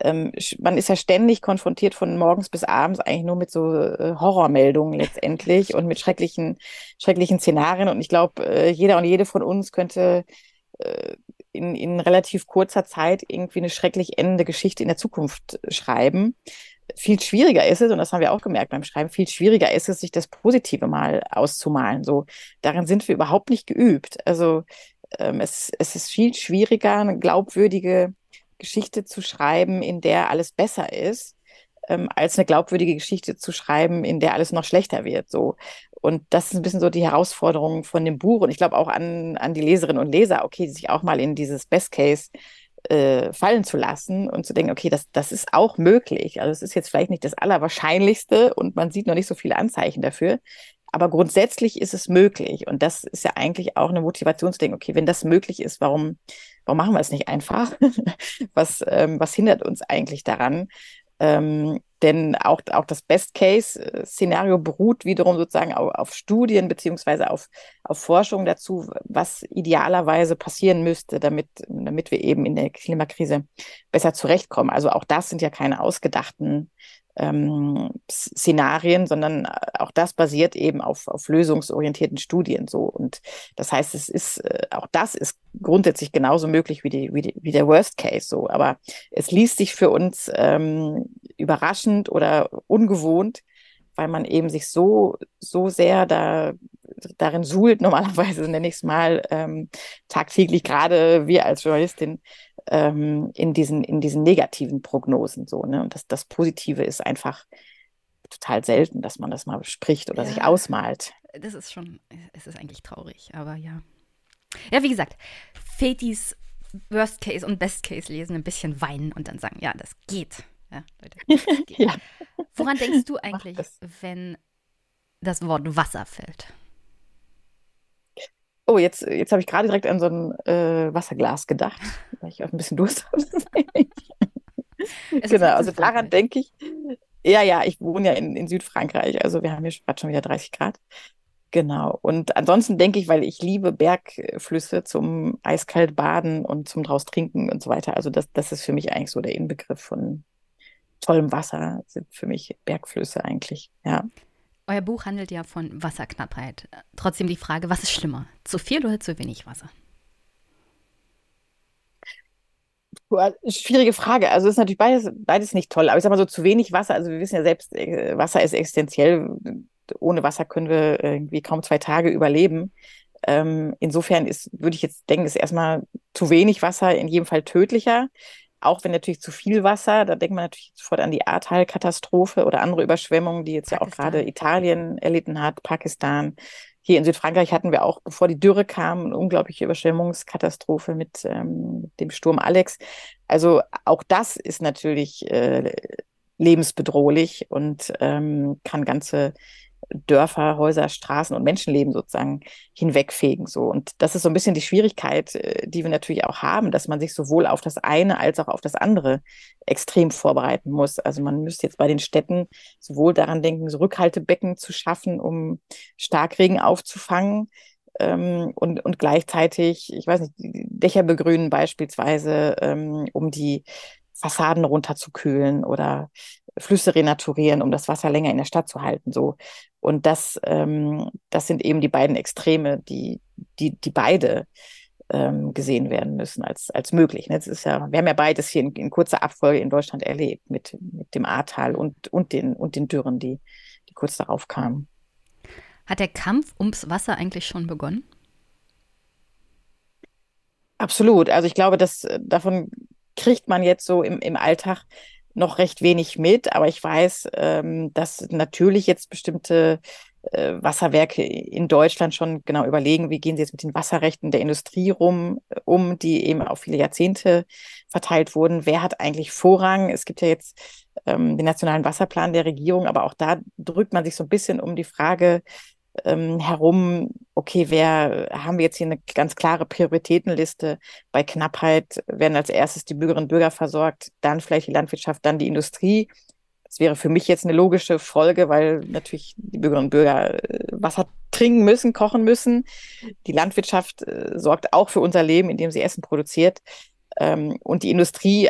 ähm, man ist ja ständig konfrontiert von morgens bis abends eigentlich nur mit so äh, Horrormeldungen letztendlich und mit schrecklichen, schrecklichen Szenarien. Und ich glaube, äh, jeder und jede von uns könnte äh, in, in relativ kurzer Zeit irgendwie eine schrecklich endende Geschichte in der Zukunft schreiben. Viel schwieriger ist es, und das haben wir auch gemerkt beim Schreiben, viel schwieriger ist es, sich das Positive mal auszumalen. So, darin sind wir überhaupt nicht geübt. Also ähm, es, es ist viel schwieriger, eine glaubwürdige Geschichte zu schreiben, in der alles besser ist, ähm, als eine glaubwürdige Geschichte zu schreiben, in der alles noch schlechter wird. So. Und das ist ein bisschen so die Herausforderung von dem Buch. Und ich glaube auch an, an die Leserinnen und Leser, okay, sich auch mal in dieses Best Case äh, fallen zu lassen und zu denken, okay, das, das ist auch möglich. Also es ist jetzt vielleicht nicht das Allerwahrscheinlichste und man sieht noch nicht so viele Anzeichen dafür. Aber grundsätzlich ist es möglich. Und das ist ja eigentlich auch eine Motivation zu denken, okay, wenn das möglich ist, warum, warum machen wir es nicht einfach? was, ähm, was hindert uns eigentlich daran? Ähm, denn auch, auch das Best-Case-Szenario beruht wiederum sozusagen auf, auf Studien beziehungsweise auf, auf Forschung dazu, was idealerweise passieren müsste, damit, damit wir eben in der Klimakrise besser zurechtkommen. Also auch das sind ja keine ausgedachten ähm, Szenarien, sondern äh, auch das basiert eben auf, auf lösungsorientierten Studien so. Und das heißt, es ist, äh, auch das ist grundsätzlich genauso möglich wie, die, wie, die, wie der Worst Case so. Aber es liest sich für uns ähm, überraschend oder ungewohnt, weil man eben sich so, so sehr da darin suhlt, normalerweise nenne ich es mal ähm, tagtäglich, gerade wir als Journalistin, ähm, in, diesen, in diesen negativen Prognosen so. Ne? Und das, das Positive ist einfach total selten, dass man das mal bespricht oder ja, sich ausmalt. Das ist schon, es ist eigentlich traurig, aber ja. Ja, wie gesagt, Fetis Worst Case und Best Case lesen, ein bisschen weinen und dann sagen, ja, das geht. Ja, Leute, das ja. Woran denkst du eigentlich, wenn das Wort Wasser fällt? Oh, jetzt, jetzt habe ich gerade direkt an so ein äh, Wasserglas gedacht, weil ich auch ein bisschen Durst habe. genau, also daran denke ich. Ja, ja, ich wohne ja in, in Südfrankreich, also wir haben hier gerade schon wieder 30 Grad. Genau. Und ansonsten denke ich, weil ich liebe Bergflüsse zum eiskalt baden und zum draus trinken und so weiter. Also das, das ist für mich eigentlich so der Inbegriff von tollem Wasser, sind für mich Bergflüsse eigentlich, ja. Euer Buch handelt ja von Wasserknappheit. Trotzdem die Frage, was ist schlimmer? Zu viel oder zu wenig Wasser? Schwierige Frage. Also ist natürlich beides, beides nicht toll. Aber ich sag mal so, zu wenig Wasser, also wir wissen ja selbst, äh, Wasser ist existenziell. Ohne Wasser können wir irgendwie kaum zwei Tage überleben. Ähm, insofern ist, würde ich jetzt denken, ist erstmal zu wenig Wasser in jedem Fall tödlicher auch wenn natürlich zu viel Wasser, da denkt man natürlich sofort an die Ahrtal-Katastrophe oder andere Überschwemmungen, die jetzt Pakistan. ja auch gerade Italien erlitten hat, Pakistan. Hier in Südfrankreich hatten wir auch, bevor die Dürre kam, eine unglaubliche Überschwemmungskatastrophe mit ähm, dem Sturm Alex. Also auch das ist natürlich äh, lebensbedrohlich und ähm, kann ganze Dörfer, Häuser, Straßen und Menschenleben sozusagen hinwegfegen. So. Und das ist so ein bisschen die Schwierigkeit, äh, die wir natürlich auch haben, dass man sich sowohl auf das eine als auch auf das andere extrem vorbereiten muss. Also man müsste jetzt bei den Städten sowohl daran denken, so Rückhaltebecken zu schaffen, um Starkregen aufzufangen, ähm, und, und gleichzeitig, ich weiß nicht, Dächer begrünen beispielsweise, ähm, um die Fassaden runterzukühlen oder Flüsse renaturieren, um das Wasser länger in der Stadt zu halten. So. Und das, ähm, das sind eben die beiden Extreme, die, die, die beide ähm, gesehen werden müssen als, als möglich. Das ist ja, wir haben ja beides hier in, in kurzer Abfolge in Deutschland erlebt, mit, mit dem Ahrtal und, und, den, und den Dürren, die, die kurz darauf kamen. Hat der Kampf ums Wasser eigentlich schon begonnen? Absolut. Also ich glaube, dass äh, davon kriegt man jetzt so im, im Alltag noch recht wenig mit, aber ich weiß, ähm, dass natürlich jetzt bestimmte äh, Wasserwerke in Deutschland schon genau überlegen, wie gehen sie jetzt mit den Wasserrechten der Industrie rum, äh, um, die eben auf viele Jahrzehnte verteilt wurden. Wer hat eigentlich Vorrang? Es gibt ja jetzt ähm, den nationalen Wasserplan der Regierung, aber auch da drückt man sich so ein bisschen um die Frage, ähm, herum, okay, wer haben wir jetzt hier eine ganz klare Prioritätenliste? Bei Knappheit werden als erstes die Bürgerinnen und Bürger versorgt, dann vielleicht die Landwirtschaft, dann die Industrie. Das wäre für mich jetzt eine logische Folge, weil natürlich die Bürgerinnen und Bürger äh, Wasser trinken müssen, kochen müssen. Die Landwirtschaft äh, sorgt auch für unser Leben, indem sie Essen produziert. Ähm, und die Industrie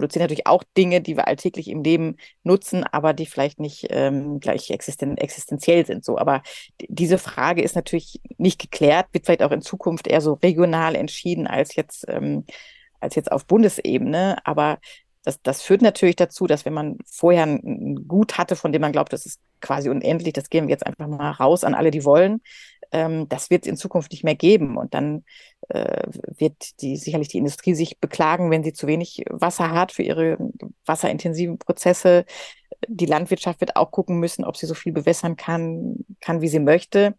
produzieren natürlich auch Dinge, die wir alltäglich im Leben nutzen, aber die vielleicht nicht ähm, gleich existen existenziell sind. So, aber diese Frage ist natürlich nicht geklärt, wird vielleicht auch in Zukunft eher so regional entschieden als jetzt ähm, als jetzt auf Bundesebene. Aber das, das führt natürlich dazu, dass wenn man vorher ein Gut hatte, von dem man glaubt, das ist quasi unendlich, das geben wir jetzt einfach mal raus an alle, die wollen, ähm, das wird es in Zukunft nicht mehr geben. Und dann äh, wird die, sicherlich die Industrie sich beklagen, wenn sie zu wenig Wasser hat für ihre wasserintensiven Prozesse. Die Landwirtschaft wird auch gucken müssen, ob sie so viel bewässern kann, kann wie sie möchte.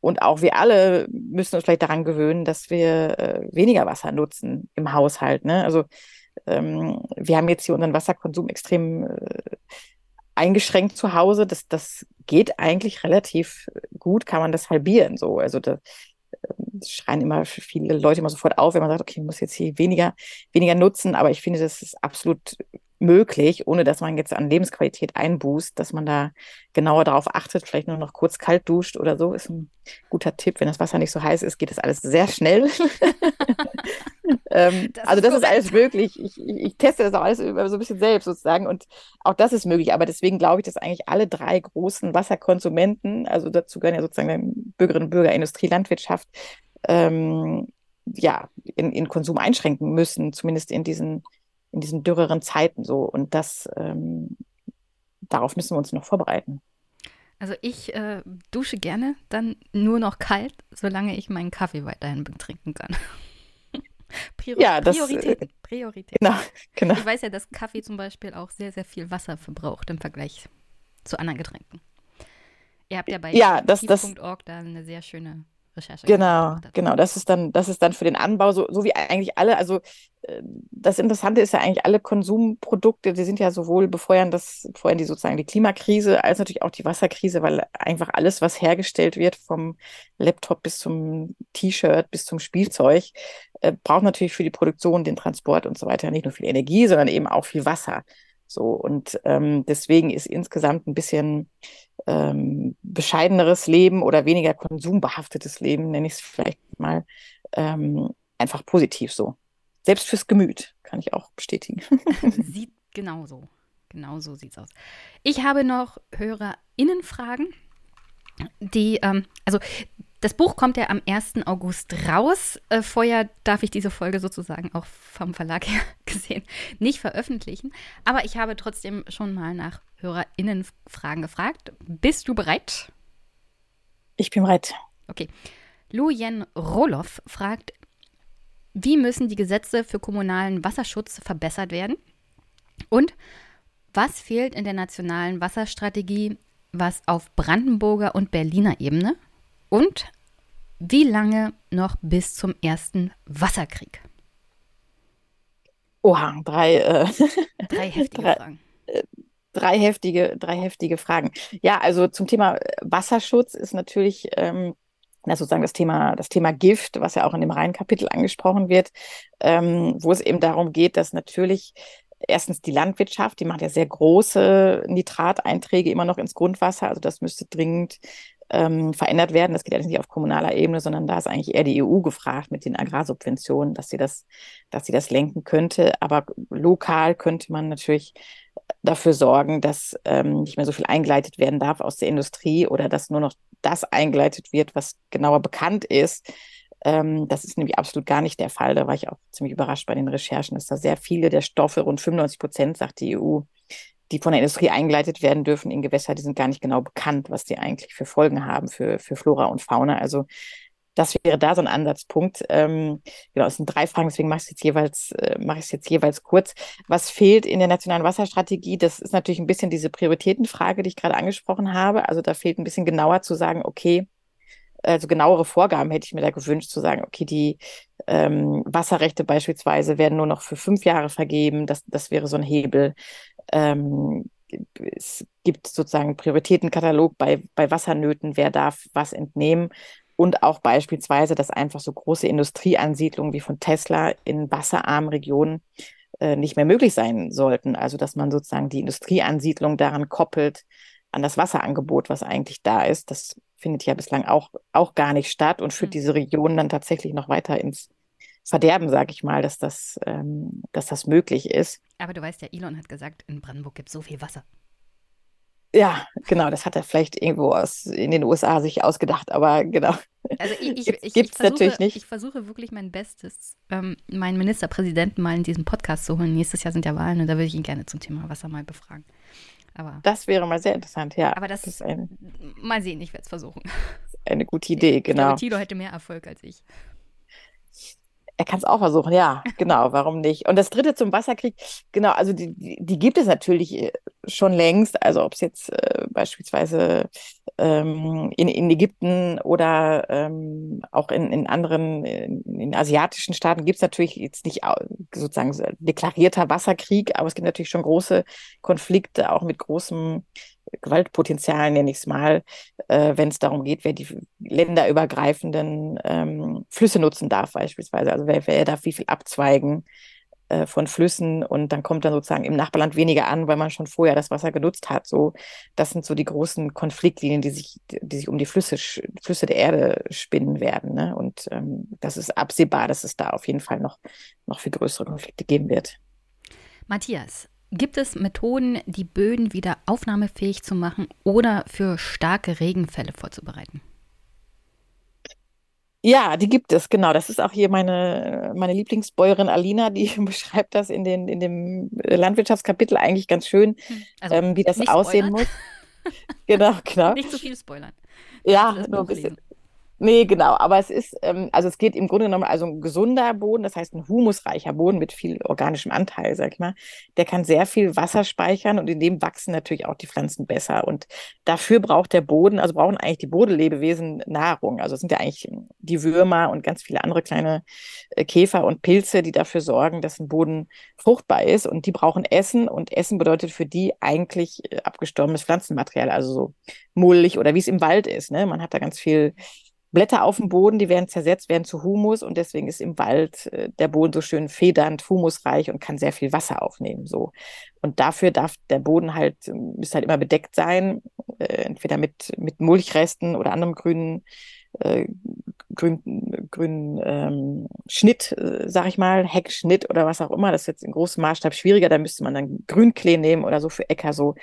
Und auch wir alle müssen uns vielleicht daran gewöhnen, dass wir äh, weniger Wasser nutzen im Haushalt. Ne? Also ähm, wir haben jetzt hier unseren Wasserkonsum extrem äh, eingeschränkt zu Hause. Das, das geht eigentlich relativ gut, kann man das halbieren. So, also da ähm, schreien immer viele Leute immer sofort auf, wenn man sagt, okay, ich muss jetzt hier weniger, weniger nutzen. Aber ich finde, das ist absolut möglich, ohne dass man jetzt an Lebensqualität einbußt, dass man da genauer darauf achtet, vielleicht nur noch kurz kalt duscht oder so, ist ein guter Tipp. Wenn das Wasser nicht so heiß ist, geht das alles sehr schnell. ähm, das also das ist, ist alles möglich. Ich, ich, ich, teste das auch alles so ein bisschen selbst sozusagen und auch das ist möglich. Aber deswegen glaube ich, dass eigentlich alle drei großen Wasserkonsumenten, also dazu gehören ja sozusagen Bürgerinnen und Bürger, Industrie, Landwirtschaft, ähm, ja, in, in Konsum einschränken müssen, zumindest in diesen in diesen dürreren Zeiten so. Und das, ähm, darauf müssen wir uns noch vorbereiten. Also ich äh, dusche gerne dann nur noch kalt, solange ich meinen Kaffee weiterhin trinken kann. Prior ja, das, Prioritäten. Äh, Prioritäten. Genau, genau. Ich weiß ja, dass Kaffee zum Beispiel auch sehr, sehr viel Wasser verbraucht im Vergleich zu anderen Getränken. Ihr habt ja bei ja, das, das, da eine sehr schöne Recherche genau, genau. Das ist dann, das ist dann für den Anbau so, so wie eigentlich alle. Also äh, das Interessante ist ja eigentlich alle Konsumprodukte, die sind ja sowohl befeuern das, befeuern die sozusagen die Klimakrise als natürlich auch die Wasserkrise, weil einfach alles, was hergestellt wird, vom Laptop bis zum T-Shirt bis zum Spielzeug, äh, braucht natürlich für die Produktion, den Transport und so weiter nicht nur viel Energie, sondern eben auch viel Wasser. So, und ähm, deswegen ist insgesamt ein bisschen ähm, bescheideneres Leben oder weniger konsumbehaftetes Leben, nenne ich es vielleicht mal, ähm, einfach positiv so. Selbst fürs Gemüt, kann ich auch bestätigen. Sieht genauso. Genau so sieht's aus. Ich habe noch HörerInnenfragen, die, ähm, also das Buch kommt ja am 1. August raus. Äh, vorher darf ich diese Folge sozusagen auch vom Verlag her gesehen nicht veröffentlichen. Aber ich habe trotzdem schon mal nach HörerInnen-Fragen gefragt. Bist du bereit? Ich bin bereit. Okay. Lu Yen Roloff fragt, wie müssen die Gesetze für kommunalen Wasserschutz verbessert werden? Und was fehlt in der nationalen Wasserstrategie, was auf Brandenburger und Berliner Ebene und wie lange noch bis zum ersten Wasserkrieg? Oha, drei, äh, drei heftige drei, Fragen. Äh, drei heftige, drei heftige Fragen. Ja, also zum Thema Wasserschutz ist natürlich ähm, das sozusagen das Thema, das Thema Gift, was ja auch in dem Rheinkapitel angesprochen wird, ähm, wo es eben darum geht, dass natürlich erstens die Landwirtschaft, die macht ja sehr große Nitrateinträge immer noch ins Grundwasser. Also das müsste dringend ähm, verändert werden. Das geht ja nicht auf kommunaler Ebene, sondern da ist eigentlich eher die EU gefragt mit den Agrarsubventionen, dass sie das, dass sie das lenken könnte. Aber lokal könnte man natürlich dafür sorgen, dass ähm, nicht mehr so viel eingeleitet werden darf aus der Industrie oder dass nur noch das eingeleitet wird, was genauer bekannt ist. Ähm, das ist nämlich absolut gar nicht der Fall. Da war ich auch ziemlich überrascht bei den Recherchen, dass da sehr viele der Stoffe, rund 95 Prozent, sagt die EU, die von der Industrie eingeleitet werden dürfen in Gewässer, die sind gar nicht genau bekannt, was die eigentlich für Folgen haben für, für Flora und Fauna. Also das wäre da so ein Ansatzpunkt. Ähm, genau, es sind drei Fragen, deswegen mache ich es jetzt jeweils, äh, mache ich es jetzt jeweils kurz. Was fehlt in der nationalen Wasserstrategie? Das ist natürlich ein bisschen diese Prioritätenfrage, die ich gerade angesprochen habe. Also da fehlt ein bisschen genauer zu sagen, okay, also genauere Vorgaben hätte ich mir da gewünscht, zu sagen, okay, die ähm, Wasserrechte beispielsweise werden nur noch für fünf Jahre vergeben. Das, das wäre so ein Hebel. Ähm, es gibt sozusagen einen Prioritätenkatalog bei, bei Wassernöten, wer darf was entnehmen. Und auch beispielsweise, dass einfach so große Industrieansiedlungen wie von Tesla in wasserarmen Regionen äh, nicht mehr möglich sein sollten. Also dass man sozusagen die Industrieansiedlung daran koppelt, an das Wasserangebot, was eigentlich da ist. Das findet ja bislang auch, auch gar nicht statt und führt mhm. diese Regionen dann tatsächlich noch weiter ins Verderben, sage ich mal, dass das, ähm, dass das möglich ist. Aber du weißt ja, Elon hat gesagt, in Brandenburg gibt es so viel Wasser. Ja, genau, das hat er vielleicht irgendwo aus in den USA sich ausgedacht, aber genau. Also ich, ich, ich, ich versuche, natürlich nicht. Ich versuche wirklich mein Bestes, ähm, meinen Ministerpräsidenten mal in diesem Podcast zu holen. Nächstes Jahr sind ja Wahlen und da würde ich ihn gerne zum Thema Wasser mal befragen. Aber, das wäre mal sehr interessant, ja. Aber das, das ist eine, mal sehen, ich werde es versuchen. Eine gute Idee, genau. Glaube, Tilo hätte mehr Erfolg als ich. Er kann es auch versuchen, ja, genau, warum nicht? Und das dritte zum Wasserkrieg, genau, also die, die gibt es natürlich äh, schon längst, also ob es jetzt äh, beispielsweise ähm, in, in Ägypten oder ähm, auch in, in anderen, in, in asiatischen Staaten gibt es natürlich jetzt nicht sozusagen deklarierter Wasserkrieg, aber es gibt natürlich schon große Konflikte, auch mit großem Gewaltpotenzial, nenne ich es mal, äh, wenn es darum geht, wer die länderübergreifenden ähm, Flüsse nutzen darf, beispielsweise. Also wer, wer darf wie viel abzweigen äh, von Flüssen und dann kommt dann sozusagen im Nachbarland weniger an, weil man schon vorher das Wasser genutzt hat. So, das sind so die großen Konfliktlinien, die sich, die sich um die Flüsse, Flüsse der Erde spinnen werden. Ne? Und ähm, das ist absehbar, dass es da auf jeden Fall noch, noch viel größere Konflikte geben wird. Matthias, Gibt es Methoden, die Böden wieder aufnahmefähig zu machen oder für starke Regenfälle vorzubereiten? Ja, die gibt es, genau. Das ist auch hier meine, meine Lieblingsbäuerin Alina, die beschreibt das in, den, in dem Landwirtschaftskapitel eigentlich ganz schön, hm, also ähm, wie das aussehen spoilern. muss. genau, genau. Nicht zu viel spoilern. Ja, nur ein bisschen. Nee, genau. Aber es ist, ähm, also es geht im Grunde genommen, also ein gesunder Boden, das heißt ein humusreicher Boden mit viel organischem Anteil, sag ich mal, der kann sehr viel Wasser speichern und in dem wachsen natürlich auch die Pflanzen besser. Und dafür braucht der Boden, also brauchen eigentlich die Bodenlebewesen Nahrung. Also es sind ja eigentlich die Würmer und ganz viele andere kleine äh, Käfer und Pilze, die dafür sorgen, dass ein Boden fruchtbar ist. Und die brauchen Essen und Essen bedeutet für die eigentlich äh, abgestorbenes Pflanzenmaterial, also so mullig oder wie es im Wald ist. Ne? Man hat da ganz viel Blätter auf dem Boden, die werden zersetzt, werden zu Humus und deswegen ist im Wald äh, der Boden so schön federnd, humusreich und kann sehr viel Wasser aufnehmen. So. Und dafür darf der Boden halt, müsste halt immer bedeckt sein, äh, entweder mit, mit Mulchresten oder anderem grünen, äh, grünen, grünen ähm, Schnitt, äh, sag ich mal, Heckschnitt oder was auch immer. Das ist jetzt in großem Maßstab schwieriger, da müsste man dann Grünklee nehmen oder so für Äcker so.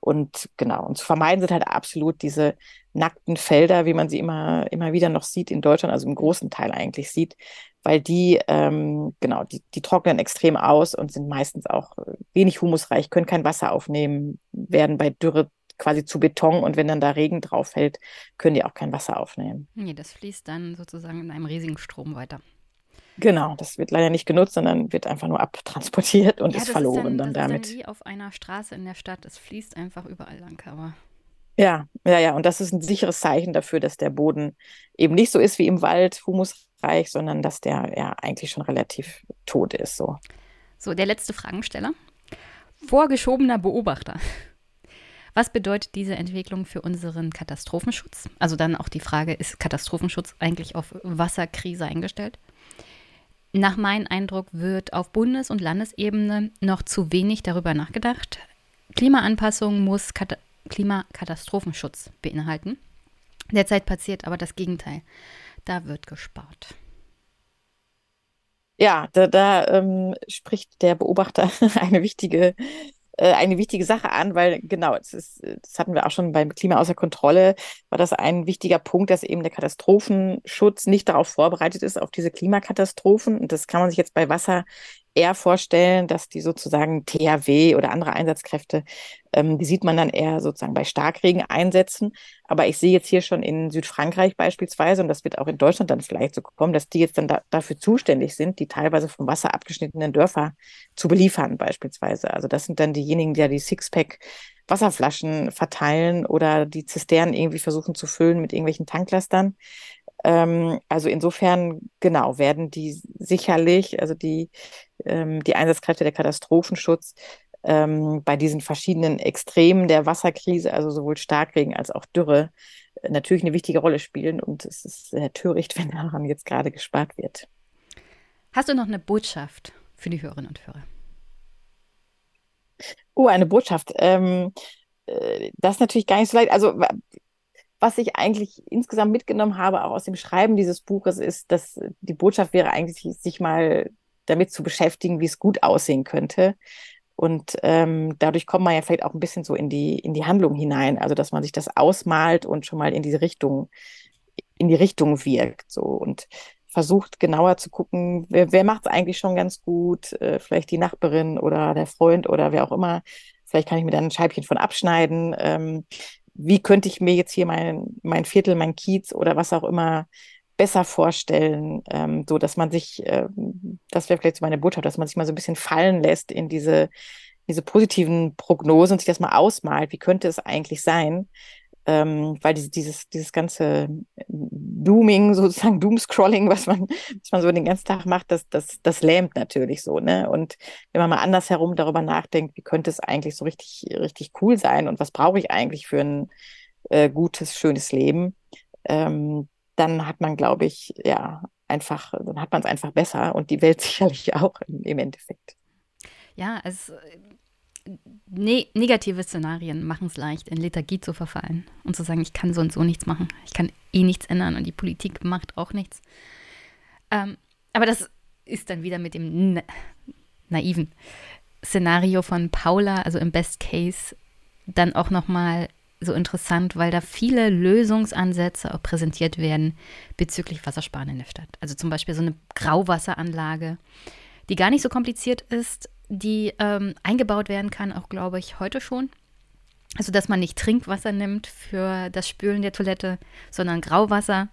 Und genau, und zu vermeiden sind halt absolut diese nackten Felder, wie man sie immer, immer wieder noch sieht in Deutschland, also im großen Teil eigentlich sieht, weil die, ähm, genau, die, die trocknen extrem aus und sind meistens auch wenig humusreich, können kein Wasser aufnehmen, werden bei Dürre quasi zu Beton und wenn dann da Regen drauf fällt, können die auch kein Wasser aufnehmen. Nee, das fließt dann sozusagen in einem riesigen Strom weiter. Genau, das wird leider nicht genutzt, sondern wird einfach nur abtransportiert und ja, ist verloren ist dann, dann damit. Ist dann wie auf einer Straße in der Stadt. Es fließt einfach überall lang, aber. Ja, ja, ja. Und das ist ein sicheres Zeichen dafür, dass der Boden eben nicht so ist wie im Wald, humusreich, sondern dass der ja eigentlich schon relativ tot ist. So, so der letzte Fragensteller. Vorgeschobener Beobachter. Was bedeutet diese Entwicklung für unseren Katastrophenschutz? Also dann auch die Frage, ist Katastrophenschutz eigentlich auf Wasserkrise eingestellt? Nach meinem Eindruck wird auf Bundes- und Landesebene noch zu wenig darüber nachgedacht. Klimaanpassung muss Kat Klimakatastrophenschutz beinhalten. Derzeit passiert aber das Gegenteil. Da wird gespart. Ja, da, da ähm, spricht der Beobachter eine wichtige äh, eine wichtige Sache an, weil genau, das, ist, das hatten wir auch schon beim Klima außer Kontrolle, war das ein wichtiger Punkt, dass eben der Katastrophenschutz nicht darauf vorbereitet ist, auf diese Klimakatastrophen. Und das kann man sich jetzt bei Wasser eher vorstellen, dass die sozusagen THW oder andere Einsatzkräfte, ähm, die sieht man dann eher sozusagen bei Starkregen einsetzen. Aber ich sehe jetzt hier schon in Südfrankreich beispielsweise, und das wird auch in Deutschland dann vielleicht so kommen, dass die jetzt dann da, dafür zuständig sind, die teilweise vom Wasser abgeschnittenen Dörfer zu beliefern beispielsweise. Also das sind dann diejenigen, die ja die Sixpack Wasserflaschen verteilen oder die Zisternen irgendwie versuchen zu füllen mit irgendwelchen Tanklastern. Ähm, also insofern, genau, werden die sicherlich, also die, ähm, die Einsatzkräfte der Katastrophenschutz ähm, bei diesen verschiedenen Extremen der Wasserkrise, also sowohl Starkregen als auch Dürre, äh, natürlich eine wichtige Rolle spielen. Und es ist sehr töricht, wenn daran jetzt gerade gespart wird. Hast du noch eine Botschaft für die Hörerinnen und Hörer? Oh, eine Botschaft. Ähm, äh, das ist natürlich gar nicht so leicht. Also was ich eigentlich insgesamt mitgenommen habe, auch aus dem Schreiben dieses Buches, ist, dass die Botschaft wäre eigentlich, sich mal damit zu beschäftigen, wie es gut aussehen könnte. Und ähm, dadurch kommt man ja vielleicht auch ein bisschen so in die, in die Handlung hinein, also dass man sich das ausmalt und schon mal in diese Richtung, in die Richtung wirkt. So und versucht genauer zu gucken, wer, wer macht es eigentlich schon ganz gut, äh, vielleicht die Nachbarin oder der Freund oder wer auch immer. Vielleicht kann ich mir dann ein Scheibchen von abschneiden. Ähm, wie könnte ich mir jetzt hier mein, mein Viertel, mein Kiez oder was auch immer besser vorstellen, ähm, so dass man sich, äh, das wäre vielleicht so meine Botschaft, dass man sich mal so ein bisschen fallen lässt in diese, diese positiven Prognosen und sich das mal ausmalt, wie könnte es eigentlich sein, ähm, weil diese, dieses, dieses ganze Dooming, sozusagen Doomscrolling, was man, was man so den ganzen Tag macht, das, das, das lähmt natürlich so, ne? Und wenn man mal andersherum darüber nachdenkt, wie könnte es eigentlich so richtig, richtig cool sein und was brauche ich eigentlich für ein äh, gutes, schönes Leben, ähm, dann hat man, glaube ich, ja, einfach, dann hat man es einfach besser und die Welt sicherlich auch im, im Endeffekt. Ja, es ne negative Szenarien machen es leicht, in Lethargie zu verfallen und zu sagen, ich kann so und so nichts machen. Ich kann eh nichts ändern und die Politik macht auch nichts. Ähm, aber das ist dann wieder mit dem na naiven Szenario von Paula, also im Best Case, dann auch nochmal so interessant, weil da viele Lösungsansätze auch präsentiert werden bezüglich Wassersparen in der Stadt. Also zum Beispiel so eine Grauwasseranlage, die gar nicht so kompliziert ist, die ähm, eingebaut werden kann, auch glaube ich heute schon. Also, dass man nicht Trinkwasser nimmt für das Spülen der Toilette, sondern Grauwasser.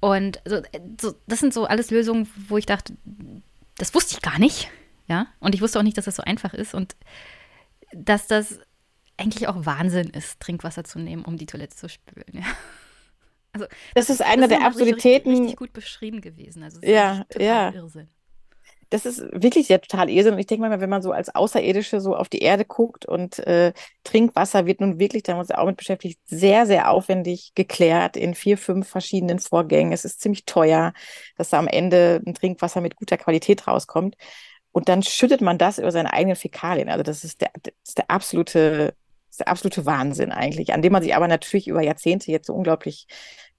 Und so, so, das sind so alles Lösungen, wo ich dachte, das wusste ich gar nicht. Ja, und ich wusste auch nicht, dass das so einfach ist und dass das eigentlich auch Wahnsinn ist, Trinkwasser zu nehmen, um die Toilette zu spülen. Ja. Also, das, das ist eine der Absurditäten. Richtig, richtig, gut beschrieben gewesen. Also, ja, ja. Irrsinn das ist wirklich ja total Irrsinn. Und ich denke mal, wenn man so als Außerirdische so auf die Erde guckt und äh, Trinkwasser wird nun wirklich, da haben wir uns auch mit beschäftigt, sehr, sehr aufwendig geklärt in vier, fünf verschiedenen Vorgängen. Es ist ziemlich teuer, dass da am Ende ein Trinkwasser mit guter Qualität rauskommt. Und dann schüttet man das über seine eigenen Fäkalien. Also das ist der, das ist der absolute das ist der absolute Wahnsinn eigentlich, an dem man sich aber natürlich über Jahrzehnte jetzt so unglaublich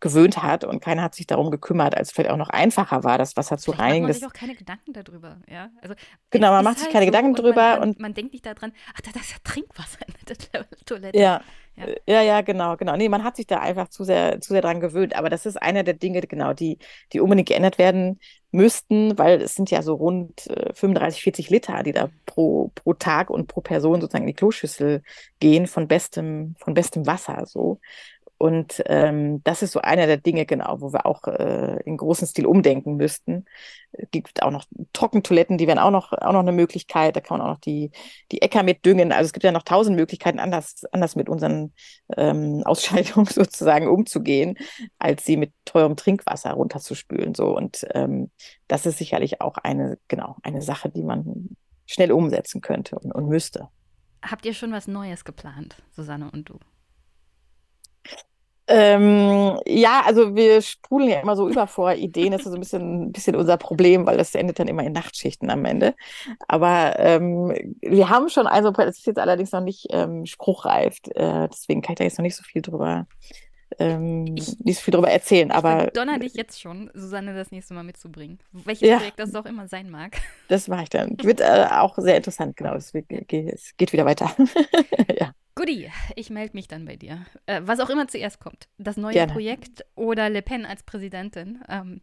gewöhnt hat und keiner hat sich darum gekümmert, als es vielleicht auch noch einfacher war, das Wasser zu reinigen. Man macht sich auch keine Gedanken darüber, ja. Also, genau, man macht sich halt keine so Gedanken drüber. Und man, und man denkt nicht daran, ach, da ist ja Trinkwasser in der Toilette. Ja. Ja. ja, ja, genau, genau. Nee, man hat sich da einfach zu sehr, zu sehr dran gewöhnt. Aber das ist einer der Dinge, genau, die, die unbedingt geändert werden müssten, weil es sind ja so rund äh, 35, 40 Liter, die da pro, pro Tag und pro Person sozusagen in die Kloschüssel gehen von bestem, von bestem Wasser. So. Und ähm, das ist so einer der Dinge, genau, wo wir auch äh, in großem Stil umdenken müssten. Es gibt auch noch Trockentoiletten, die wären auch noch, auch noch eine Möglichkeit. Da kann man auch noch die, die Äcker mit düngen. Also es gibt ja noch tausend Möglichkeiten, anders, anders mit unseren ähm, Ausscheidungen sozusagen umzugehen, als sie mit teurem Trinkwasser runterzuspülen. So. Und ähm, das ist sicherlich auch eine, genau, eine Sache, die man schnell umsetzen könnte und, und müsste. habt ihr schon was Neues geplant, Susanne und du? Ähm, ja, also wir sprudeln ja immer so über vor Ideen. Das ist so ein bisschen, ein bisschen unser Problem, weil das endet dann immer in Nachtschichten am Ende. Aber ähm, wir haben schon also das ist jetzt allerdings noch nicht ähm, spruchreif. Äh, deswegen kann ich da jetzt noch nicht so viel drüber ähm, ich, nicht so viel darüber erzählen. Aber ich donner dich jetzt schon, Susanne das nächste Mal mitzubringen. Welches ja, Projekt das auch immer sein mag. Das mache ich dann. Wird äh, auch sehr interessant, genau. Es, wird, es geht wieder weiter. ja. Guti, ich melde mich dann bei dir. Äh, was auch immer zuerst kommt. Das neue Gerne. Projekt oder Le Pen als Präsidentin. Ähm,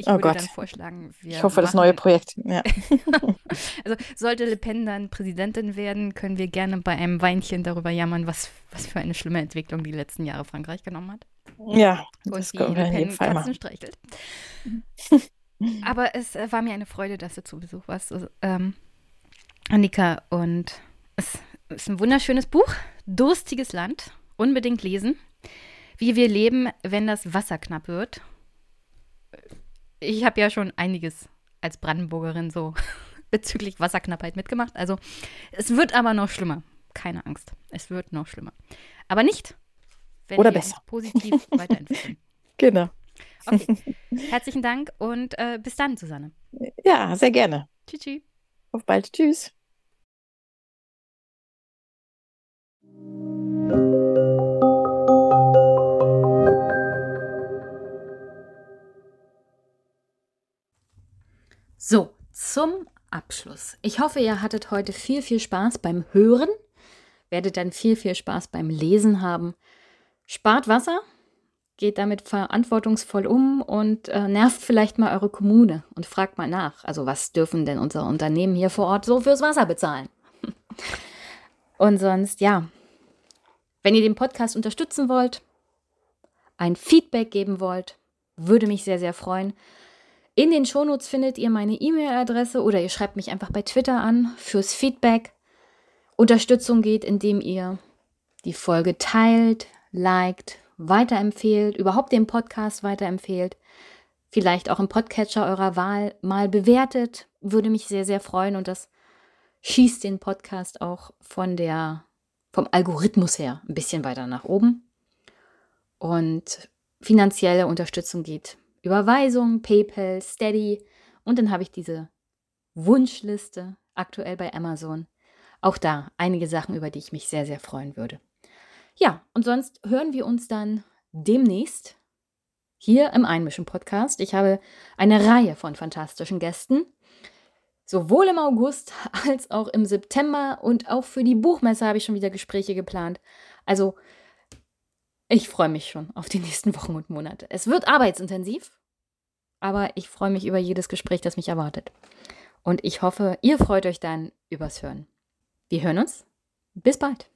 ich oh würde Gott. dann vorschlagen, wir. Ich hoffe, das neue Projekt. Ja. also, sollte Le Pen dann Präsidentin werden, können wir gerne bei einem Weinchen darüber jammern, was, was für eine schlimme Entwicklung die letzten Jahre Frankreich genommen hat. Ja, und das wie Le Pen Katzen streichelt. Aber es äh, war mir eine Freude, dass du zu Besuch warst, also, ähm, Annika. Und es ist ein wunderschönes Buch. Durstiges Land. Unbedingt lesen. Wie wir leben, wenn das Wasser knapp wird. Ich habe ja schon einiges als Brandenburgerin so bezüglich Wasserknappheit mitgemacht. Also es wird aber noch schlimmer. Keine Angst. Es wird noch schlimmer. Aber nicht, wenn Oder wir besser. positiv weiterentwickeln. Genau. Okay. Herzlichen Dank und äh, bis dann, Susanne. Ja, sehr gerne. Tschüss. tschüss. Auf bald. Tschüss. So, zum Abschluss. Ich hoffe, ihr hattet heute viel, viel Spaß beim Hören, werdet dann viel, viel Spaß beim Lesen haben. Spart Wasser, geht damit verantwortungsvoll um und äh, nervt vielleicht mal eure Kommune und fragt mal nach. Also was dürfen denn unsere Unternehmen hier vor Ort so fürs Wasser bezahlen? Und sonst, ja, wenn ihr den Podcast unterstützen wollt, ein Feedback geben wollt, würde mich sehr, sehr freuen. In den Shownotes findet ihr meine E-Mail-Adresse oder ihr schreibt mich einfach bei Twitter an fürs Feedback. Unterstützung geht, indem ihr die Folge teilt, liked, weiterempfehlt, überhaupt den Podcast weiterempfehlt, vielleicht auch im Podcatcher eurer Wahl mal bewertet, würde mich sehr, sehr freuen und das schießt den Podcast auch von der vom Algorithmus her ein bisschen weiter nach oben. Und finanzielle Unterstützung geht Überweisung, PayPal, Steady. Und dann habe ich diese Wunschliste aktuell bei Amazon. Auch da einige Sachen, über die ich mich sehr, sehr freuen würde. Ja, und sonst hören wir uns dann demnächst hier im Einmischen Podcast. Ich habe eine Reihe von fantastischen Gästen sowohl im August als auch im September und auch für die Buchmesse habe ich schon wieder Gespräche geplant. Also ich freue mich schon auf die nächsten Wochen und Monate. Es wird arbeitsintensiv, aber ich freue mich über jedes Gespräch, das mich erwartet. Und ich hoffe, ihr freut euch dann übers Hören. Wir hören uns. Bis bald.